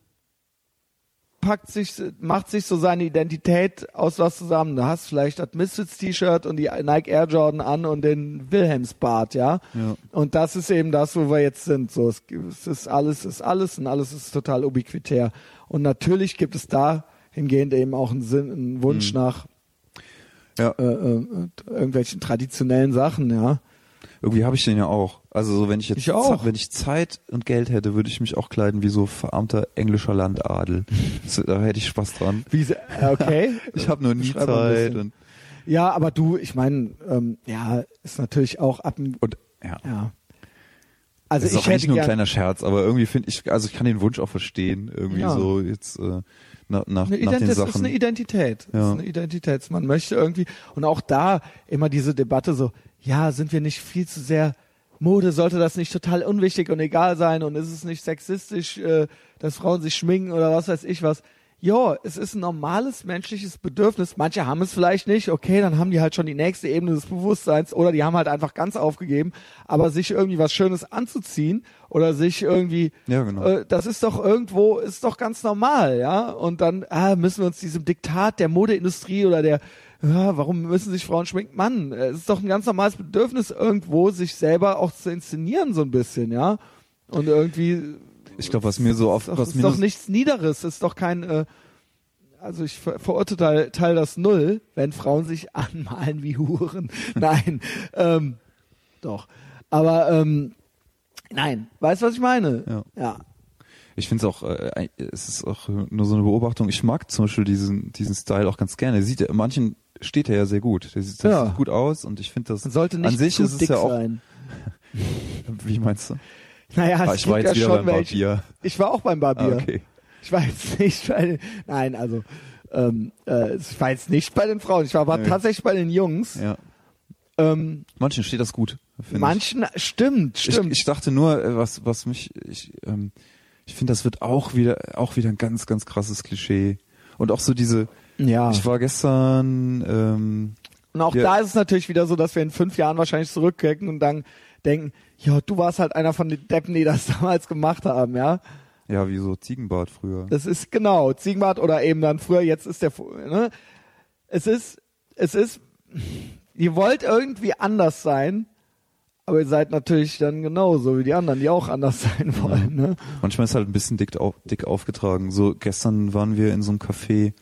packt sich, macht sich so seine Identität aus was zusammen. Du hast vielleicht das Misfits-T-Shirt und die Nike Air Jordan an und den Wilhelmsbart, ja? Ja. Und das ist eben das, wo wir jetzt sind. So, es, es ist alles, ist alles und alles ist total ubiquitär. Und natürlich gibt es da hingehend eben auch einen Sinn, einen Wunsch Mhm. nach Ja. äh, äh, irgendwelchen traditionellen Sachen, ja. Irgendwie habe ich den ja auch. Also so, wenn ich jetzt Ich wenn ich Zeit und Geld hätte, würde ich mich auch kleiden wie so verarmter englischer Landadel. Das, da hätte ich Spaß dran. Wie, äh, okay. Ich habe nur nie Zeit und, Ja, aber du, ich meine, ähm, ja, ist natürlich auch ab dem, und ja. ja. Also das ist ich auch eigentlich hätte nur ein kleiner Scherz, aber irgendwie finde ich, also ich kann den Wunsch auch verstehen, irgendwie Ja. so jetzt äh, nach, nach, eine nach den das ist Sachen. eine Identität. Das Ja. ist eine Identität. Man möchte irgendwie, und auch da immer diese Debatte so, ja, sind wir nicht viel zu sehr Mode, sollte das nicht total unwichtig und egal sein und ist es nicht sexistisch, äh, dass Frauen sich schminken oder was weiß ich was. Ja, es ist ein normales menschliches Bedürfnis. Manche haben es vielleicht nicht. Okay, dann haben die halt schon die nächste Ebene des Bewusstseins oder die haben halt einfach ganz aufgegeben. Aber sich irgendwie was Schönes anzuziehen oder sich irgendwie, Ja, genau. äh, das ist doch irgendwo, ist doch ganz normal, ja. Und dann ah, müssen wir uns diesem Diktat der Modeindustrie oder der, ja, warum müssen sich Frauen schminken? Mann, es ist doch ein ganz normales Bedürfnis irgendwo, sich selber auch zu inszenieren so ein bisschen, ja. Und irgendwie Ich glaube, was mir so oft, ist was ist mir doch nichts Niederes, ist doch kein, äh, also ich ver verurteile teil das null, wenn Frauen sich anmalen wie Huren. Nein, ähm, doch. Aber ähm, nein, weißt du, was ich meine? Ja. ja. Ich finde es auch, äh, es ist auch nur so eine Beobachtung. Ich mag zum Beispiel diesen, diesen Style auch ganz gerne. Sieht ja, manchen steht er ja sehr gut. Der sieht, das Ja. sieht gut aus und ich finde das Man sollte nicht an sich ist es ja auch. sein. Wie meinst du? Naja, Ah, es ich war jetzt ja wieder schon beim welche. Barbier. Ich war auch beim Ah, Barbier. okay. Ich war jetzt nicht bei den, nein, also ähm, äh, ich war jetzt nicht bei den Frauen. Ich war aber Nee. tatsächlich bei den Jungs. Ja. Ähm, Manchen steht das gut. finde ich. manchen, stimmt, Ich, stimmt. ich dachte nur, äh, was, was mich, ich, ähm, ich finde, das wird auch wieder, auch wieder ein ganz, ganz krasses Klischee. Und auch so diese, ja. ich war gestern, ähm, Und auch Ja. da ist es natürlich wieder so, dass wir in fünf Jahren wahrscheinlich zurückgucken und dann denken, ja, du warst halt einer von den Deppen, die das damals gemacht haben, ja. ja, wie so Ziegenbart früher. Das ist genau, Ziegenbart oder eben dann früher, jetzt ist der, ne? Es ist, es ist, ihr wollt irgendwie anders sein, aber ihr seid natürlich dann genauso wie die anderen, die auch anders sein wollen, ne? Manchmal ist halt ein bisschen dick, auf, dick aufgetragen. So gestern waren wir in so einem Café.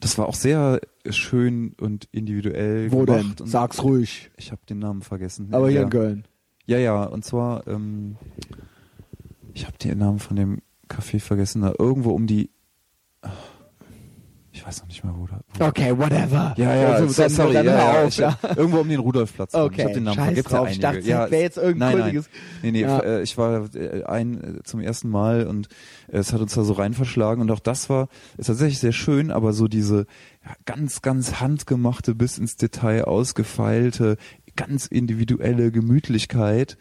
Das war auch sehr schön und individuell Wo denn? gemacht. Und Sag's ruhig. Ich habe den Namen vergessen. Aber hier ja. in Köln. Ja, ja, und zwar, ähm, ich habe den Namen von dem Café vergessen, da irgendwo um die, ich weiß noch nicht mehr, wo da. Wo Okay, whatever. Ja, ja, also, so, dann, sorry, dann ja, ja, auf, ich, ja. irgendwo um den Rudolfplatz. Okay, ich habe den Namen scheiß vergessen. drauf. Ja Ich dachte, das wäre jetzt irgendein nein, nein. kultiges- Nee, nee, Ja. äh, ich war äh, ein zum ersten Mal und es hat uns da so rein verschlagen und auch das war ist tatsächlich sehr schön, aber so diese ja, ganz, ganz handgemachte, bis ins Detail ausgefeilte, ganz individuelle Gemütlichkeit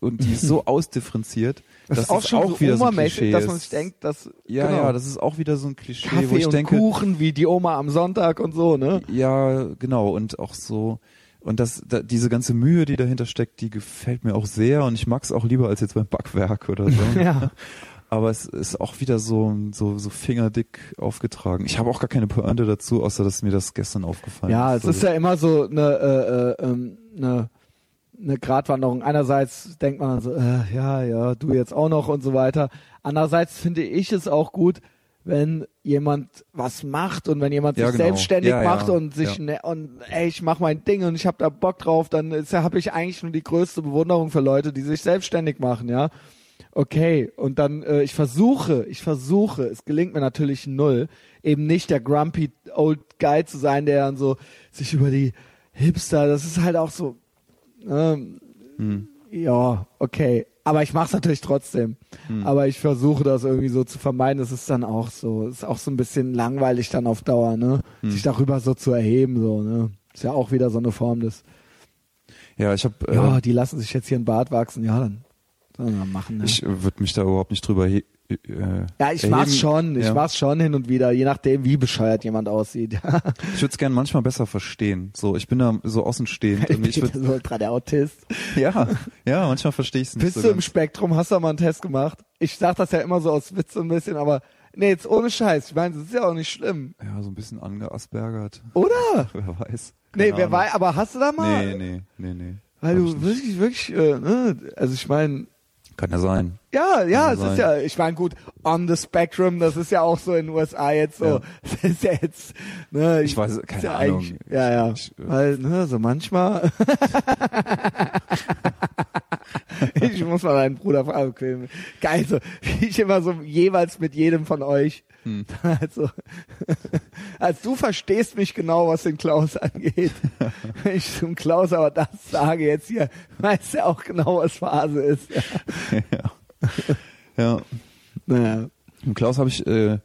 und die ist so ausdifferenziert, Das dass ist auch schon auch so wieder so ein Klischee dass man sich denkt, dass ja, genau. ja, das ist auch wieder so ein Klischee, wo Kaffee ich und denke, Kuchen wie die Oma am Sonntag und so, ne? ja, genau. Und auch so, und das, da, diese ganze Mühe, die dahinter steckt, die gefällt mir auch sehr und ich mag es auch lieber als jetzt beim Backwerk oder so. Ja. Aber es ist auch wieder so, so, so fingerdick aufgetragen. Ich habe auch gar keine Pointe dazu, außer dass mir das gestern aufgefallen Ja, ist. es ist ja immer so eine, äh, äh, ähm, eine, eine Gratwanderung. Einerseits denkt man so, äh, ja, ja, du jetzt auch noch und so weiter. Andererseits finde ich es auch gut, wenn jemand was macht und wenn jemand Ja, sich genau. selbstständig Ja, macht ja, und sich ne, und ey, ich mach mein Ding und ich habe da Bock drauf, dann habe ich eigentlich nur die größte Bewunderung für Leute, die sich selbstständig machen, ja. Okay, und dann äh, ich versuche, ich versuche, es gelingt mir natürlich null, eben nicht der grumpy old guy zu sein, der dann so sich über die Hipster, das ist halt auch so ähm, Hm. ja, okay. Aber ich mache es natürlich trotzdem. Hm. Aber ich versuche das irgendwie so zu vermeiden. Das ist dann auch so, ist auch so ein bisschen langweilig dann auf Dauer, ne? Hm. Sich darüber so zu erheben, so, ne? Ist ja auch wieder so eine Form des, ja, ich habe, äh, ja, die lassen sich jetzt hier ein Bart wachsen, ja, dann, dann mal machen. Ne? ich würde mich da überhaupt nicht drüber äh, ja, ich erheben. mach's schon, ich ja. mach's schon hin und wieder, je nachdem, wie bescheuert jemand aussieht. Ich würde es gerne manchmal besser verstehen. So, ich bin da so außenstehend. ich ich würd, bin so ultra der Autist. ja, ja, manchmal verstehe ich es nicht Bist so du im ganz. Spektrum? Hast du mal einen Test gemacht? Ich sag das ja immer so aus Witz so ein bisschen, aber Nee, jetzt ohne Scheiß. Ich meine, das ist ja auch nicht schlimm. Ja, so ein bisschen angeaspergert. Oder? Wer weiß. Nee, Keine wer Ahnung. weiß, aber hast du da mal? Nee, nee, nee, nee. Weil du wirklich, wirklich, äh, ne? also ich meine, Kann ja sein. ja, ja, es sein. ist ja, ich meine, gut, on the spectrum, das ist ja auch so in den USA jetzt so, Ja. das ist ja jetzt, ne, Ich weiß, ist keine ja Ahnung. Ja, ja, Ich- ich, äh, weil, ne, so manchmal, ich muss mal meinen Bruder fragen, geil, so, wie ich immer so jeweils mit jedem von euch, Hm. also, als du verstehst mich genau, was den Klaus angeht. Wenn ich zum Klaus aber das sage jetzt hier, weißt du auch genau, was Phase ist. Ja. ja. ja. Naja. Mit Klaus habe ich äh,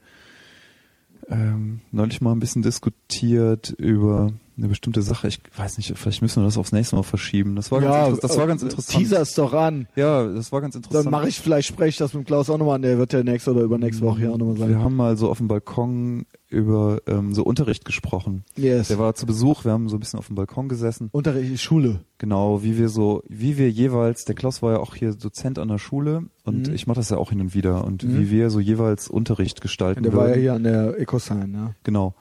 ähm, neulich mal ein bisschen diskutiert über eine bestimmte Sache. Ich weiß nicht, vielleicht müssen wir das aufs nächste Mal verschieben. Das war ganz, ja, inter- das war ganz äh, interessant. Teaser es doch an. Ja, das war ganz interessant. Dann mache ich vielleicht, spreche ich das mit Klaus auch nochmal an. Der wird ja nächste oder übernächste Woche hier auch nochmal Wir sein. haben mal so auf dem Balkon über ähm, so Unterricht gesprochen. Yes. Der war zu Besuch, wir haben so ein bisschen auf dem Balkon gesessen. Unterricht Schule. Genau, wie wir so, wie wir jeweils, der Klaus war ja auch hier Dozent an der Schule und Mhm. ich mache das ja auch hin und wieder und Mhm. wie wir so jeweils Unterricht gestalten Der war ja würden. hier an der Ecosign, ja. Genau.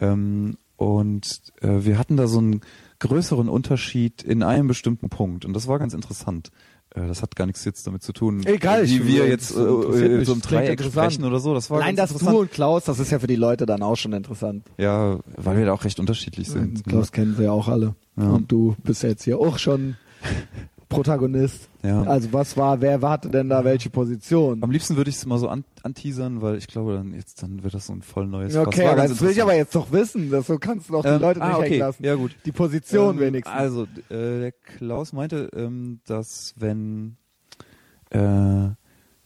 Ähm, und äh, wir hatten da so einen größeren Unterschied in einem bestimmten Punkt und das war ganz interessant. Äh, das hat gar nichts jetzt damit zu tun, Egal, wie wir jetzt äh, äh, so klingt Dreieck interessant. sprechen oder so. Das war ganz das du und Klaus, das ist ja für die Leute dann auch schon interessant. Ja, weil wir da auch recht unterschiedlich sind. Klaus kennen wir ja auch alle. Ja. Und du bist ja jetzt hier auch schon Protagonist. Ja. Also was war, wer hatte denn da welche Position? Am liebsten würde ich es mal so an, anteasern, weil ich glaube, dann jetzt dann wird das so ein voll neues. Okay, das will ich aber jetzt doch wissen. Das so kannst du doch die Ähm, Leute ah, nicht okay. hängen lassen. Ja gut. Die Position Ähm, wenigstens. Also, äh, der Klaus meinte, ähm, dass wenn, äh,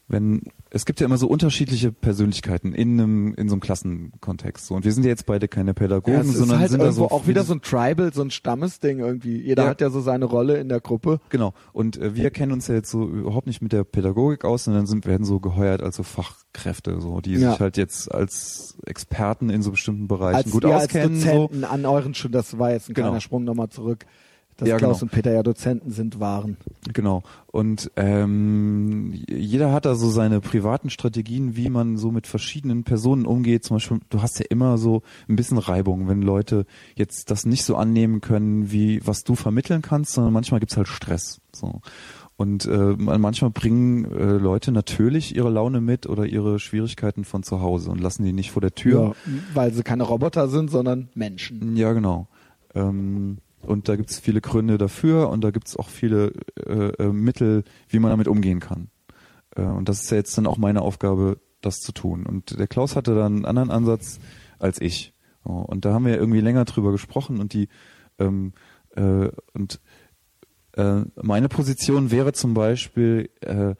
wenn, es gibt ja immer so unterschiedliche Persönlichkeiten in einem, in so einem Klassenkontext. So. Und wir sind ja jetzt beide keine Pädagogen, ja, sondern halt sind da so. auch wieder so ein Tribal, so ein Stammesding irgendwie. Jeder Ja. hat ja so seine Rolle in der Gruppe. Genau. Und äh, wir kennen uns ja jetzt so überhaupt nicht mit der Pädagogik aus, sondern sind, werden so geheuert als so Fachkräfte, so, die Ja. sich halt jetzt als Experten in so bestimmten Bereichen Als gut ihr als auskennen. so. Dozenten an euren Schulen, das war jetzt ein Genau. kleiner Sprung nochmal zurück, dass Ja, Klaus genau. und Peter ja Dozenten sind, waren. Genau. Und ähm, jeder hat da so seine privaten Strategien, wie man so mit verschiedenen Personen umgeht. Zum Beispiel, du hast ja immer so ein bisschen Reibung, wenn Leute jetzt das nicht so annehmen können, wie was du vermitteln kannst, sondern manchmal gibt's halt Stress. So. Und äh, man- manchmal bringen äh, Leute natürlich ihre Laune mit oder ihre Schwierigkeiten von zu Hause und lassen die nicht vor der Tür. Ja, weil sie keine Roboter sind, sondern Menschen. Ja, genau. Ähm, und da gibt's viele Gründe dafür und da gibt's auch viele äh, äh, Mittel, wie man damit umgehen kann. Äh, und das ist ja jetzt dann auch meine Aufgabe, das zu tun. Und der Klaus hatte dann einen anderen Ansatz als ich. Und da haben wir irgendwie länger drüber gesprochen und die ähm, äh, und äh, meine Position wäre zum Beispiel äh,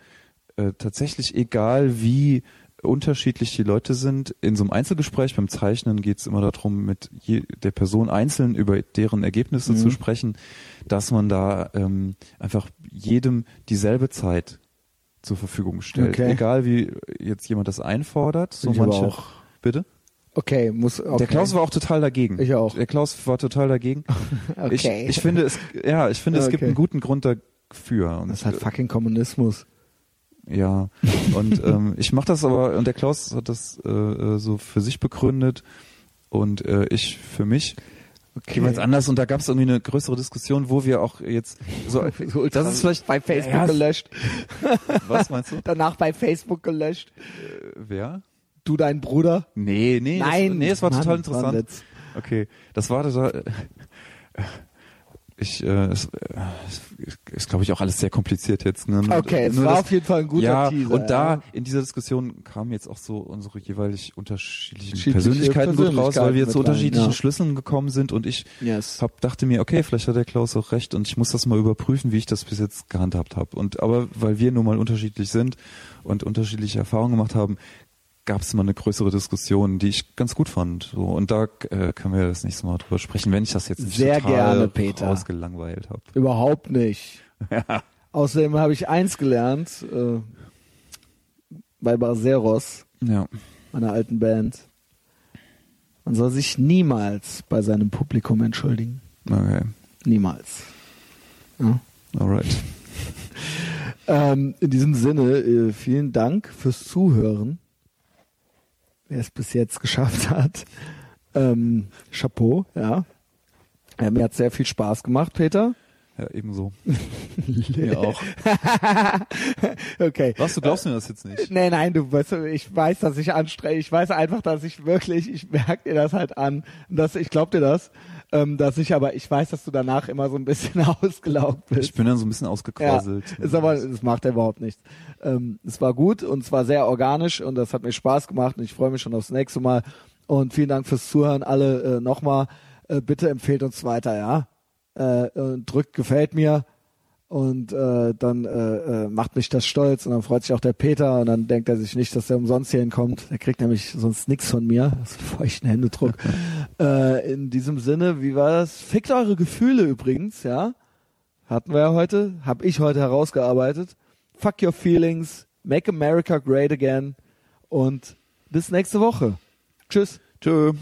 tatsächlich egal, wie unterschiedlich die Leute sind. In so einem Einzelgespräch beim Zeichnen geht es immer darum, mit je, der Person einzeln über deren Ergebnisse Mhm. zu sprechen, dass man da ähm, einfach jedem dieselbe Zeit zur Verfügung stellt. Okay. Egal wie jetzt jemand das einfordert. So ich manche. auch. Bitte? Okay, muss. Okay. Der Klaus war auch total dagegen. Ich auch. Der Klaus war total dagegen. Okay. Ich, ich finde es, ja, ich finde, es gibt Okay. einen guten Grund dafür. Und, das ist halt fucking Kommunismus. Ja, und ähm, ich mache das aber, und der Klaus hat das äh, äh, so für sich begründet und äh, ich für mich Okay. jeweils anders. Und da gab es irgendwie eine größere Diskussion, wo wir auch jetzt so, So das ist vielleicht bei Facebook Ja, gelöscht. was meinst du? Danach bei Facebook gelöscht. Äh, Wer? Du, dein Bruder? Nee, nee, Nein. das, nee, es war Mann, total das interessant. Okay, das war total. Ich, äh, es, äh, ist, glaube ich, auch alles sehr kompliziert jetzt. Ne? Nur- Okay, es nur war das- auf jeden Fall ein guter ja, Teaser. und da ja. in dieser Diskussion kamen jetzt auch so unsere jeweilig unterschiedlichen Unterschiedliche Persönlichkeiten gut raus, weil wir jetzt zu Persönlichkeiten unterschiedlichen ja. Schlüsseln gekommen sind und ich Yes. hab, dachte mir, okay, vielleicht hat der Klaus auch recht und ich muss das mal überprüfen, wie ich das bis jetzt gehandhabt habe. Und aber weil wir nun mal unterschiedlich sind und unterschiedliche Erfahrungen gemacht haben, gab es mal eine größere Diskussion, die ich ganz gut fand. So, und da äh, können wir das nächste Mal drüber sprechen, wenn ich das jetzt nicht Sehr total gerne, Peter. ausgelangweilt habe. Überhaupt nicht. Außerdem habe ich eins gelernt, äh, bei Barceros, Ja. meiner alten Band. Man soll sich niemals bei seinem Publikum entschuldigen. Okay. Niemals. Ja. Alright. Ähm, in diesem Sinne, äh, vielen Dank fürs Zuhören. Wer es bis jetzt geschafft hat. Ähm, Chapeau, ja. ja mir hat sehr viel Spaß gemacht, Peter. Ja, ebenso. Mir auch. okay. Was, du glaubst mir das jetzt nicht? Nee, nein, du weißt, ich weiß, dass ich anstrenge. Ich weiß einfach, dass ich wirklich, ich merke dir das halt an, dass ich glaub dir das, ähm, dass ich aber, ich weiß, dass du danach immer so ein bisschen ausgelaugt bist. Ich bin dann so ein bisschen ausgequasselt. Ja, ist aber, das macht er überhaupt nichts. Ähm, es war gut und es war sehr organisch und das hat mir Spaß gemacht und ich freue mich schon aufs nächste Mal. Und vielen Dank fürs Zuhören. Alle äh, nochmal, äh, bitte empfehlt uns weiter, ja. Äh, drückt gefällt mir und äh, dann äh, äh, macht mich das stolz und dann freut sich auch der Peter und dann denkt er sich nicht, dass er umsonst hier hinkommt. Er kriegt nämlich sonst nichts von mir. Das ist ein feuchten Händedruck. äh, in diesem Sinne, wie war das? Fickt eure Gefühle übrigens, ja. Hatten wir ja heute, hab ich heute herausgearbeitet. Fuck your feelings, make America great again und bis nächste Woche. Tschüss. Tschö.